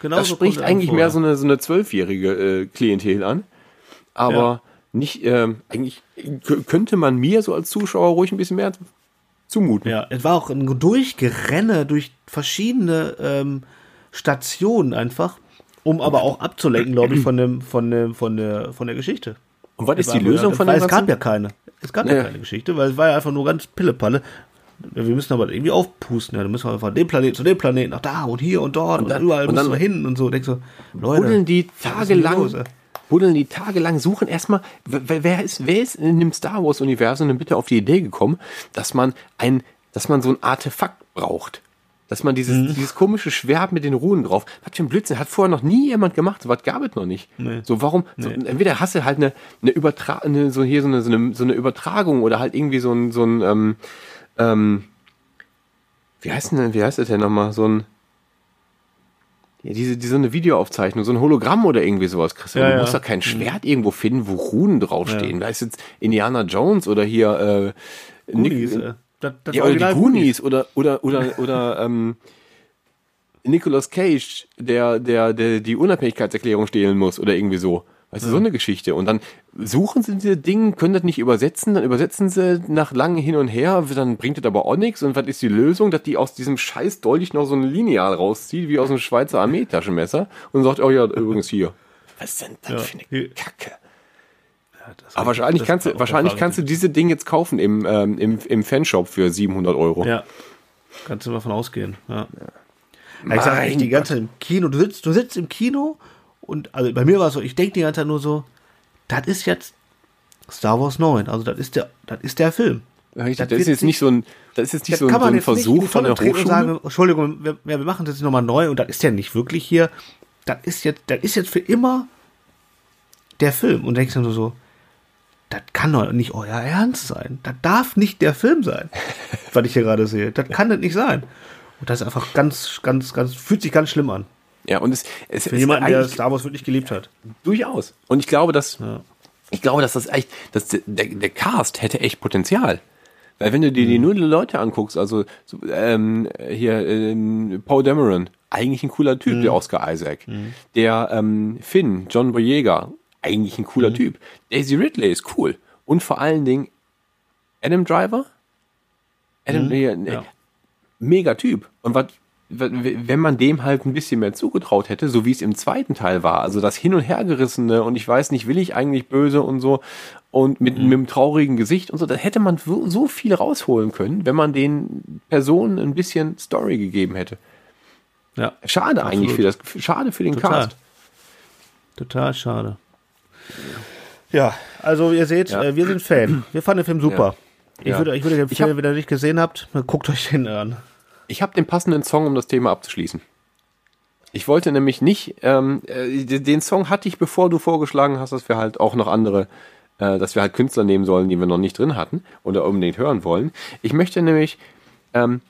Genau das so spricht eigentlich mehr so eine so eine zwölfjährige äh, Klientel an. Aber Ja. Nicht, ähm, eigentlich könnte man mir so als Zuschauer ruhig ein bisschen mehr zumuten. Ja, es war auch ein Durchgerenne durch verschiedene ähm, Stationen einfach, um aber auch abzulenken, glaube ich, von dem, von dem, von der, von der Geschichte. Und was ist die Lösung von dem es gab ja keine. Es gab Ja. ja keine Geschichte, weil es war ja einfach nur ganz Pillepalle. Wir müssen aber irgendwie aufpusten. Ja, dann müssen wir von dem Planeten zu dem Planeten nach da und hier und dort und, dann- überall und müssen dann wir hin und so. Denkst du, Leute, Buddeln die tagelang? Buddeln die tagelang, suchen erstmal, wer, wer ist, wer ist in dem Star Wars Universum denn bitte auf die Idee gekommen, dass man ein, dass man so ein Artefakt braucht? Dass man dieses, Mhm. dieses komische Schwert mit den Runen drauf, was für ein Blödsinn, hat vorher noch nie jemand gemacht, so was gab es noch nicht. So, warum, so, entweder hast du halt eine, eine Übertra eine, so hier so eine, so eine, so eine Übertragung oder halt irgendwie so ein, so ein, ähm, ähm, wie heißt denn, wie heißt das denn nochmal, so ein, ja, diese, diese eine Videoaufzeichnung, so ein Hologramm oder irgendwie sowas, Christian. Ja, du ja. musst doch kein Schwert irgendwo finden, wo Runen draufstehen. Da ist jetzt Indiana Jones oder hier äh, Goonies, Nick- äh, das, das ja, oder die Goonies oder oder oder oder ähm, Nicolas Cage, der der der die Unabhängigkeitserklärung stehlen muss oder irgendwie so. Weißt du, so eine Geschichte. Und dann suchen sie diese Dinge, können das nicht übersetzen, dann übersetzen sie nach langem Hin und Her, dann bringt das aber auch nichts. Und was ist die Lösung? Dass die aus diesem scheiß Dolch noch so ein Lineal rauszieht, wie aus einem Schweizer Armeetaschenmesser und sagt, oh ja, übrigens hier. Was ist denn das Ja, für eine Kacke? das Aber wahrscheinlich kannst war du, wahrscheinlich kannst du diese Dinge jetzt kaufen im, ähm, im, im Fanshop für 700 Euro. Ja, kannst du mal von ausgehen. Ja. Ja, ich sag die ganze Zeit im Kino, du sitzt, du sitzt im Kino und also bei mir war es so, ich denke die ganze Zeit nur so, das ist jetzt Star Wars 9, also das ist der, das ist der Film. Richtig, Das das, ist jetzt nicht so ein, das ist jetzt nicht Das so ein, so ein Versuch von der Hochschule. sagen, Entschuldigung, wir, wir machen das jetzt nochmal neu und das ist ja nicht wirklich hier, das ist jetzt, das ist jetzt für immer der Film und denkst dann so, so das kann doch nicht euer Ernst sein. Das darf nicht der Film sein, [laughs] was ich hier gerade sehe. Das kann das nicht sein. Und das ist einfach ganz, ganz, ganz, fühlt sich ganz schlimm an. Ja, und es, es Für jemanden, der Star Wars wirklich geliebt hat. durchaus. Und ich glaube, dass, ich glaube, dass das echt, dass der, der, Cast hätte echt Potenzial. Weil wenn du dir die Mhm. nur Leute anguckst, also so, ähm, hier ähm, Paul Dameron, eigentlich ein cooler Typ, Mhm. der Oscar Isaac. Der ähm, Finn, John Boyega, eigentlich ein Mhm. cooler Typ. Daisy Ridley ist cool. Und vor allen Dingen Adam Driver? Adam, hier, Mhm. Ja. mega Typ. Und was wenn man dem halt ein bisschen mehr zugetraut hätte, so wie es im zweiten Teil war, also das Hin- und Hergerissene und ich weiß nicht, will ich eigentlich böse und so und mit, mit einem traurigen Gesicht und so, da hätte man so so viel rausholen können, wenn man den Personen ein bisschen Story gegeben hätte. Ja. Schade Absolut. eigentlich für das, schade für den Total. Cast. Total schade. Ja, also ihr seht, Ja. äh, wir sind Fan. Wir fanden den Film super. Ich, Ja. würde, ich würde euch Ich empfehlen, hab- wenn ihr den nicht gesehen habt, guckt euch den an. Ich habe den passenden Song, um das Thema abzuschließen. Ich wollte nämlich nicht, ähm, äh, den Song hatte ich, bevor du vorgeschlagen hast, dass wir halt auch noch andere, äh, dass wir halt Künstler nehmen sollen, die wir noch nicht drin hatten oder unbedingt hören wollen. Ich möchte nämlich, ähm,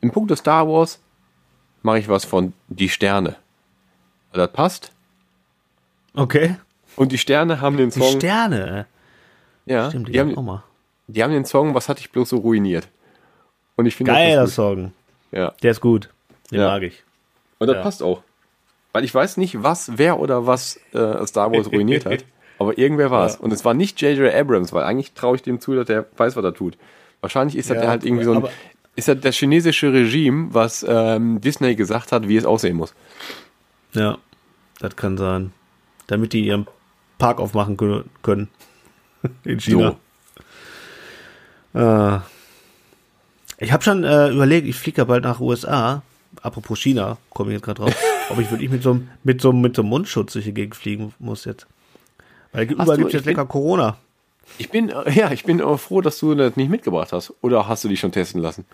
im Punkt Star Wars mache ich was von Die Sterne. Das passt. Okay. Und die Sterne haben den Die Song. Sterne. ja, Stimmt, die, die, haben auch mal. die haben den Song, was hatte ich bloß so ruiniert. Und ich finde Geiler. Song. Ja. Der ist gut. Den Ja. mag ich. Und das Ja. passt auch. Weil ich weiß nicht, was, wer oder was äh, Star Wars ruiniert hat. [laughs] Aber irgendwer war es. Ja. Und es war nicht J.J. Abrams, weil eigentlich traue ich dem zu, dass der weiß, was er tut. Wahrscheinlich ist das Ja, halt irgendwie so ein, ist das das chinesische Regime, was ähm, Disney gesagt hat, wie es aussehen muss. Ja, das kann sein. Damit die ihren Park aufmachen kö- können. [laughs] In China. Äh, ich habe schon äh, überlegt, ich fliege ja bald nach USA. Apropos China, komme ich jetzt gerade drauf. [laughs] ob ich wirklich mit so einem mit so, mit so Mundschutz durch die Gegend fliegen muss jetzt. Weil Hast überall gibt es ich jetzt lecker Corona. Ich bin, äh, ja, ich bin aber froh, dass du das nicht mitgebracht hast. Oder hast du dich schon testen lassen?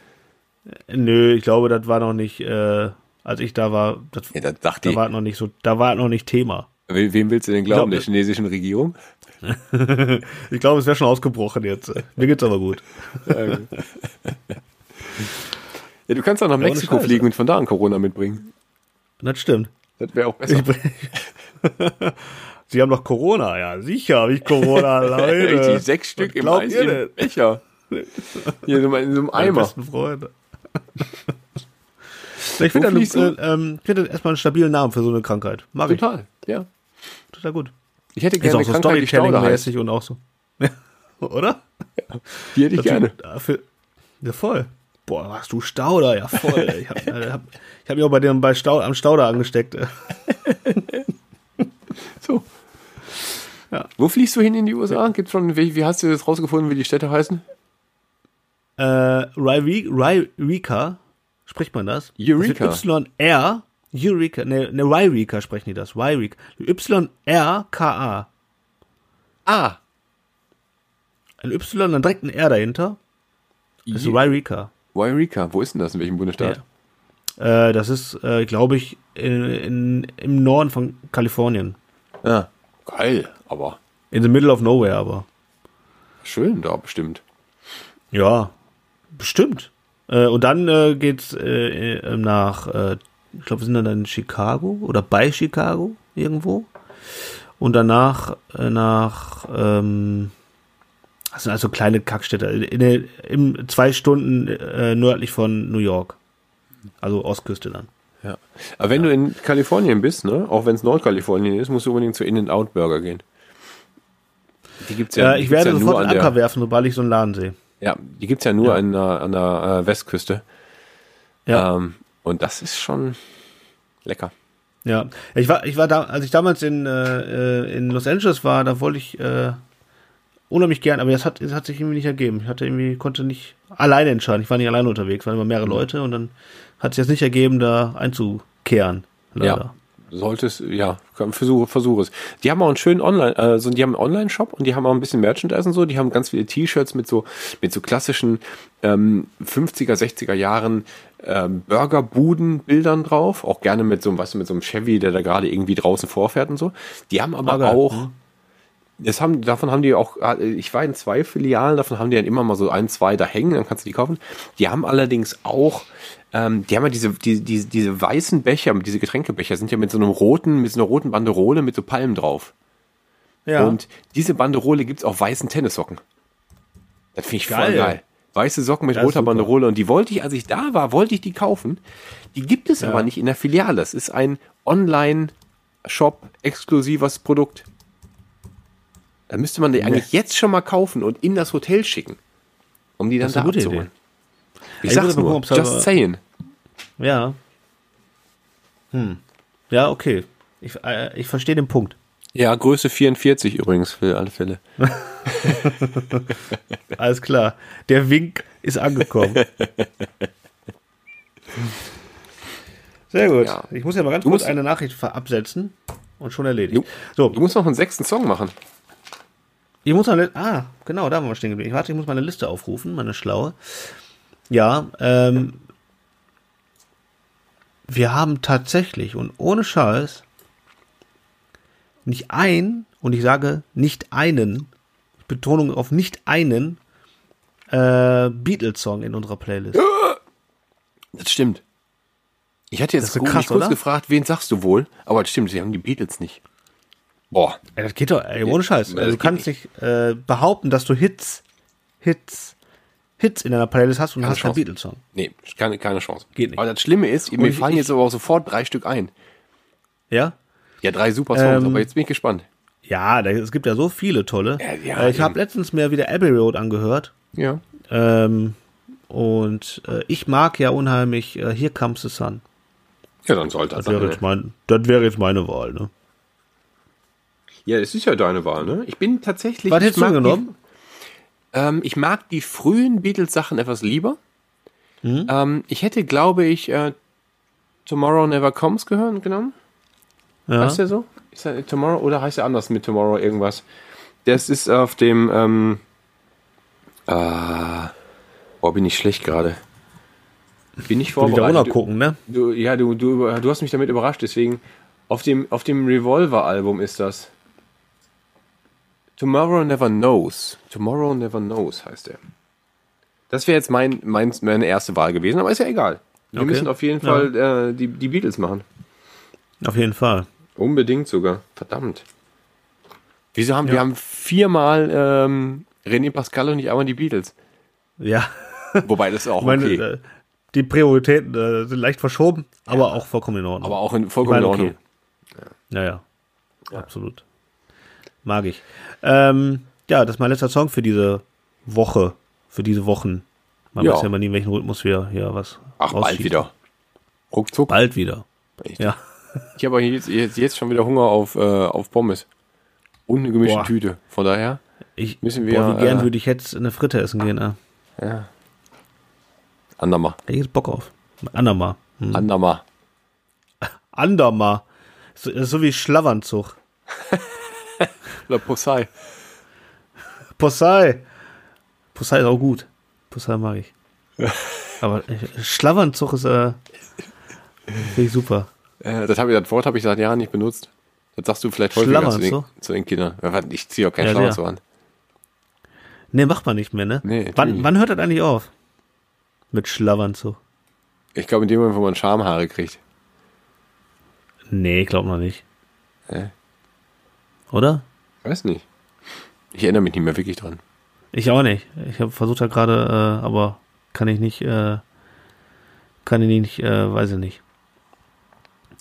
Nö, ich glaube, das war noch nicht, äh, als ich da war, das, Ja, das dachte da ich. war noch nicht so, da war noch nicht Thema. We- Wem willst du denn glauben? glaub, der chinesischen Regierung? [laughs] Ich glaube, es wäre schon ausgebrochen jetzt. Mir geht's aber gut. Ja, du kannst auch nach Mexiko fliegen und von da an Corona mitbringen. Das stimmt. Das wäre auch besser. Ich [laughs] Sie haben doch Corona, ja, sicher habe ich Corona, [laughs] Leute. Richtig, sechs Stück im einzigen? Becher. Hier in so einem Eimer. besten Freunde. [laughs] ich finde fliegst äh, ähm, ich finde erstmal einen stabilen Namen für so eine Krankheit. Mag ich. Total, ja. Total gut. Ich hätte Ist gerne auch eine so. Storytelling-mäßig und auch so. Oder? Die hätte ich gerne. Dafür, ja, voll. Boah, hast du Stauder? Ja, voll. Ich habe äh, hab, ich hab mich auch bei dem bei Stau, am Stauder angesteckt. [laughs] So. Ja. Wo fliegst du hin in die USA? Gibt's schon, wie, wie hast du das rausgefunden, wie die Städte heißen? Äh, Ryreka, spricht man das? Eureka. Das YR, Eureka, ne, ne, Ryreka sprechen die das, Ryreka. Y-R-K-A. Ah, Ein Y, dann direkt ein R dahinter. Das ist Ryreka. Wairika. Wo ist denn das? In welchem Bundesstaat? Äh, das ist, äh, glaube ich, in, in, im Norden von Kalifornien. Ja. Geil, aber In the middle of nowhere, aber. schön da bestimmt. Ja, bestimmt. Äh, und dann äh, geht's äh, äh, nach, äh, ich glaube, wir sind dann in Chicago oder bei Chicago irgendwo. Und danach äh, nach, ähm, das sind also kleine Kackstädte, in, der- im, zwei Stunden äh, nördlich von New York. Also Ostküste dann. Ja. Aber wenn du in Kalifornien bist, ne, auch wenn es Nordkalifornien ist, musst du unbedingt zu In-N-Out Burger gehen. Die gibt's ja, Äh, die ich werde ja sofort einen Anker werfen, sobald ich so einen Laden sehe. Ja, die gibt's ja nur Ja. an der, an der äh, Westküste. Ja. Ähm, und das ist schon lecker. Ja, ich war, ich war da, als ich damals in, äh, äh, in Los Angeles war, da wollte ich äh, unheimlich gern, aber das hat, das hat sich irgendwie nicht ergeben. Ich hatte irgendwie, konnte nicht alleine entscheiden. Ich war nicht alleine unterwegs, waren immer mehrere Mhm. Leute und dann hat sich das nicht ergeben, da einzukehren. Leider. Ja. Solltest, ja, versuche, versuche es. Die haben auch einen schönen Online, also die haben einen Online-Shop und die haben auch ein bisschen Merchandise und so. Die haben ganz viele T-Shirts mit so, mit so klassischen ähm, 50er, 60er Jahren ähm, Burgerbuden-Bildern drauf. Auch gerne mit so, einem, weißt du, mit so einem Chevy, der da gerade irgendwie draußen vorfährt und so. Die haben aber Ah, geil. auch, Das haben, davon haben die auch, äh, ich war in zwei Filialen, davon haben die dann immer mal so ein, zwei da hängen, dann kannst du die kaufen. Die haben allerdings auch, ähm, die haben ja diese, die, die, diese weißen Becher, diese Getränkebecher sind ja mit so einem roten, mit so einer roten Banderole mit so Palmen drauf. Ja. Und diese Banderole gibt's auf weißen Tennissocken. Das finde ich voll Geil. geil. Weiße Socken mit Das roter. Banderole. Und die wollte ich, als ich da war, wollte ich die kaufen. Die gibt es aber nicht in der Filiale. Es ist ein Online-Shop exklusives Produkt. Da müsste man die eigentlich jetzt schon mal kaufen und in das Hotel schicken, um die dann da abzuholen. Ich Ich sag's nur, gucken, just saying. ja. Ja, okay. Ich, äh, ich verstehe den Punkt. Ja, Größe 44 übrigens für alle Fälle. [laughs] Alles klar. Der Wink ist angekommen. [laughs] Sehr gut. Ja. Ich muss ja mal ganz Du kurz eine Nachricht absetzen und schon erledigt. Jo. So, Du musst noch einen sechsten Song machen. Ich muss mal, ah, genau, da waren wir stehen geblieben. Warte, ich muss meine Liste aufrufen, meine schlaue. Ja, ähm, wir haben tatsächlich und ohne Scheiß nicht ein, und ich sage nicht einen, Betonung auf nicht einen, äh, Beatles-Song in unserer Playlist. Das stimmt. Ich hatte Das jetzt gut, krass, kurz oder? gefragt, wen sagst du wohl? Aber das stimmt, sie haben die Beatles nicht. Boah. Ey, das geht doch, ey, ohne Scheiß. Ja, Also, du kannst nicht äh, behaupten, dass du Hits, Hits, Hits in deiner Playlist hast und Keine hast keinen Chance. Beatles-Song. Nee, keine, keine Chance. Geht nicht. Aber das Schlimme ist, mir ich- fallen ich- jetzt aber auch sofort drei Stück ein. Ja? Ja, drei super Songs, Ähm, aber jetzt bin ich gespannt. Ja, da, es gibt ja so viele tolle. Ja, ja, äh, ich habe letztens mir wieder Abbey Road angehört. Ja. Ähm, und äh, ich mag ja unheimlich äh, Here Comes the Sun. Ja, dann sollte das Das wäre sein. jetzt, mein, das wäre jetzt meine Wahl. Ne? Ja, das ist ja deine Wahl, ne? Ich bin tatsächlich. Was hättest du genommen? Die, ähm, ich mag die frühen Beatles-Sachen etwas lieber. Mhm. Ähm, ich hätte, glaube ich, äh, Tomorrow Never Comes gehören, genommen. Ja. Heißt der so? Ist der Tomorrow oder heißt er anders mit Tomorrow irgendwas? Das ist auf dem. Ähm, äh, boah, bin ich schlecht gerade. Bin ich vorbereitet. runter gucken, ne? Du, ja, du, du, du hast mich damit überrascht, deswegen auf dem, auf dem Revolver-Album ist das. Tomorrow Never Knows. Tomorrow Never Knows heißt er. Das wäre jetzt mein, mein, meine erste Wahl gewesen, aber ist ja egal. Wir Okay. müssen auf jeden Ja. Fall äh, die, die Beatles machen. Auf jeden Fall. Unbedingt sogar. Verdammt. Wieso haben wir Ja. haben viermal ähm, René Pascal und nicht einmal die Beatles? Ja. Wobei das auch Meine, okay. äh, die Prioritäten äh, sind leicht verschoben, aber auch vollkommen in Ordnung. aber auch in, vollkommen in Ordnung. okay. Ja, ja, Absolut. Mag ich. Ähm, ja, das ist mein letzter Song für diese Woche. Für diese Wochen. Man Ja. weiß ja immer nie, in welchen Rhythmus wir hier was Ach, bald wieder. Ruckzuck. Bald wieder. Echt. Ja. Ich habe jetzt, jetzt, schon wieder Hunger auf, äh, auf Pommes. Und eine gemischte Boah. Tüte. Von daher, Ich, Müssen wir, boah, wie gern äh, würde ich jetzt eine Fritte essen gehen. Äh. ja. Andermal. Hätte ich jetzt Bock auf. Andermal. Hm. Andermal. Andermal. So, so wie Schlawanzug. [laughs] Oder Posei. Possei. Possei ist auch gut. Possei mag ich. [laughs] Aber Schlawanzug ist, äh, super. Äh, das, hab ich, das Wort habe ich seit Jahren nicht benutzt. Das sagst du vielleicht häufiger zu den, zu den Kindern. Ich ziehe auch keinen Ja, sehr. an. Nee, macht man nicht mehr, ne? Nee, wann, wann hört das eigentlich auf? Mit Schlawanzug. Ich glaube, in dem Moment, wo man Schamhaare kriegt. Nee, glaub noch nicht. Hä? Oder? Weiß nicht. Ich erinnere mich nicht mehr wirklich dran. Ich auch nicht. Ich habe versucht da gerade, äh, aber kann ich nicht, äh, kann ich nicht, äh, weiß ich nicht.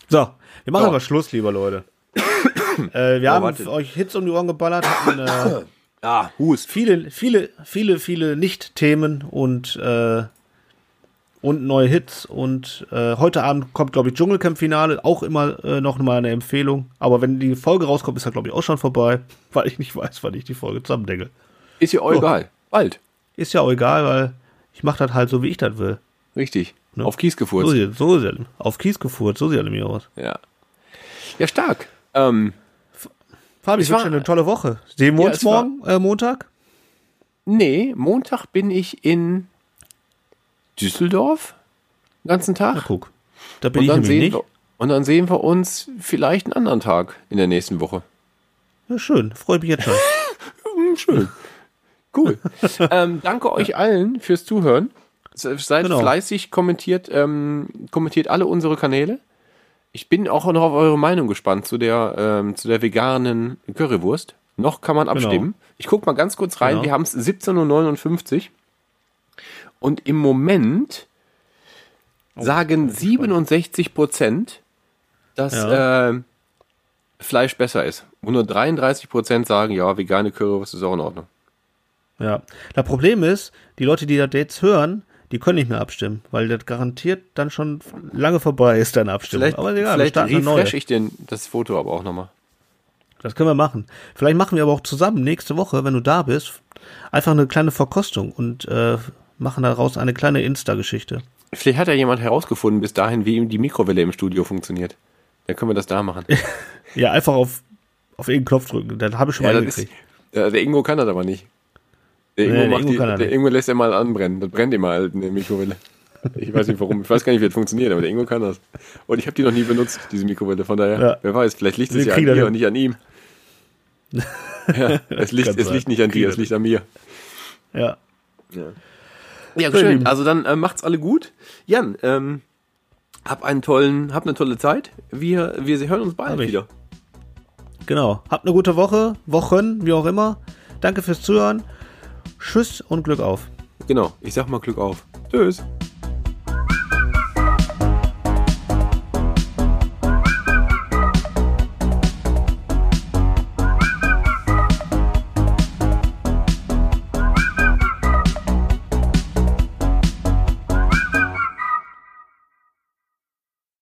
So, wir machen aber Schluss, lieber Leute. [coughs] äh, wir haben warte. euch Hits um die Ohren geballert, hatten äh, [coughs] Ah, Hust. viele, viele, viele, viele Nicht-Themen und äh, und neue Hits und äh, heute Abend kommt glaube ich Dschungelcamp-Finale, auch immer äh, noch mal eine Empfehlung. Aber wenn die Folge rauskommt, ist er glaube ich auch schon vorbei, [laughs] weil ich nicht weiß, wann ich die Folge zusammendecke. Ist ja auch egal. Bald. Ist ja auch egal, weil ich mache das halt so, wie ich das will. Richtig. Ne? Auf Kies So, gefurzt. sieht, so ist er. Auf Kies gefurzt, so sieht er nämlich aus. Ja. Ja, stark. Ähm, Fabi, ich Es war- eine tolle Woche. Sehen wir Ja, uns war- morgen, äh, Montag? nee, Montag bin ich in Düsseldorf. Den ganzen Tag. Na guck. Da bin und, ich dann nämlich sehen nicht. wir, und dann sehen wir uns vielleicht einen anderen Tag in der nächsten Woche. Ja, schön, freue mich jetzt schon. [laughs] Hm, schön. Cool. ähm, danke euch allen fürs Zuhören. Se- Seid Genau. fleißig, kommentiert, ähm, kommentiert alle unsere Kanäle. Ich bin auch noch auf eure Meinung gespannt zu der, ähm, zu der veganen Currywurst. Noch kann man abstimmen. Ich guck mal ganz kurz rein. Genau. Wir haben es 17.59 Uhr. Und im Moment sagen 67 Prozent, dass Ja. äh, Fleisch besser ist. Und nur 33 Prozent sagen, ja, vegane Currywurst ist auch in Ordnung. Ja. Das Problem ist, die Leute, die das jetzt hören, die können nicht mehr abstimmen, weil das garantiert dann schon lange vorbei ist, deine Abstimmung. Vielleicht, aber egal, vielleicht refresh ich den, das Foto aber auch nochmal. Das können wir machen. Vielleicht machen wir aber auch zusammen nächste Woche, wenn du da bist, einfach eine kleine Verkostung und äh, machen daraus eine kleine Insta-Geschichte. Vielleicht hat ja jemand herausgefunden bis dahin, wie ihm die Mikrowelle im Studio funktioniert. Dann können wir das da machen. [laughs] Ja, einfach auf, auf irgendeinen Knopf drücken. Dann habe ich schon Ja, mal ist, hingekriegt. der, der Ingo kann das aber nicht. Der Nee, Ingo, der macht Ingo die, der nicht. Ingo lässt er mal anbrennen. Das brennt immer halt in der Mikrowelle. Ich weiß nicht warum. Ich weiß gar nicht, wie das funktioniert, aber der Ingo kann das. Und ich habe die noch nie benutzt, diese Mikrowelle. Von daher, Ja. wer weiß, vielleicht liegt es ja an mir und nicht an ihm. [laughs] Ja, es liegt, es liegt nicht an dir, es liegt an mir. Ja. Ja, So, ihr schön. Lieben. Also dann äh, macht's alle gut. Jan, ähm, hab einen tollen, hab eine tolle Zeit. Wir, wir hören uns bald wieder. Genau. Habt eine gute Woche, Wochen, wie auch immer. Danke fürs Zuhören. Tschüss und Glück auf. Genau. Ich sag mal Glück auf. Tschüss.